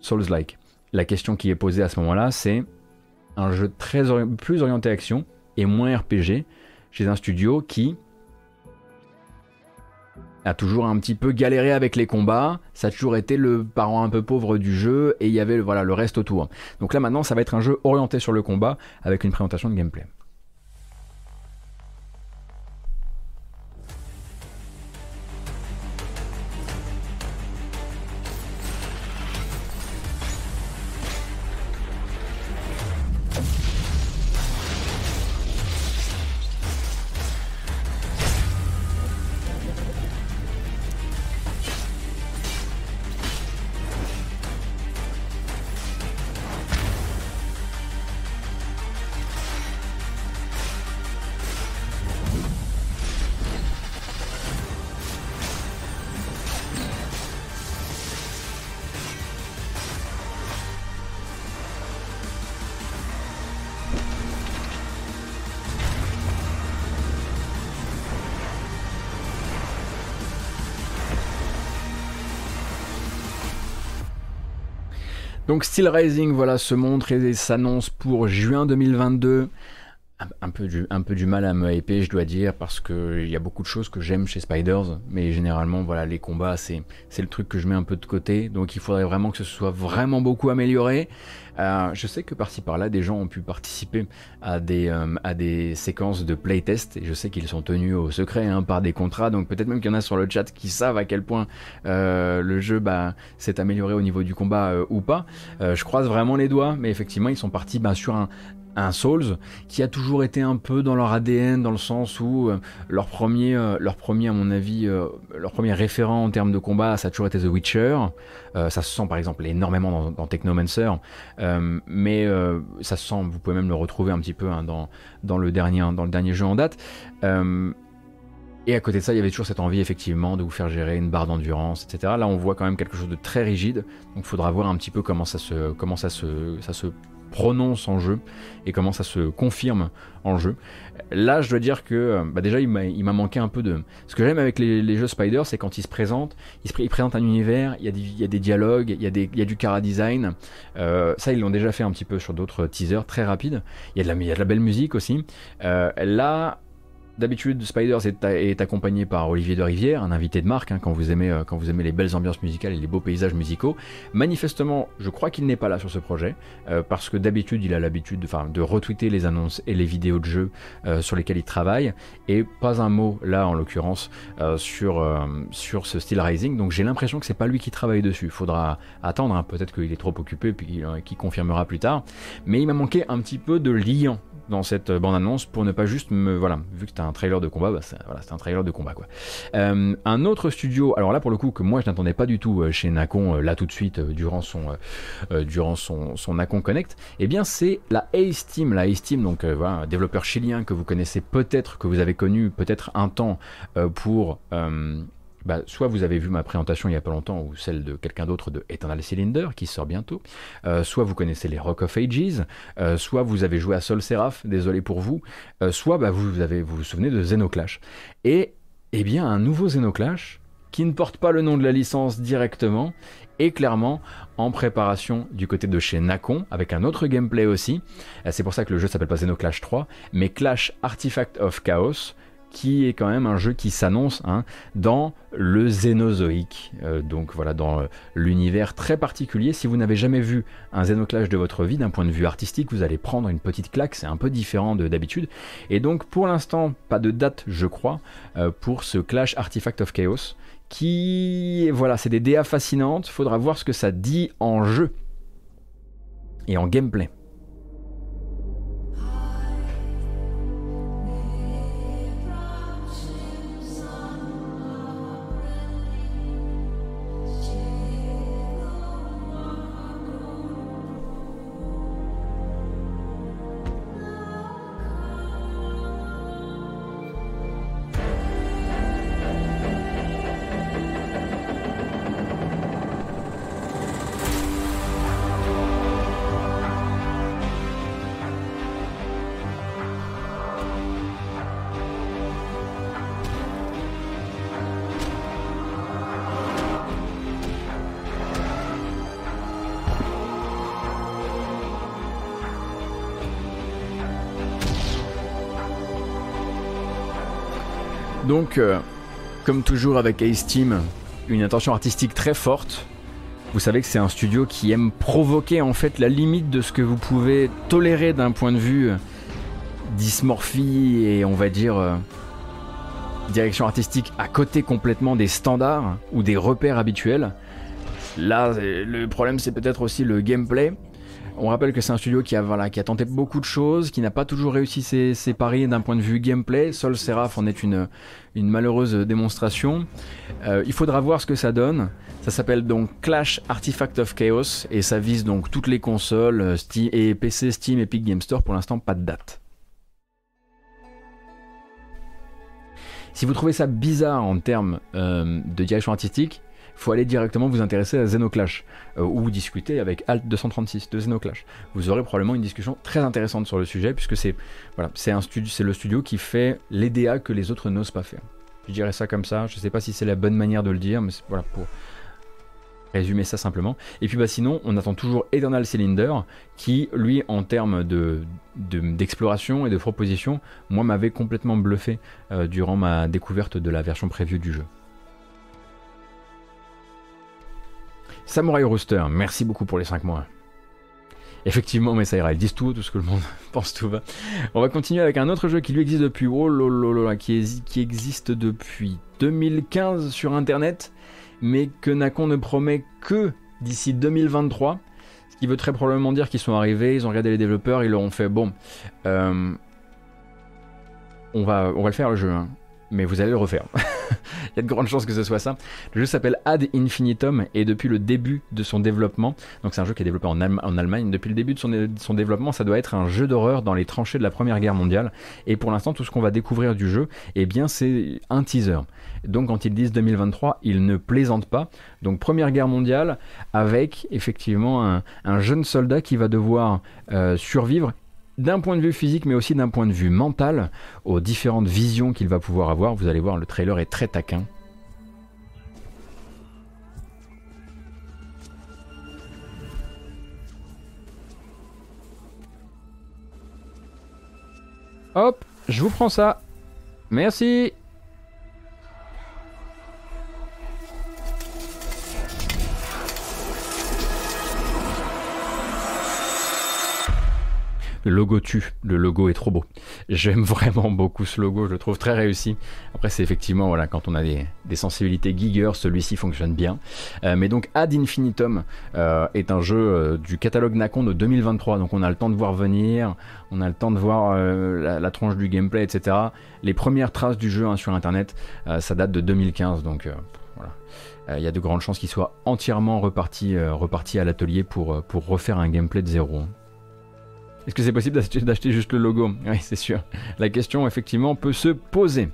Souls-like. La question qui est posée à ce moment-là, c'est un jeu très plus orienté action et moins RPG chez un studio qui a toujours un petit peu galéré avec les combats, ça a toujours été le parent un peu pauvre du jeu et il y avait voilà, le reste autour. Donc là maintenant ça va être un jeu orienté sur le combat avec une présentation de gameplay. Donc Steel Rising, voilà, se montre et s'annonce pour juin 2022. Un, peu du, mal à me hyper, je dois dire, parce qu'il y a beaucoup de choses que j'aime chez Spiders, mais généralement, voilà, les combats, c'est le truc que je mets un peu de côté, donc il faudrait vraiment que ce soit vraiment beaucoup amélioré. Euh, je sais que par-ci par-là, des gens ont pu participer à des, euh, à des séquences de playtest, et je sais qu'ils sont tenus au secret hein, par des contrats, donc peut-être même qu'il y en a sur le chat qui savent à quel point euh, le jeu bah, s'est amélioré au niveau du combat ou pas. je croise vraiment les doigts, mais effectivement, ils sont partis bah, sur un, un Souls qui a toujours été un peu dans leur ADN dans le sens où euh, leur premier euh, leur premier à mon avis euh, leur premier référent en termes de combat ça a toujours été The Witcher. Ça se sent par exemple énormément dans, Technomancer. Mais ça se sent vous pouvez même le retrouver un petit peu hein, dans, dans le dernier dans le dernier jeu en date. Et à côté de ça, il y avait toujours cette envie effectivement de vous faire gérer une barre d'endurance, etc. Là, on voit quand même quelque chose de très rigide, donc il faudra voir un petit peu comment ça se, comment ça se, ça se prononce en jeu et comment ça se confirme en jeu. Là, je dois dire que euh, bah déjà, il m'a manqué un peu de. Ce que j'aime avec les, jeux Spider, c'est quand ils se présentent, ils, se, présentent un univers, il y, a des, dialogues, il y a, du cara design. Euh, ça, ils l'ont déjà fait un petit peu sur d'autres teasers très rapides. Il y, a de la, il y a de la belle musique aussi. Euh, là, D'habitude, Spiders est, accompagné par Olivier de Rivière, un invité de marque, hein, quand, vous aimez, euh, quand vous aimez les belles ambiances musicales et les beaux paysages musicaux. Manifestement, je crois qu'il n'est pas là sur ce projet, euh, parce que d'habitude, il a l'habitude de, retweeter les annonces et les vidéos de jeux euh, sur lesquels il travaille, et pas un mot là, en l'occurrence, sur, sur ce Steel Rising. Donc j'ai l'impression que c'est pas lui qui travaille dessus. Faudra attendre, hein. peut-être qu'il est trop occupé, puis qu'il confirmera plus tard. Mais il m'a manqué un petit peu de liant dans cette bande-annonce pour ne pas juste me... Voilà, vu que c'était un trailer de combat, bah voilà, un trailer de combat quoi. Euh, un autre studio, alors là pour le coup que moi je n'attendais pas du tout euh, chez Nacon, euh, là tout de suite durant son, durant son, son Nacon Connect, eh bien c'est la Ace Team, la Ace Team, donc voilà, développeur chilien que vous connaissez peut-être, que vous avez connu peut-être un temps pour bah, soit vous avez vu ma présentation il y a pas longtemps ou celle de quelqu'un d'autre de Eternal Cylinder qui sort bientôt, euh, soit vous connaissez les Rock of Ages, euh, soit vous avez joué à Sol Seraph, désolé pour vous, euh, soit bah, vous vous souvenez de Xenoclash. Et eh bien un nouveau Xenoclash qui ne porte pas le nom de la licence directement est clairement en préparation du côté de chez Nacon avec un autre gameplay aussi. C'est pour ça que le jeu s'appelle pas Xenoclash 3 mais Clash Artifact of Chaos qui est quand même un jeu qui s'annonce hein, dans le Xénozoïque. Euh, donc voilà, dans euh, l'univers très particulier. Si vous n'avez jamais vu un Xénoclash de votre vie, d'un point de vue artistique, vous allez prendre une petite claque, c'est un peu différent de d'habitude. Et donc pour l'instant, pas de date, je crois, euh, pour ce Clash Artifact of Chaos qui, voilà, c'est des DA fascinantes. Faudra voir ce que ça dit en jeu et en gameplay. Comme toujours avec Ace Team, une intention artistique très forte. Vous savez que c'est un studio qui aime provoquer en fait la limite de ce que vous pouvez tolérer d'un point de vue euh, dysmorphie et on va dire euh, direction artistique à côté complètement des standards ou des repères habituels. Là, le problème c'est peut-être aussi le gameplay. On rappelle que c'est un studio qui a, tenté beaucoup de choses, qui n'a pas toujours réussi ses, paris d'un point de vue gameplay. Sol Seraph en est une, une malheureuse démonstration. Euh, il faudra voir ce que ça donne. Ça s'appelle donc Clash Artifact of Chaos et ça vise donc toutes les consoles euh, Steam et PC, Steam, Epic Game Store. Pour l'instant, pas de date. Si vous trouvez ça bizarre en termes euh, de direction artistique, faut aller directement vous intéresser à Xenoclash euh, ou discuter avec Alt 236 de Xenoclash. Vous aurez probablement une discussion très intéressante sur le sujet puisque c'est voilà, c'est le studio qui fait les DA que les autres n'osent pas faire. Je dirais ça comme ça. Je sais pas si c'est la bonne manière de le dire, mais voilà pour résumer ça simplement. Et puis bah sinon, on attend toujours Eternal Cylinder, qui lui, en termes de, d'exploration et de proposition, moi m'avait complètement bluffé euh, durant ma découverte de la version prévue du jeu. Samurai Rooster, merci beaucoup pour les 5 mois. Effectivement, mais ça ira, ils disent tout, tout ce que le monde pense tout va. On va continuer avec un autre jeu qui lui existe depuis, oh là qui, qui existe depuis 2015 sur internet, mais que Nacon ne promet que d'ici 2023. Ce qui veut très probablement dire qu'ils sont arrivés, ils ont regardé les développeurs, ils leur ont fait bon, euh, on, va, on va le faire le jeu, hein mais vous allez le refaire. Il y a de grandes chances que ce soit ça. Le jeu s'appelle Ad Infinitum et depuis le début de son développement, donc c'est un jeu qui est développé en, Allemagne, depuis le début de son, développement, ça doit être un jeu d'horreur dans les tranchées de la Première Guerre mondiale. Et pour l'instant, tout ce qu'on va découvrir du jeu, eh bien, c'est un teaser. Donc quand ils disent 2023, ils ne plaisantent pas. Donc Première Guerre mondiale avec effectivement un, jeune soldat qui va devoir euh, survivre d'un point de vue physique, mais aussi d'un point de vue mental, aux différentes visions qu'il va pouvoir avoir. Vous allez voir, le trailer est très taquin. Hop, je vous prends ça. Merci. Le logo tue, le logo est trop beau. J'aime vraiment beaucoup ce logo, je le trouve très réussi. Après, c'est effectivement, voilà, quand on a des, sensibilités Giger, celui-ci fonctionne bien. Euh, mais donc, Ad Infinitum euh, est un jeu euh, du catalogue Nacon de 2023, donc on a le temps de voir venir, on a le temps de voir la, tronche du gameplay, etc. Les premières traces du jeu hein, sur Internet, ça date de 2015, donc voilà. Il y a de grandes chances qu'il soit entièrement reparti, reparti à l'atelier pour, pour refaire un gameplay de zéro. Est-ce que c'est possible d'acheter juste le logo? Oui, c'est sûr. La question, effectivement, peut se poser.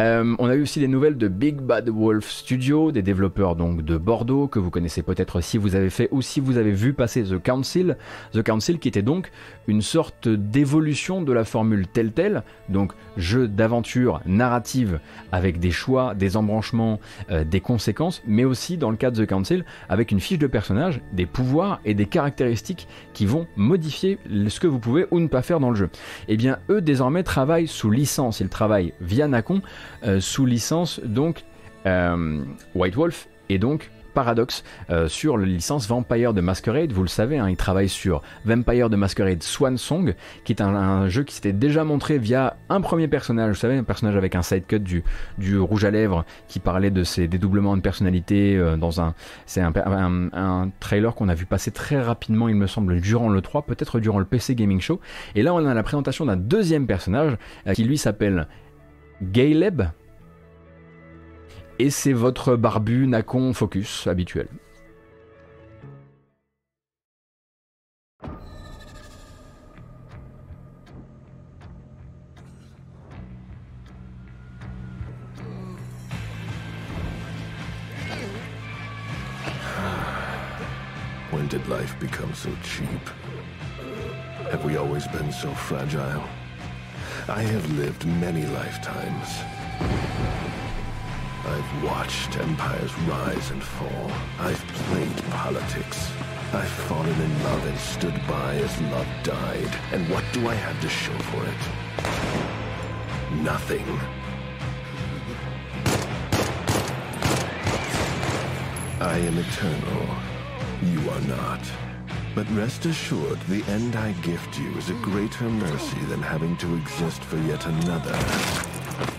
Euh, on a eu aussi des nouvelles de Big Bad Wolf Studio, des développeurs donc de Bordeaux, que vous connaissez peut-être si vous avez fait ou si vous avez vu passer The Council. The Council qui était donc une sorte d'évolution de la formule Telltale, donc jeu d'aventure narrative avec des choix, des embranchements, euh, des conséquences, mais aussi dans le cas de The Council avec une fiche de personnage, des pouvoirs et des caractéristiques qui vont modifier que vous pouvez ou ne pas faire dans le jeu. Eh bien, eux désormais travaillent sous licence. Ils travaillent via Nacon euh, sous licence donc euh, White Wolf et donc Paradox sur la licence Vampire de Masquerade. Vous le savez, hein, il travaille sur Vampire de Masquerade Swan Song, qui est un, jeu qui s'était déjà montré via un premier personnage, vous savez, un personnage avec un sidecut du, du rouge à lèvres qui parlait de ses dédoublements de personnalité dans un... C'est un, trailer qu'on a vu passer très rapidement, il me semble, durant le 3, peut-être durant le PC Gaming Show. Et là, on a la présentation d'un deuxième personnage qui lui s'appelle Gayleb. Et c'est votre barbu Nacon Focus habituel. When did life become so cheap? Have we always been so fragile? I have lived many lifetimes. I've watched empires rise and fall. I've played politics. I've fallen in love and stood by as love died. And what do I have to show for it? Nothing. I am eternal. You are not. But rest assured, the end I gift you is a greater mercy than having to exist for yet another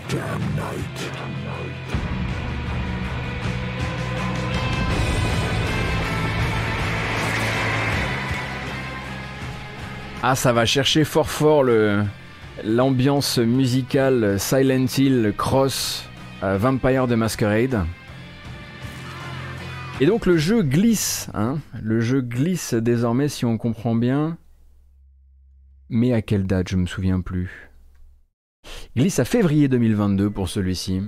damn night. Ah, ça va chercher fort fort le l'ambiance musicale Silent Hill Cross euh, Vampire de Masquerade. Et donc le jeu glisse, hein le jeu glisse désormais si on comprend bien. Mais à quelle date, je me souviens plus. Glisse à février 2022 pour celui-ci.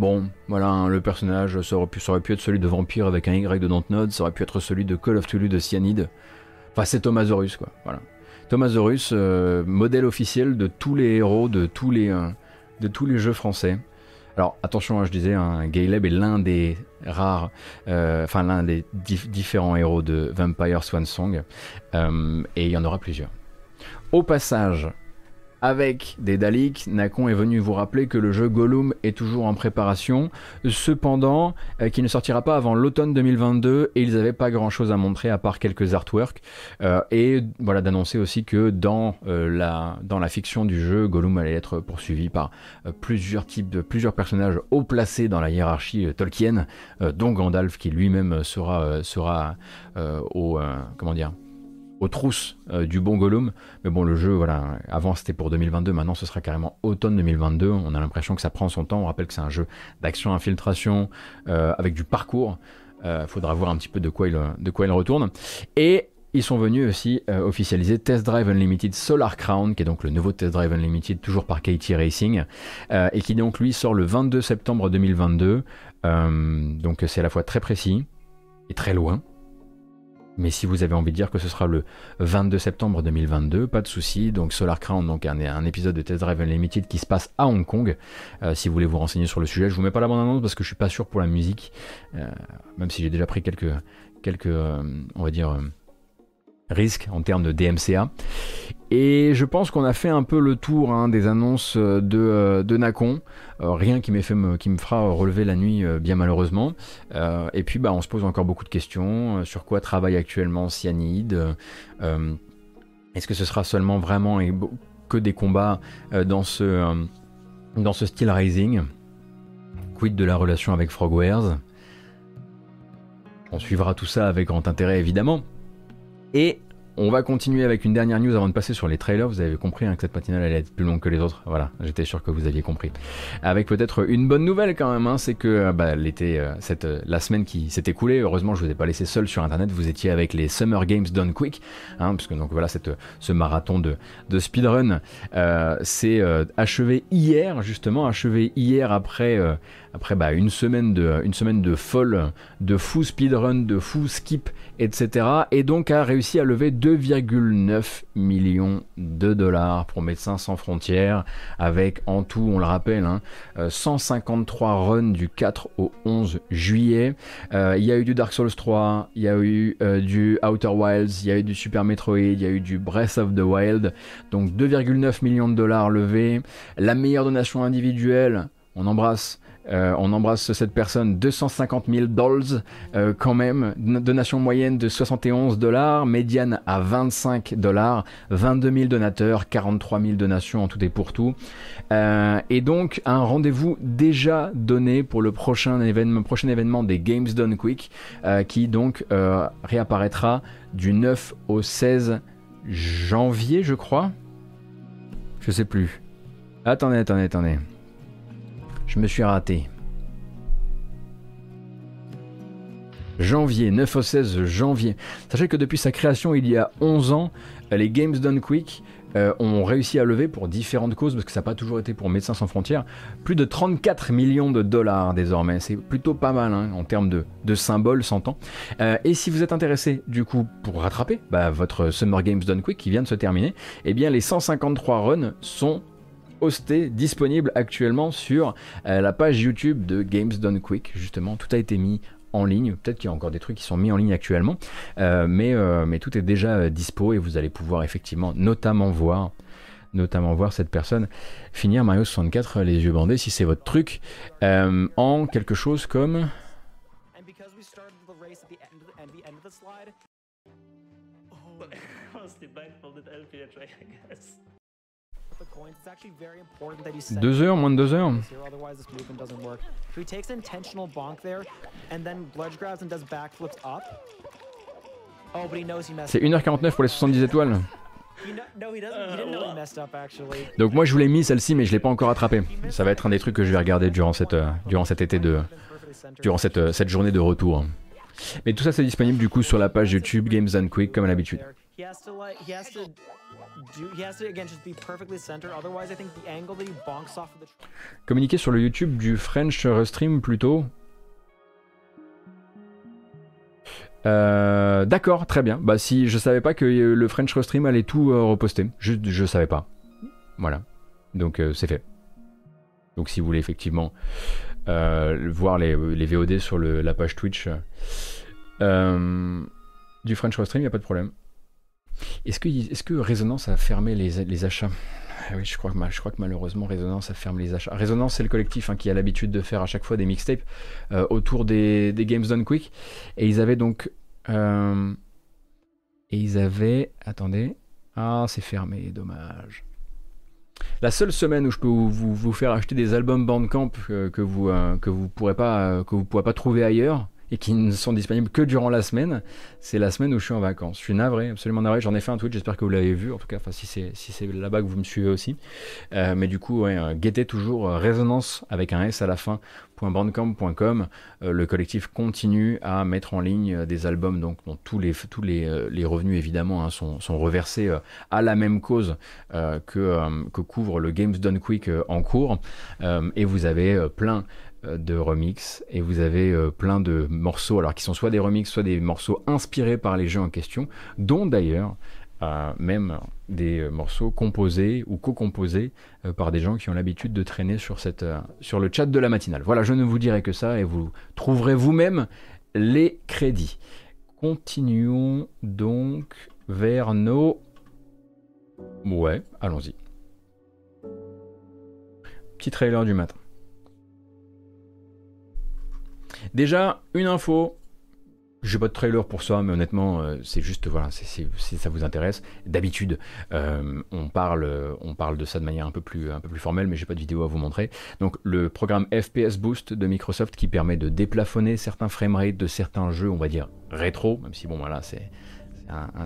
Bon, voilà, hein, le personnage, ça aurait, pu, être celui de Vampire avec un Y de Dontnod, ça aurait pu être celui de Call of Cthulhu de Cyanide. Enfin, c'est Thomasaurus, quoi, voilà. Thomasaurus, euh, modèle officiel de tous les héros de tous les, euh, de tous les jeux français. Alors attention, hein, je disais, hein, est l'un des rares, euh, enfin l'un des différents héros de Vampire Swan Song, et il y en aura plusieurs. Au passage, avec des Daleks, Nakon est venu vous rappeler que le jeu Gollum est toujours en préparation, cependant euh, qu'il ne sortira pas avant l'automne 2022 et ils n'avaient pas grand chose à montrer à part quelques artworks euh, et voilà d'annoncer aussi que dans, euh, la, dans la fiction du jeu, Gollum allait être poursuivi par plusieurs types de plusieurs personnages haut placés dans la hiérarchie Tolkien, dont Gandalf qui lui-même sera, sera au comment dire aux trousses euh, du bon Gollum. Mais bon, le jeu, voilà, avant c'était pour 2022, maintenant ce sera carrément automne 2022. On a l'impression que ça prend son temps. On rappelle que c'est un jeu d'action infiltration euh, avec du parcours. Euh, faudra voir un petit peu de quoi il, de quoi il retourne. Et ils sont venus aussi officialiser Test Drive Unlimited Solar Crown, qui est donc le nouveau Test Drive Unlimited, toujours par KT Racing, et qui donc lui sort le 22 septembre 2022. donc c'est à la fois très précis et très loin. Mais si vous avez envie de dire que ce sera le 22 septembre 2022, pas de souci. Donc Solar Crown, donc un, épisode de Test Drive Unlimited qui se passe à Hong Kong. Euh, si vous voulez vous renseigner sur le sujet, je vous mets pas la bande annonce parce que je suis pas sûr pour la musique, euh, même si j'ai déjà pris quelques, quelques, euh, on va dire risque en termes de DMCA. Et je pense qu'on a fait un peu le tour hein, des annonces de, euh, de Nacon. Euh, rien qui, fait qui me fera relever la nuit, euh, bien malheureusement. et puis bah, on se pose encore beaucoup de questions. sur quoi travaille actuellement Cyanide Est-ce que ce sera seulement vraiment que des combats dans, ce, dans ce style Rising? Quid de la relation avec Frogwares? On suivra tout ça avec grand intérêt évidemment. Et on va continuer avec une dernière news avant de passer sur les trailers. Vous avez compris hein, que cette matinale allait être plus longue que les autres. Voilà, j'étais sûr que vous aviez compris. Avec peut-être une bonne nouvelle quand même, hein, c'est que euh, bah, euh, euh, la semaine qui s'est écoulée, heureusement je vous ai pas laissé seul sur internet. Vous étiez avec les Summer Games Done Quick, hein, puisque donc voilà cette, ce marathon de, de speedrun s'est achevé hier justement, achevé hier après après bah, une semaine de une semaine de folle, de fou speedrun, de fou skip etc. Et donc a réussi à lever 2,9 millions de dollars pour Médecins sans frontières, avec en tout, on le rappelle, 153 hein, euh, runs du 4 au 11 juillet. Euh, il y a eu du Dark Souls 3, il y a eu euh, du Outer Wilds, il y a eu du Super Metroid, il y a eu du Breath of the Wild. Donc 2,9 millions de dollars levés. La meilleure donation individuelle On embrasse euh, on embrasse cette personne, 250 000 dollars euh, quand même, donation moyenne de 71 dollars, médiane à 25 dollars, 22 000 donateurs, 43 000 donations en tout et pour tout. Euh, et donc un rendez-vous déjà donné pour le prochain événement, prochain événement des Games Done Quick, qui donc réapparaîtra du 9 au 16 janvier, je crois. Je sais plus. Attendez, attendez, attendez. Je me suis raté. Janvier, 9 au 16 janvier. Sachez que depuis sa création il y a 11 ans, les Games Done Quick euh, ont réussi à lever pour différentes causes, parce que ça n'a pas toujours été pour Médecins sans frontières, plus de 34 millions de dollars désormais. C'est plutôt pas mal hein, en termes de, symboles, s'entend. Euh, et si vous êtes intéressé du coup pour rattraper bah, votre Summer Games Done Quick qui vient de se terminer, eh bien les 153 runs sont hosté, disponible actuellement sur euh, la page YouTube de Games Done Quick. Justement, tout a été mis en ligne. Peut-être qu'il y a encore des trucs qui sont mis en ligne actuellement, euh, mais, euh, mais tout est déjà dispo et vous allez pouvoir effectivement notamment voir notamment voir cette personne finir Mario 64 les yeux bandés si c'est votre truc en quelque chose comme Deux heures, moins de deux heures. C'est 1h49 pour les 70 étoiles. Donc moi je vous l'ai mis celle-ci mais je l'ai pas encore attrapée. Ça va être un des trucs que je vais regarder durant cette euh, durant cet été de durant cette, euh, cette journée de retour. Mais tout ça c'est disponible du coup sur la page YouTube Games and Quick comme à l'habitude. Communiquer sur le YouTube du French Restream plutôt. Euh, d'accord, très bien. Bah si je savais pas que le French Restream allait tout euh, reposter, je, je savais pas. Voilà. Donc euh, c'est fait. Donc si vous voulez effectivement voir les, les, VOD sur la page Twitch du French Restream, il n'y a pas de problème. Est-ce que, est que Résonance a fermé les, achats? Ah oui, je crois, que, je crois que malheureusement Résonance a fermé les achats. Résonance, c'est le collectif hein, qui a l'habitude de faire à chaque fois des mixtapes euh, autour des, Games Done Quick. Et ils avaient donc. Euh, et ils avaient. Attendez. Ah, c'est fermé, dommage. La seule semaine où je peux vous, faire acheter des albums Bandcamp euh, que vous vous pourrez pas que vous pourrez pas trouver ailleurs, et qui ne sont disponibles que durant la semaine, c'est la semaine où je suis en vacances. Je suis navré, absolument navré. J'en ai fait un tweet, j'espère que vous l'avez vu, en tout cas, enfin, si c'est là-bas que vous me suivez aussi. Euh, mais du coup, ouais, euh, guettez toujours euh, résonance avec un S à la fin. .bandcamp.com, le collectif continue à mettre en ligne des albums donc dont tous les revenus évidemment hein, sont, reversés à la même cause que, couvre le Games Done Quick en cours et vous avez plein euh, de remix et vous avez euh, plein de morceaux alors qui sont soit des remix soit des morceaux inspirés par les jeux en question dont d'ailleurs euh, même des morceaux composés ou co-composés par des gens qui ont l'habitude de traîner sur, cette, sur le chat de la matinale. Voilà, je ne vous dirai que ça et vous trouverez vous-même les crédits. Continuons donc vers nos... Ouais, allons-y. Petit trailer du matin. Déjà, une info. J'ai pas de trailer pour ça, mais honnêtement, euh, c'est juste voilà, si ça vous intéresse. D'habitude, euh, on parle, on parle de ça de manière un peu plus, un peu plus formelle, mais j'ai pas de vidéo à vous montrer. Donc, le programme FPS Boost de Microsoft qui permet de déplafonner certains framerates de certains jeux, on va dire rétro, même si bon voilà, c'est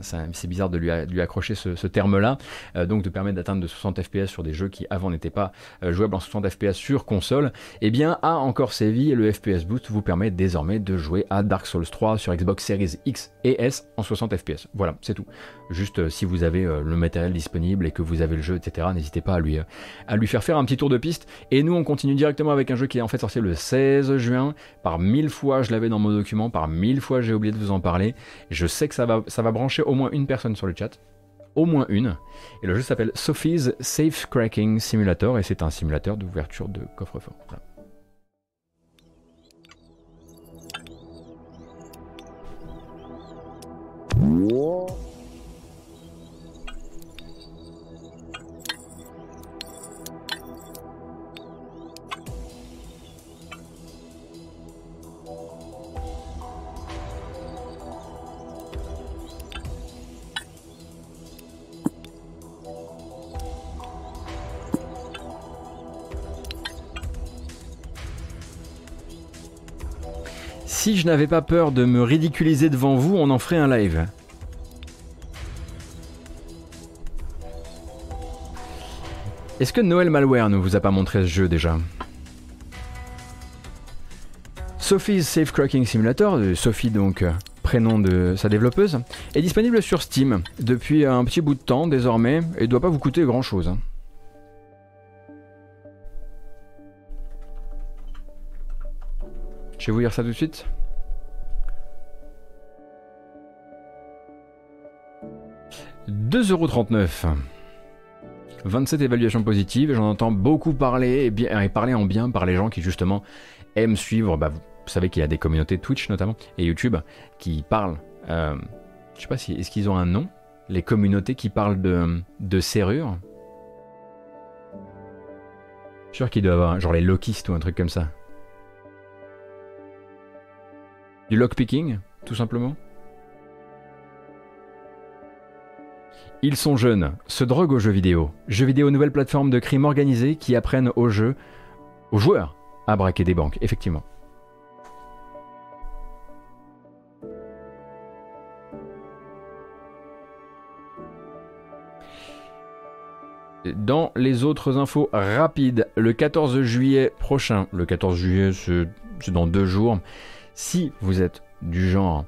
c'est bizarre de lui, accrocher ce, terme-là, euh, donc de permettre d'atteindre de 60 FPS sur des jeux qui avant n'étaient pas euh, jouables en 60 FPS sur console, eh bien a encore sévi et le FPS Boost vous permet désormais de jouer à Dark Souls 3 sur Xbox Series X et S en 60 FPS. Voilà, c'est tout. Juste euh, si vous avez le matériel disponible et que vous avez le jeu, etc., n'hésitez pas à lui, à lui faire faire un petit tour de piste. Et nous, on continue directement avec un jeu qui est en fait sorti le 16 juin. Par mille fois, je l'avais dans mon document, par mille fois, j'ai oublié de vous en parler. Je sais que ça va, ça va brancher au moins une personne sur le chat. Au moins une. Et le jeu s'appelle Sophie's Safe Cracking Simulator et c'est un simulateur d'ouverture de coffre-fort. Si je n'avais pas peur de me ridiculiser devant vous, on en ferait un live. Est-ce que Noël Malware ne vous a pas montré ce jeu déjà? Sophie's Safe Cracking Simulator, de Sophie donc euh, prénom de sa développeuse, est disponible sur Steam depuis un petit bout de temps désormais et ne doit pas vous coûter grand chose. Je vais vous lire ça tout de suite. « 2,39€. 27 évaluations positives, j'en entends beaucoup parler et, parler en bien par les gens qui justement aiment suivre. Bah, vous savez qu'il y a des communautés Twitch notamment et YouTube qui parlent. euh, je sais pas si est-ce qu'ils ont un nom, les communautés qui parlent de, de serrures. Je suis sûr qu'il doit y avoir genre les lockistes ou un truc comme ça. Du lockpicking, tout simplement? Ils sont jeunes, se droguent aux jeux vidéo. Jeux vidéo, nouvelle plateforme de crime organisé qui apprennent aux jeux, aux joueurs, à braquer des banques, effectivement. Dans les autres infos rapides, le 14 juillet prochain, le 14 juillet c'est c'est dans deux jours, si vous êtes du genre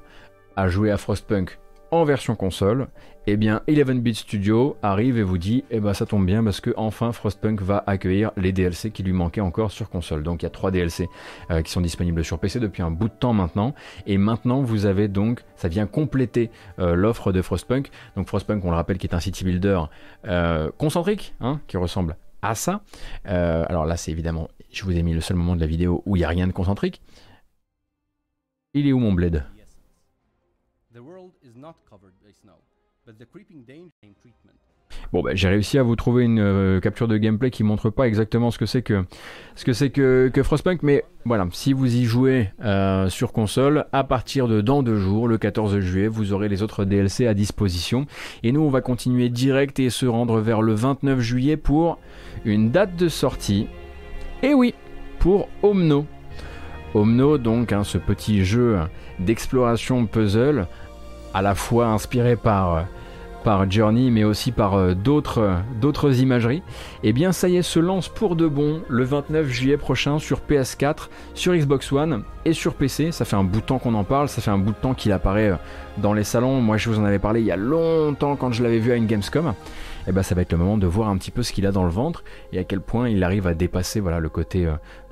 à jouer à Frostpunk en version console, eh bien 11-bit Studio arrive et vous dit eh ben ça tombe bien parce que enfin Frostpunk va accueillir les DLC qui lui manquaient encore sur console. Donc il y a trois DLC euh, qui sont disponibles sur PC depuis un bout de temps maintenant et maintenant vous avez donc ça vient compléter euh, l'offre de Frostpunk. Donc Frostpunk on le rappelle qui est un city builder euh, concentrique hein, qui ressemble à ça. Alors là c'est évidemment je vous ai mis le seul moment de la vidéo où il n'y a rien de concentrique. Il est où mon bled? Bon, bah, j'ai réussi à vous trouver une euh, capture de gameplay qui montre pas exactement ce que c'est que Frostpunk, mais voilà, si vous y jouez euh, sur console, à partir de dans deux jours, le 14 juillet, vous aurez les autres DLC à disposition. Et nous, on va continuer direct et se rendre vers le 29 juillet pour une date de sortie. Et oui, pour Omno. Omno, donc, hein, ce petit jeu d'exploration puzzle, à la fois inspiré par par Journey mais aussi par euh, d'autres euh, d'autres imageries, et bien ça y est se lance pour de bon le 29 juillet prochain sur PS4, sur Xbox One et sur PC. Ça fait un bout de temps qu'on en parle, ça fait un bout de temps qu'il apparaît euh, dans les salons. Moi je vous en avais parlé il y a longtemps quand je l'avais vu à une Gamescom. Et ben ça va être le moment de voir un petit peu ce qu'il a dans le ventre et à quel point il arrive à dépasser voilà le côté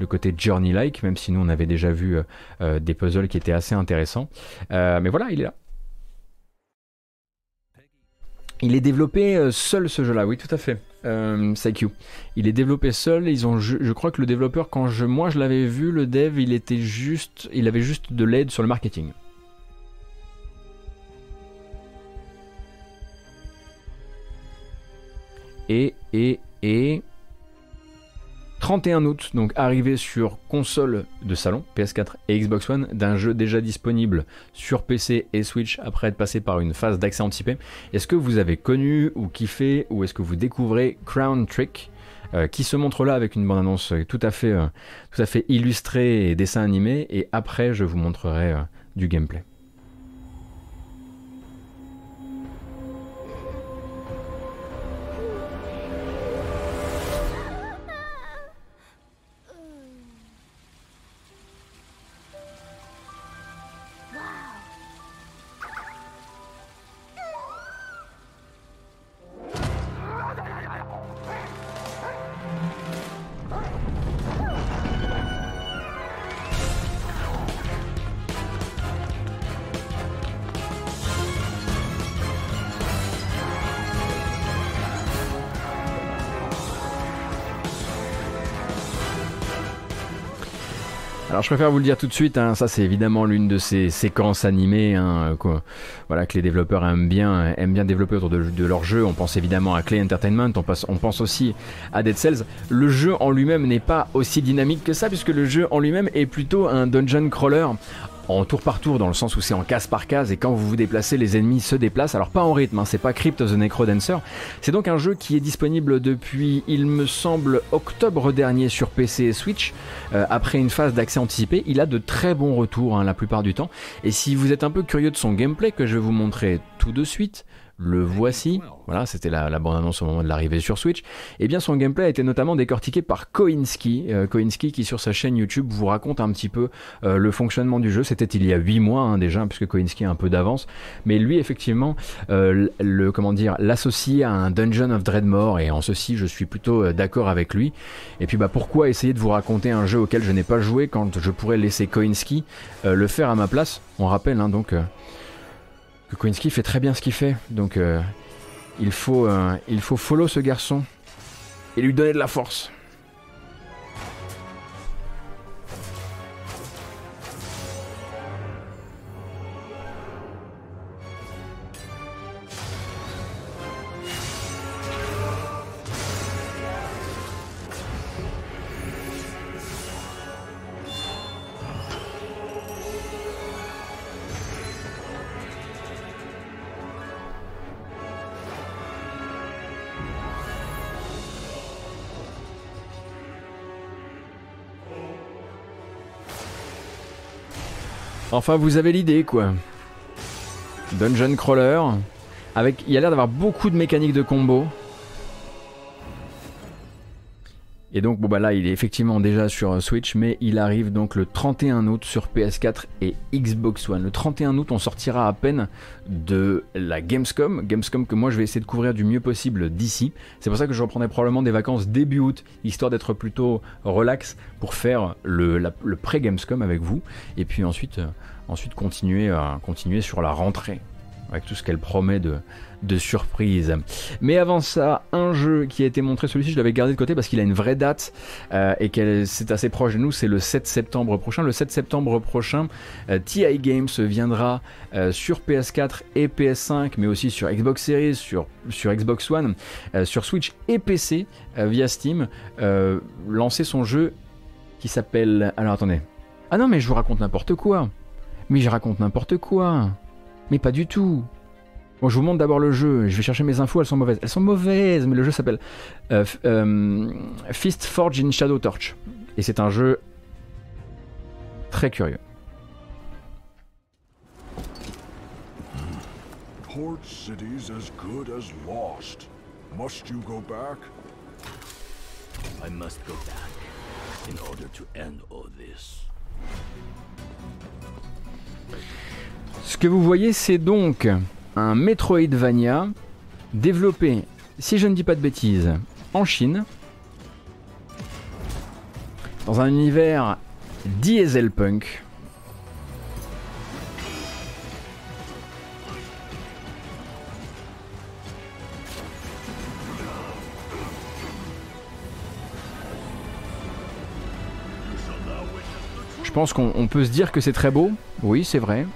côté Journey-like, même si nous on avait déjà vu des puzzles qui étaient assez intéressants. Euh, mais voilà, il est là. Il est développé euh, seul ce jeu-là, oui, tout à fait. Euh, Psyche. Il est développé seul. Ils ont, ju- je crois que le développeur, quand je, moi je l'avais vu, le dev, il était juste, il avait juste de l'aide sur le marketing. Et et et 31 août, donc arrivé sur console de salon, PS4 et Xbox One, d'un jeu déjà disponible sur PC et Switch après être passé par une phase d'accès anticipé. Est-ce que vous avez connu ou kiffé ou est-ce que vous découvrez Crown Trick euh, qui se montre là avec une bande-annonce euh, tout à fait, illustrée et dessin animé et après je vous montrerai euh, du gameplay. Préfère vous le dire tout de suite, hein, ça c'est évidemment l'une de ces séquences animées hein, voilà, que les développeurs aiment bien, aiment bien développer autour de, leur jeu. On pense évidemment à Clay Entertainment, on pense aussi à Dead Cells. Le jeu en lui-même n'est pas aussi dynamique que ça, puisque le jeu en lui-même est plutôt un dungeon crawler en tour par tour dans le sens où c'est en case par case et quand vous vous déplacez les ennemis se déplacent. Alors pas en rythme hein, c'est pas Crypt the Necrodancer. C'est donc un jeu qui est disponible depuis il me semble octobre dernier sur PC et Switch. Euh, après une phase d'accès anticipé il a de très bons retours hein, la plupart du temps. Et si vous êtes un peu curieux de son gameplay que je vais vous montrer tout de suite le voici. Voilà, c'était la, la bande-annonce au moment de l'arrivée sur Switch. Et eh bien, son gameplay a été notamment décortiqué par Koinski. Euh, Koinski qui, sur sa chaîne YouTube, vous raconte un petit peu euh, le fonctionnement du jeu. C'était il y a 8 mois hein, déjà, puisque Koinski a un peu d'avance. Mais lui, effectivement, euh, le, comment dire, l'associer à un Dungeon of Dreadmore. Et en ceci, je suis plutôt euh, d'accord avec lui. Et puis, bah, pourquoi essayer de vous raconter un jeu auquel je n'ai pas joué quand je pourrais laisser Koinski le faire à ma place? On rappelle, hein, donc que fait très bien ce qu'il fait. Donc euh, il, faut, euh, il faut follow ce garçon et lui donner de la force. Enfin, vous avez l'idée, quoi. Dungeon crawler. Avec, il y a l'air d'avoir beaucoup de mécaniques de combo. Et donc, bon, bah là, il est effectivement déjà sur euh, Switch, mais il arrive donc le 31 août sur PS4 et Xbox One. Le 31 août, on sortira à peine de la Gamescom. Gamescom que moi, je vais essayer de couvrir du mieux possible d'ici. C'est pour ça que je reprendrai probablement des vacances début août, histoire d'être plutôt relax pour faire le, pré-Gamescom avec vous. Et puis ensuite, euh, continuer, euh, continuer sur la rentrée avec tout ce qu'elle promet de, de surprise. Mais avant ça, un jeu qui a été montré, celui-ci je l'avais gardé de côté parce qu'il a une vraie date euh, et que c'est assez proche de nous, c'est le 7 septembre prochain. Le 7 septembre prochain, euh, TI Games viendra euh, sur PS4 et PS5, mais aussi sur Xbox Series, sur, sur Xbox One, sur Switch et PC via Steam, lancer son jeu qui s'appelle... Alors attendez. Ah non mais je vous raconte n'importe quoi. Mais je raconte n'importe quoi. Mais pas du tout. Bon, je vous montre d'abord le jeu. Je vais chercher mes infos, elles sont mauvaises. Elles sont mauvaises, mais le jeu s'appelle euh, euh, Fist Forge in Shadow Torch. Et c'est un jeu très curieux. Port city's as good as lost. Must you go back? I must go back in order to end all this. Ce que vous voyez, c'est donc un Metroidvania développé, si je ne dis pas de bêtises, en Chine, dans un univers dieselpunk. Je pense qu'on peut se dire que c'est très beau, oui c'est vrai,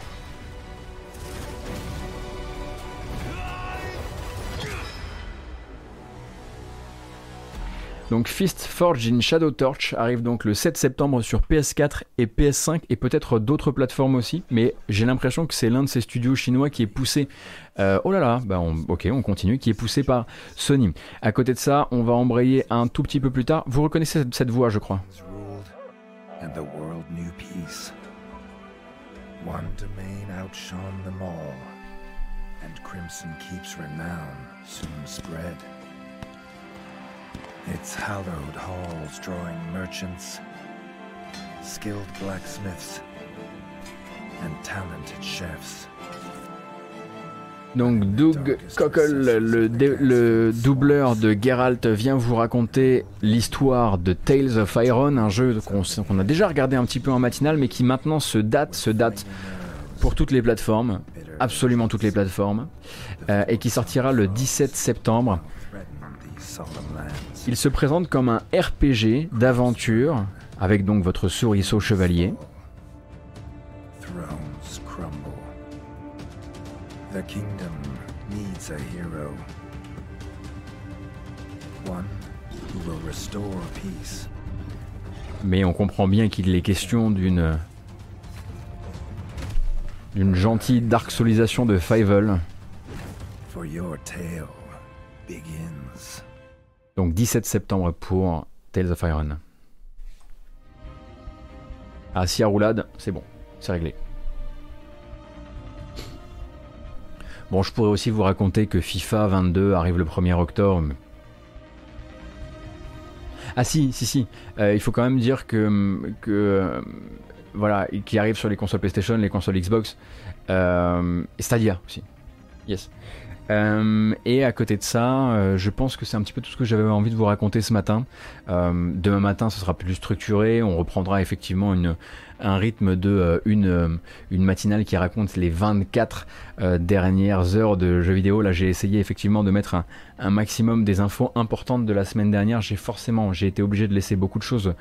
Donc Fist Forge in Shadow Torch arrive donc le 7 septembre sur PS4 et PS5 et peut-être d'autres plateformes aussi, mais j'ai l'impression que c'est l'un de ces studios chinois qui est poussé. Euh, oh là là, bah ok, on continue, qui est poussé par Sony. À côté de ça, on va embrayer un tout petit peu plus tard. Vous reconnaissez cette voix, je crois. Its hallowed halls drawing merchants, skilled blacksmiths, and talented chefs. Donc Doug Cockle, le, le, doubleur de Geralt, vient vous raconter l'histoire de Tales of Iron, un jeu qu'on a déjà regardé un petit peu en matinale, mais qui maintenant se date, se date pour toutes les plateformes, absolument toutes les plateformes, euh, et qui sortira le 17 septembre. Il se présente comme un RPG d'aventure, avec donc votre souriceau chevalier. Mais on comprend bien qu'il est question d'une d'une gentille dark solisation de Fievel. For your tale begins. Donc 17 septembre pour Tales of Iron. Ah, si à roulade, c'est bon, c'est réglé. Bon, je pourrais aussi vous raconter que FIFA 22 arrive le 1er octobre. Ah si, si, si. Euh, il faut quand même dire que, que euh, voilà, qui arrive sur les consoles PlayStation, les consoles Xbox, euh, et Stadia aussi. Yes. Euh, et à côté de ça, euh, je pense que c'est un petit peu tout ce que j'avais envie de vous raconter ce matin. Euh, demain matin, ce sera plus structuré. On reprendra effectivement une, un rythme de euh, une, euh, une matinale qui raconte les 24 euh, dernières heures de jeux vidéo. Là, j'ai essayé effectivement de mettre un, un maximum des infos importantes de la semaine dernière. J'ai forcément, j'ai été obligé de laisser beaucoup de choses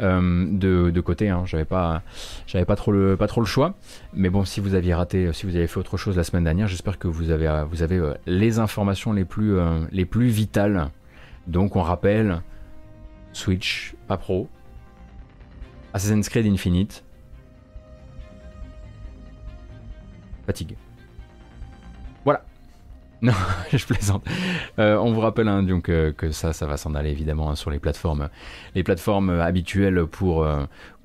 euh, de, de côté. Hein. J'avais pas, j'avais pas trop le, pas trop le choix. Mais bon, si vous aviez raté, si vous avez fait autre chose la semaine dernière, j'espère que vous avez, vous avez les informations les plus, euh, les plus vitales. Donc, on rappelle Switch, pas pro, Assassin's Creed Infinite, fatigue. Voilà. Non, je plaisante. Euh, on vous rappelle hein, donc euh, que ça, ça va s'en aller évidemment hein, sur les plateformes, les plateformes habituelles pour euh,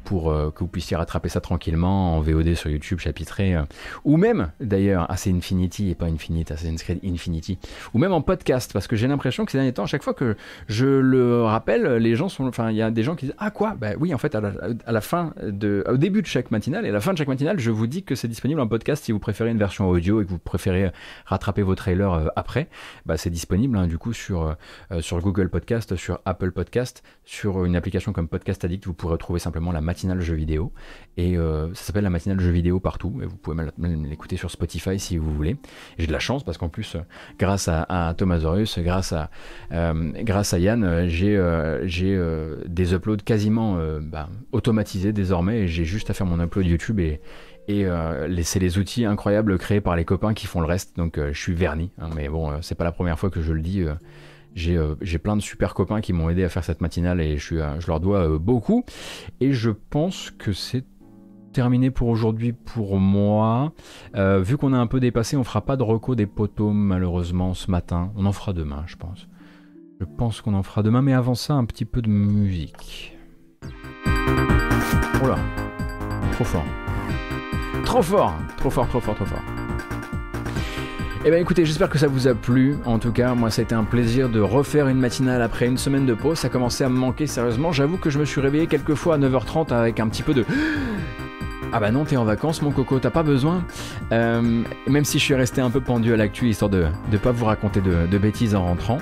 pour euh, que vous puissiez rattraper ça tranquillement en VOD sur YouTube chapitré, euh, ou même d'ailleurs, ah c'est Infinity et pas Infinite, Assassin's Creed Infinity, ou même en podcast, parce que j'ai l'impression que ces derniers temps, à chaque fois que je le rappelle, les gens sont, enfin il y a des gens qui disent ah quoi, bah oui en fait à la, fin de, au début de chaque matinale et à la fin de chaque matinale, je vous dis que c'est disponible en podcast. Si vous préférez une version audio et que vous préférez rattraper vos trailers euh, après, bah c'est disponible hein, du coup sur euh, sur Google Podcast, sur Apple Podcast, sur une application comme Podcast Addict, vous pourrez trouver simplement la matinale jeux vidéo et euh, ça s'appelle la matinale jeux vidéo partout et vous pouvez même- l'écouter sur Spotify si vous voulez. J'ai de la chance parce qu'en plus, euh, grâce à, à Thomasaurus, grâce à euh, grâce à Yann, j'ai euh, des uploads quasiment bah, automatisés désormais j'ai juste à faire mon upload YouTube et et c'est les outils incroyables créés par les copains qui font le reste. Donc je suis verni, hein, mais bon, c'est pas la première fois que je le dis. Euh, j'ai plein de super copains qui m'ont aidé à faire cette matinale et je, euh, je leur dois euh, beaucoup. Et je pense que c'est terminé pour aujourd'hui pour moi. Vu qu'on a un peu dépassé, on fera pas de reco des poteaux malheureusement ce matin. On en fera demain, je pense. Je pense qu'on en fera demain, mais avant ça, un petit peu de musique. Oh là, trop fort. Trop fort, trop fort, trop fort, trop fort. Eh bien écoutez, j'espère que ça vous a plu. En tout cas, moi ça a été un plaisir de refaire une matinale après une semaine de pause. Ça commençait à me manquer sérieusement. J'avoue que je me suis réveillé quelques fois à 9h30 avec un petit peu de... Ah bah non, t'es en vacances mon coco, t'as pas besoin. Euh, même si je suis resté un peu pendu à l'actu, histoire de ne pas vous raconter de, bêtises en rentrant.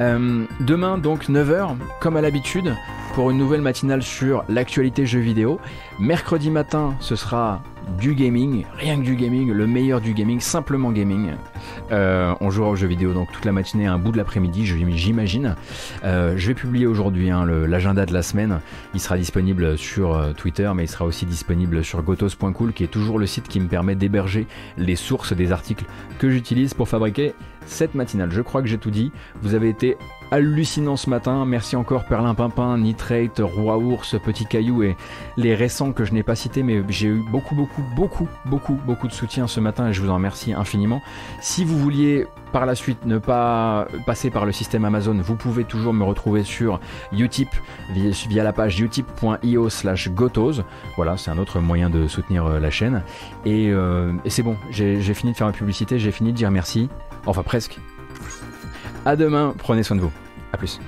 Euh, demain donc 9h, comme à l'habitude, pour une nouvelle matinale sur l'actualité jeux vidéo. Mercredi matin, ce sera du gaming, rien que du gaming, le meilleur du gaming, simplement gaming. Euh, on jouera aux jeux vidéo donc toute la matinée, un bout de l'après-midi, j'imagine. Euh, je vais publier aujourd'hui hein, l'agenda de la semaine. Il sera disponible sur euh, Twitter, mais il sera aussi disponible sur gotos.cool, qui est toujours le site qui me permet d'héberger les sources des articles que j'utilise pour fabriquer cette matinale. Je crois que j'ai tout dit. Vous avez été hallucinant ce matin. Merci encore Perlin Pimpin, Nitrate, Roi Ours, Petit Caillou et les récents que je n'ai pas cités, mais j'ai eu beaucoup, beaucoup, beaucoup, beaucoup, beaucoup de soutien ce matin et je vous en remercie infiniment. Si vous vouliez par la suite ne pas passer par le système Amazon, vous pouvez toujours me retrouver sur Utip via, la page utip.io slash gotos. Voilà, c'est un autre moyen de soutenir euh, la chaîne. Et, euh, c'est bon, j'ai fini de faire ma publicité, j'ai fini de dire merci. Enfin presque. À demain, prenez soin de vous. A plus.